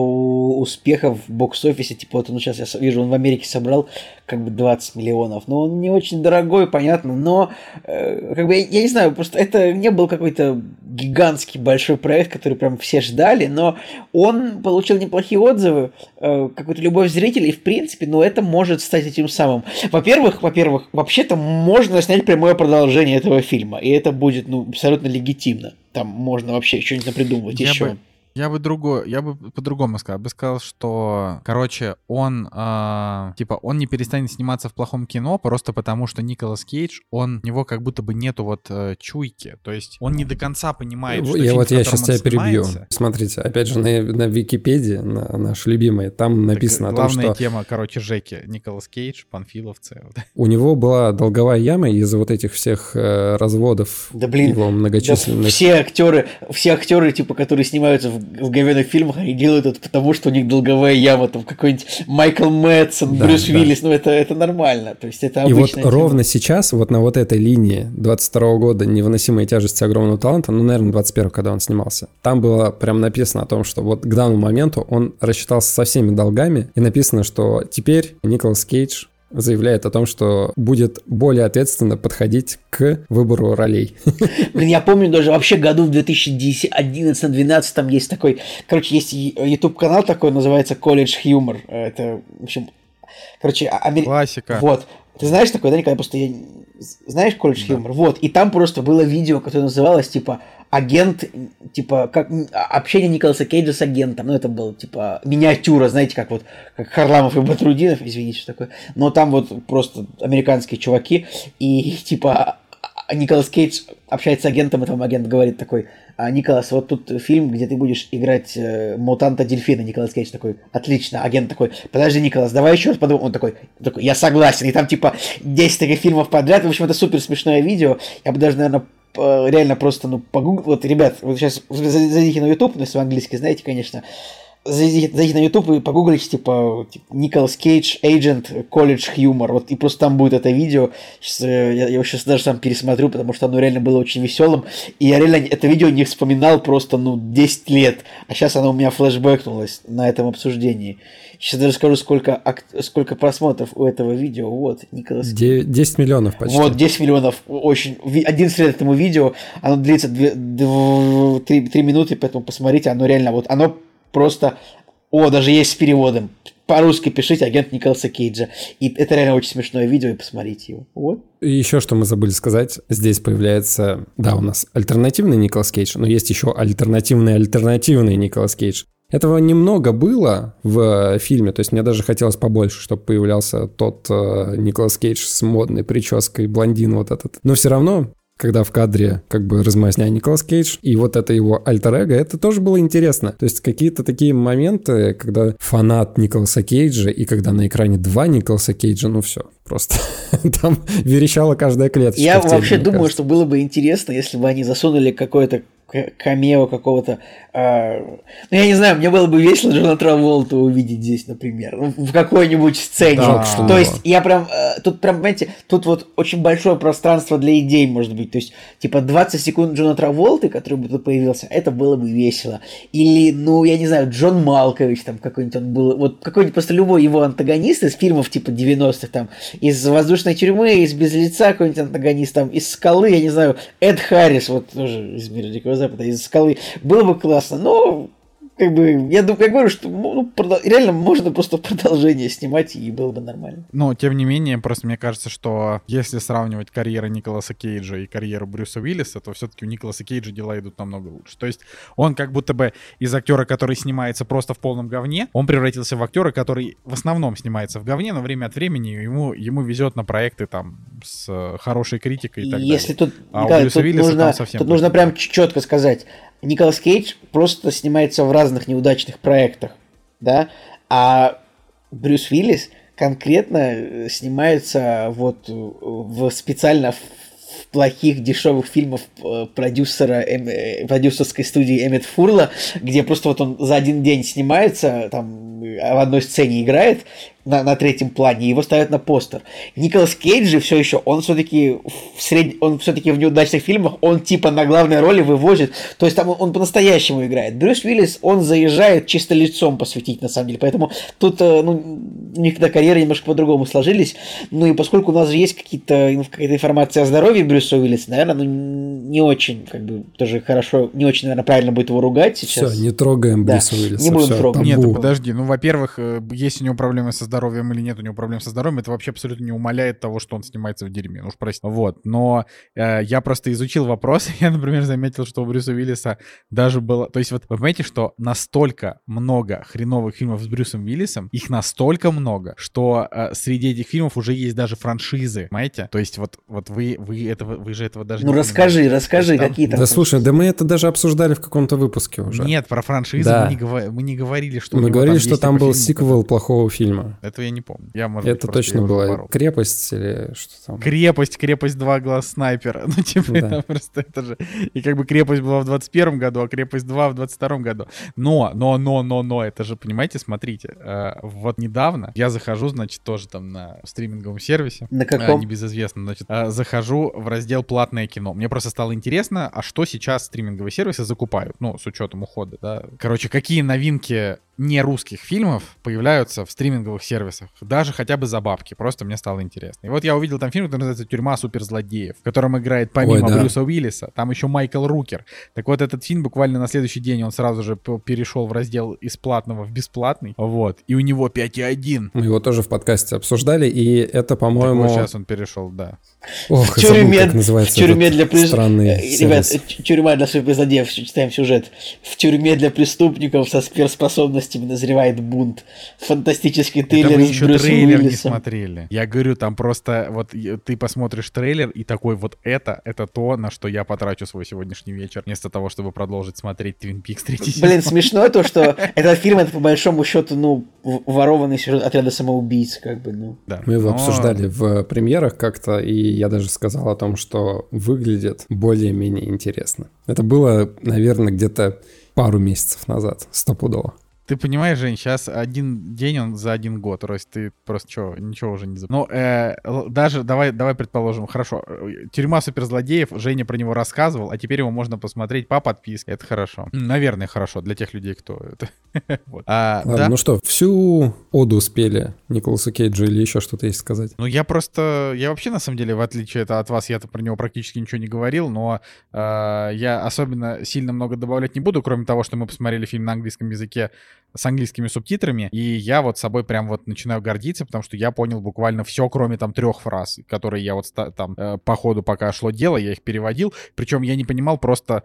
успеха в бокс-офисе. Типа, вот, ну, сейчас я вижу, он в Америке собрал как бы 20 миллионов. Но он не очень дорогой, понятно, но, э, как бы, я, я не знаю, просто это не был какой-то гигантский большой проект, который прям все ждали, но он получил неплохие отзывы, э, какую-то любовь зрителей, в принципе, но это может стать этим самым. Во-первых, во-первых, вообще-то можно снять прямое продолжение этого фильма, и это будет, ну, абсолютно легитимно. Там можно вообще что-нибудь придумывать еще. Бы, я бы другое, я бы по-другому сказал. Я бы сказал, что, короче, он, э, типа, он не перестанет сниматься в плохом кино просто потому, что Николас Кейдж, он, у него как будто бы нету вот э, чуйки. То есть он не до конца понимает, что Я фильм, вот я сейчас тебя перебью. Смотрите, опять же, на, на Википедии, на наш любимый, там написано так, о том, что... Главная тема, короче, Жеки. Николас Кейдж, панфиловцы. У него была долговая яма из-за вот этих всех э, разводов да, блин, его многочисленных. Да, все актеры, все актеры, типа, которые снимаются в в говяных фильмах они делают это потому, что у них долговая яма, там какой-нибудь Майкл Мэтсон, да, Брюс да. Виллис, ну это, это нормально, то есть это И вот тема. ровно сейчас, вот на вот этой линии 22 года «Невыносимые тяжести огромного таланта», ну, наверное, 21 когда он снимался, там было прям написано о том, что вот к данному моменту он рассчитался со всеми долгами, и написано, что теперь Николас Кейдж заявляет о том, что будет более ответственно подходить к выбору ролей. Блин, я помню даже вообще году в 2011-2012 там есть такой, короче, есть YouTube канал такой, называется College Humor. Это, в общем, короче, а, амер... классика. Вот. Ты знаешь такой, да, Николай? Просто я... знаешь Humor? Да. Вот. И там просто было видео, которое называлось типа агент, типа, как общение Николаса Кейджа с агентом. Ну, это был, типа, миниатюра, знаете, как вот, как Харламов и Батрудинов, извините, что такое. Но там вот просто американские чуваки, и, типа, Николас Кейдж общается с агентом, и там агент говорит такой, а, Николас, вот тут фильм, где ты будешь играть э, мутанта дельфина. Николас Кейдж такой, отлично. Агент такой, подожди, Николас, давай еще раз подумаем. Он такой, такой, я согласен. И там типа 10 таких фильмов подряд. В общем, это супер смешное видео. Я бы даже, наверное, реально просто, ну, погугл... Вот, ребят, вот сейчас зайдите на YouTube, если вы английский знаете, конечно, зайдите, на YouTube и погуглите, типа, типа Николас Кейдж, Agent, College Humor, вот, и просто там будет это видео, сейчас, э, я, я его сейчас даже сам пересмотрю, потому что оно реально было очень веселым, и я реально это видео не вспоминал просто, ну, 10 лет, а сейчас оно у меня флешбэкнулось на этом обсуждении. Сейчас даже скажу, сколько, сколько просмотров у этого видео. Вот, Николас. 10 миллионов почти. Вот, 10 миллионов. Очень. 11 лет этому видео. Оно длится 2, 2, 3, 3 минуты, поэтому посмотрите. Оно реально вот, оно просто... О, даже есть с переводом. По-русски пишите агент Николаса Кейджа. И это реально очень смешное видео, и посмотрите его. Вот. И еще что мы забыли сказать. Здесь появляется, да, у нас альтернативный Николас Кейдж, но есть еще альтернативный альтернативный Николас Кейдж. Этого немного было в фильме, то есть мне даже хотелось побольше, чтобы появлялся тот э, Николас Кейдж с модной прической, блондин вот этот. Но все равно когда в кадре как бы размазня Николас Кейдж и вот это его альтер -эго, это тоже было интересно. То есть какие-то такие моменты, когда фанат Николаса Кейджа и когда на экране два Николаса Кейджа, ну все, просто там верещала каждая клеточка. Я вообще думаю, что было бы интересно, если бы они засунули какое-то камео какого-то. Э, ну, я не знаю, мне было бы весело Джона Траволта увидеть здесь, например, ну, в какой-нибудь сцене. Да, То есть, я прям, э, тут прям, понимаете, тут вот очень большое пространство для идей может быть. То есть, типа, 20 секунд Джона Траволты, который бы тут появился, это было бы весело. Или, ну, я не знаю, Джон Малкович там какой-нибудь он был. Вот какой-нибудь просто любой его антагонист из фильмов типа 90-х, там, из «Воздушной тюрьмы», из «Без лица» какой-нибудь антагонист, там, из «Скалы», я не знаю, Эд Харрис, вот тоже из «Мира Дикого Запада, из скалы. Было бы классно, но как бы, я, думаю, я говорю, что ну, реально можно просто продолжение снимать, и было бы нормально. Но, тем не менее, просто мне кажется, что если сравнивать карьеру Николаса Кейджа и карьеру Брюса Уиллиса, то все-таки у Николаса Кейджа дела идут намного лучше. То есть он как будто бы из актера, который снимается просто в полном говне, он превратился в актера, который в основном снимается в говне, но время от времени ему, ему везет на проекты там с хорошей критикой и так если далее. Тут, а Николай, у Брюса тут Уиллиса нужно, там совсем... Тут нужно прям четко сказать, Николас Кейдж просто снимается в разных неудачных проектах, да, а Брюс Уиллис конкретно э, снимается вот в специально в плохих дешевых фильмах э, продюсера э, продюсерской студии Эммет Фурла, где просто вот он за один день снимается, там в одной сцене играет, на, на третьем плане, его ставят на постер. Николас Кейдж же все еще, он все-таки в сред... он все-таки в неудачных фильмах, он типа на главной роли вывозит, то есть там он, он по-настоящему играет. Брюс Уиллис, он заезжает чисто лицом посвятить, на самом деле, поэтому тут, э, ну, у них когда карьеры немножко по-другому сложились, ну и поскольку у нас же есть какие-то, ну, какая-то информация о здоровье Брюса Уиллиса, наверное, ну, не очень, как бы, тоже хорошо, не очень, наверное, правильно будет его ругать сейчас. Все, не трогаем Брюса да, Уиллиса. Не будем все, трогать. Нет, подожди, ну, во-первых, э, есть у него проблемы со здоровьем или нет у него проблем со здоровьем, это вообще абсолютно не умаляет того, что он снимается в дерьме. Ну уж простите. Вот. Но э, я просто изучил вопрос. Я, например, заметил, что у Брюса Уиллиса даже было... То есть вот вы понимаете, что настолько много хреновых фильмов с Брюсом Уиллисом, их настолько много, что э, среди этих фильмов уже есть даже франшизы, понимаете? То есть вот, вот вы, вы, этого, вы же этого даже ну, не расскажи, понимаете. расскажи, там... какие там... Да слушай, да мы это даже обсуждали в каком-то выпуске уже. Нет, про франшизы да. мы, не, мы не говорили, что Мы говорили, там что там был сиквел плохого фильма. Этого я не помню. Я, может Это быть, точно была поборол. крепость или что там? Крепость, крепость два глаз снайпера. Ну, типа, да. это просто это же... И как бы крепость была в 21 году, а крепость 2 в 22 году. Но, но, но, но, но, это же, понимаете, смотрите, э, вот недавно я захожу, значит, тоже там на стриминговом сервисе. На каком? Э, небезызвестном, значит, э, захожу в раздел «Платное кино». Мне просто стало интересно, а что сейчас стриминговые сервисы закупают, ну, с учетом ухода, да. Короче, какие новинки не русских фильмов появляются в стриминговых сервисах, даже хотя бы за бабки, просто мне стало интересно. И вот я увидел там фильм, который называется «Тюрьма суперзлодеев», в котором играет помимо Ой, да. Брюса Уиллиса, там еще Майкл Рукер. Так вот этот фильм буквально на следующий день он сразу же перешел в раздел из платного в бесплатный, вот, и у него 5,1. Мы его тоже в подкасте обсуждали, и это, по-моему... Вот сейчас он перешел, да. Ох, в тюрьме, забыл, как называется в тюрьме для преступников. Странный э, Ребят, тюрьма для суперзлодеев, читаем сюжет. В тюрьме для преступников со сверхспособностью общественности назревает бунт. Фантастический трейлер Это мы еще Брюсом трейлер Уиллисом. не смотрели. Я говорю, там просто вот ты посмотришь трейлер и такой вот это, это то, на что я потрачу свой сегодняшний вечер, вместо того, чтобы продолжить смотреть Твин Пикс третий сезон. Блин, смешно то, что этот фильм, это по большому счету, ну, ворованный сюжет отряда самоубийц, как бы, ну. Да. Мы его Но... обсуждали в премьерах как-то, и я даже сказал о том, что выглядит более-менее интересно. Это было, наверное, где-то пару месяцев назад, стопудово. Ты понимаешь, Жень, сейчас один день он за один год. То есть ты просто что, ничего уже не забыл. Ну, э, даже давай, давай предположим, хорошо, э, тюрьма суперзлодеев, Женя про него рассказывал, а теперь его можно посмотреть по подписке. Это хорошо. Наверное, хорошо для тех людей, кто это. вот. а, Ладно, да? ну что, всю оду успели Николасу Кейджу или еще что-то есть сказать? Ну, я просто, я вообще, на самом деле, в отличие от вас, я-то про него практически ничего не говорил, но э, я особенно сильно много добавлять не буду, кроме того, что мы посмотрели фильм на английском языке с английскими субтитрами, и я вот собой прям вот начинаю гордиться, потому что я понял буквально все, кроме там трех фраз, которые я вот там э, по ходу пока шло дело, я их переводил, причем я не понимал просто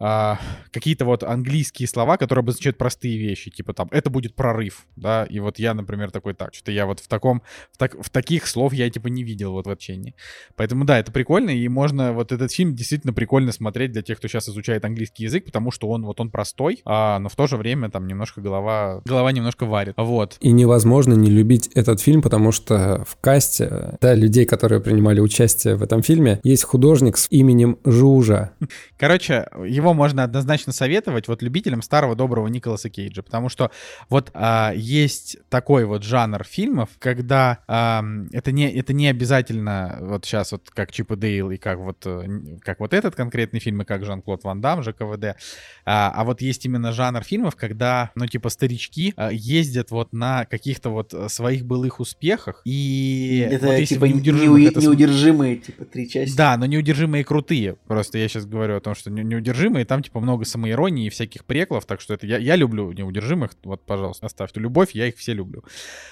а, какие-то вот английские слова, которые обозначают простые вещи, типа там «это будет прорыв», да, и вот я, например, такой так, что я вот в таком, в, так, в таких слов я типа не видел вот в общении. Поэтому да, это прикольно, и можно вот этот фильм действительно прикольно смотреть для тех, кто сейчас изучает английский язык, потому что он вот он простой, а, но в то же время там немножко голова, голова немножко варит, вот. И невозможно не любить этот фильм, потому что в касте, да, людей, которые принимали участие в этом фильме, есть художник с именем Жужа. Короче, его его можно однозначно советовать вот любителям старого доброго Николаса Кейджа, потому что вот а, есть такой вот жанр фильмов, когда а, это не это не обязательно вот сейчас вот как Чип и Дейл и как вот э, как вот этот конкретный фильм и как Жан-Клод Ван Дам, ЖКВД, а, а вот есть именно жанр фильмов, когда ну типа старички а, ездят вот на каких-то вот своих былых успехах и это вот, типа неудержимые, это... неудержимые типа три части. Да, но неудержимые крутые. Просто я сейчас говорю о том, что неудержимые неудержимые, там типа много самоиронии и всяких преклов, так что это я, я люблю неудержимых, вот, пожалуйста, оставьте любовь, я их все люблю.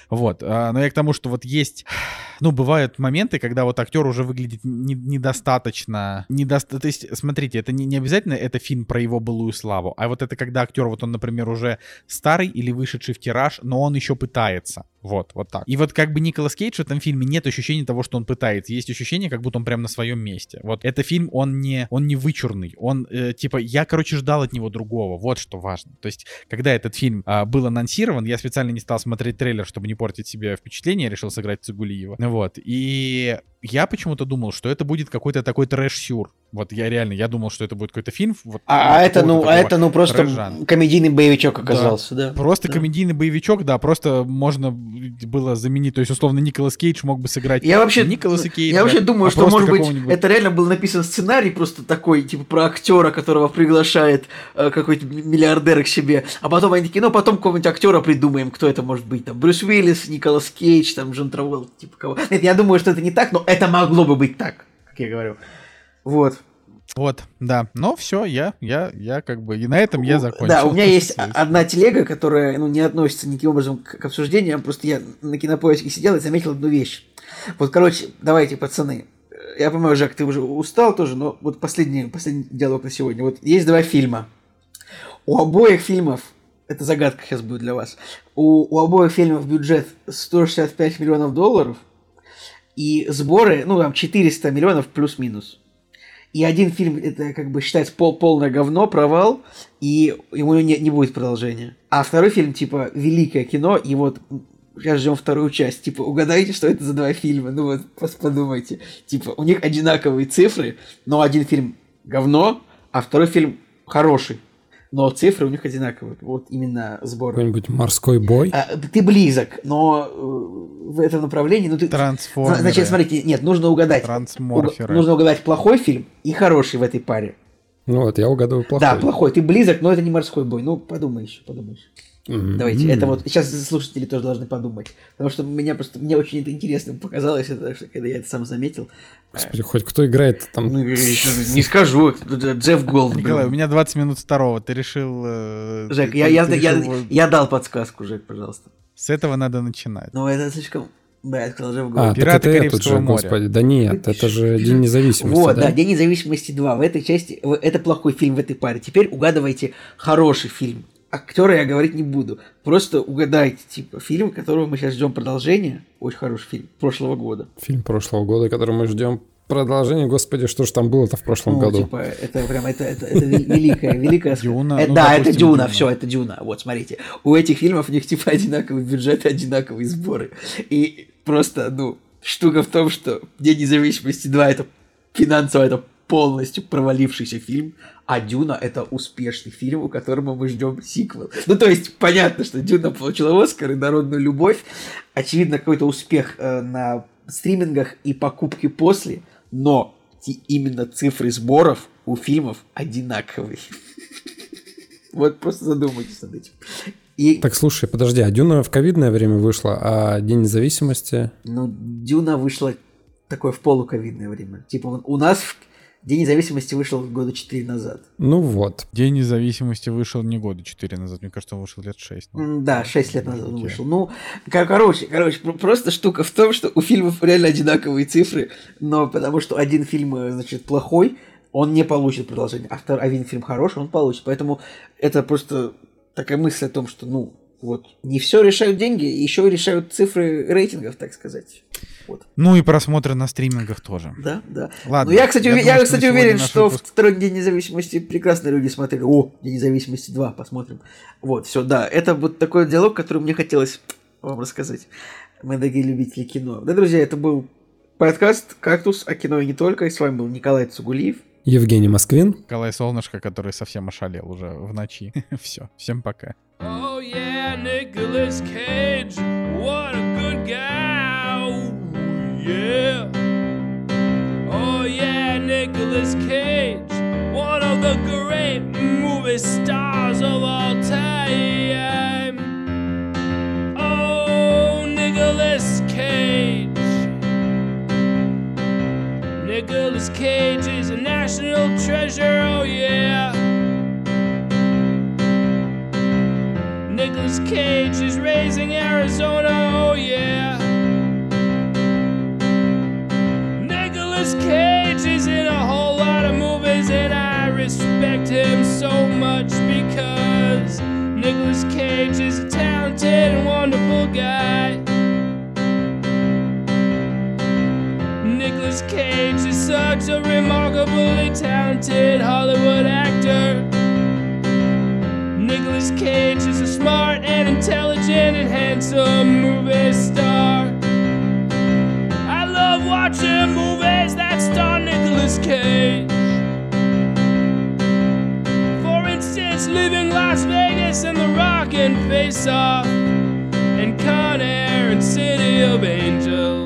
Вот, а, но я к тому, что вот есть, ну, бывают моменты, когда вот актер уже выглядит не, недостаточно, недоста... то есть, смотрите, это не, не обязательно это фильм про его былую славу, а вот это когда актер, вот он, например, уже старый или вышедший в тираж, но он еще пытается, вот, вот так. И вот как бы Николас Кейдж в этом фильме нет ощущения того, что он пытается. Есть ощущение, как будто он прям на своем месте. Вот это фильм, он не, он не вычурный. Он, э, типа, я, короче, ждал от него другого. Вот что важно. То есть, когда этот фильм э, был анонсирован, я специально не стал смотреть трейлер, чтобы не портить себе впечатление, решил сыграть Цигулиева. Вот. И я почему-то думал, что это будет какой-то такой трэш-сюр. Вот я реально, я думал, что это будет какой-то фильм. Вот, а, а это, ну, а это, ну, просто трэш-жан. комедийный боевичок оказался, да? да? Просто да. комедийный боевичок, да, просто можно было заменить, то есть, условно, Николас Кейдж мог бы сыграть я вообще, Николаса Кейджа. Я вообще думаю, а что, может быть, это реально был написан сценарий просто такой, типа, про актера, которого приглашает э, какой-то миллиардер к себе, а потом они такие, ну, потом какого-нибудь актера придумаем, кто это может быть, там, Брюс Уиллис, Николас Кейдж, там, Джон Травелл, типа кого. Нет, я думаю, что это не так, но это могло бы быть так, как я говорю. Вот. Вот, да. Но все, я, я, я как бы и на этом я закончил. Да, у меня есть одна телега, которая ну, не относится никаким образом к, к обсуждению. Просто я на кинопоиске сидел и заметил одну вещь. Вот, короче, давайте, пацаны. Я понимаю, Жак, ты уже устал тоже, но вот последний, последний диалог на сегодня. Вот есть два фильма. У обоих фильмов, это загадка сейчас будет для вас, у, у обоих фильмов бюджет 165 миллионов долларов – и сборы, ну, там, 400 миллионов плюс-минус. И один фильм, это как бы считается пол, полное говно, провал, и ему не, не будет продолжения. А второй фильм, типа, великое кино, и вот сейчас ждем вторую часть. Типа, угадайте, что это за два фильма. Ну вот, подумайте. Типа, у них одинаковые цифры, но один фильм говно, а второй фильм хороший но цифры у них одинаковые. Вот именно сбор. Какой-нибудь морской бой? А, ты близок, но э, в этом направлении... Ну, ты, Трансформеры. Значит, смотрите, нет, нужно угадать. Трансморферы. нужно угадать плохой фильм и хороший в этой паре. Ну вот, я угадываю плохой. Да, плохой. Ты близок, но это не морской бой. Ну, подумай еще, подумай еще. Mm-hmm. Давайте, это вот сейчас слушатели тоже должны подумать. Потому что меня просто мне очень это интересно показалось, это, что, когда я это сам заметил. Господи, хоть кто играет там. Ну, не скажу, Джефф Голд. Николай, у меня 20 минут второго. Ты решил. Э, Жек, я, я, я, я дал подсказку, Жек, пожалуйста. С этого надо начинать. Ну, это слишком. Да, я сказал Джефф Голд. А, Пираты это Карибского же, моря. Господи, да нет, это же День независимости. Вот, да? да, День независимости 2. В этой части это плохой фильм в этой паре. Теперь угадывайте хороший фильм актера я говорить не буду. Просто угадайте, типа, фильм, которого мы сейчас ждем продолжение. Очень хороший фильм прошлого года. Фильм прошлого года, который мы ждем продолжение, господи, что же там было-то в прошлом ну, году? Типа, это прям, это, это, это великая, великая... Дюна? Это, ну, да, допустим, это Дюна, все, это Дюна. Вот, смотрите. У этих фильмов у них типа одинаковый бюджет, одинаковые сборы. И просто, ну, штука в том, что День независимости 2 это финансово это полностью провалившийся фильм, а Дюна это успешный фильм, у которого мы ждем сиквел. Ну, то есть, понятно, что Дюна получила Оскар и народную любовь. Очевидно, какой-то успех э, на стримингах и покупки после – но именно цифры сборов у фильмов одинаковые. Вот просто задумайтесь над этим. И... Так слушай, подожди, а Дюна в ковидное время вышла, а День независимости? Ну, Дюна вышла такое в полуковидное время. Типа у нас День независимости вышел года 4 назад. Ну вот. День независимости вышел не года 4 назад, мне кажется, он вышел лет 6. Ну. Да, 6 лет назад он вышел. Ну, короче, короче, просто штука в том, что у фильмов реально одинаковые цифры, но потому что один фильм, э, значит, плохой, он не получит продолжение, а второй, один фильм хороший, он получит. Поэтому это просто такая мысль о том, что, ну, вот, не все решают деньги, еще решают цифры рейтингов, так сказать. Вот. Ну и просмотры на стримингах тоже. Да, да. Ладно. Ну, я, кстати, я, ув... думаю, я кстати, уверен, что выпуск... второй День независимости прекрасно люди смотрели. О, День независимости 2, посмотрим. Вот, все, да. Это вот такой диалог, который мне хотелось вам рассказать. Мы дорогие любители кино. Да, друзья, это был подкаст «Кактус», о кино и не только. И с вами был Николай Цугулиев. Евгений Москвин. Николай Солнышко, который совсем ошалел уже в ночи. Все, всем пока. Oh yeah, Nicolas Cage, what a good guy. Yeah. Oh yeah, Nicolas Cage, one of the great movie stars of all time. Oh, Nicolas Cage. Nicolas Cage is a national treasure, oh yeah. Nicolas Cage is raising Arizona, oh yeah. Nicolas Cage is in a whole lot of movies, and I respect him so much because Nicolas Cage is a talented and wonderful guy. Nicolas Cage is such a remarkably talented Hollywood actor. Nicolas Cage is a smart and intelligent and handsome movie star. I love watching movies Cage. For instance, leaving Las Vegas and The Rock and Face Off, and Con Air and City of Angels.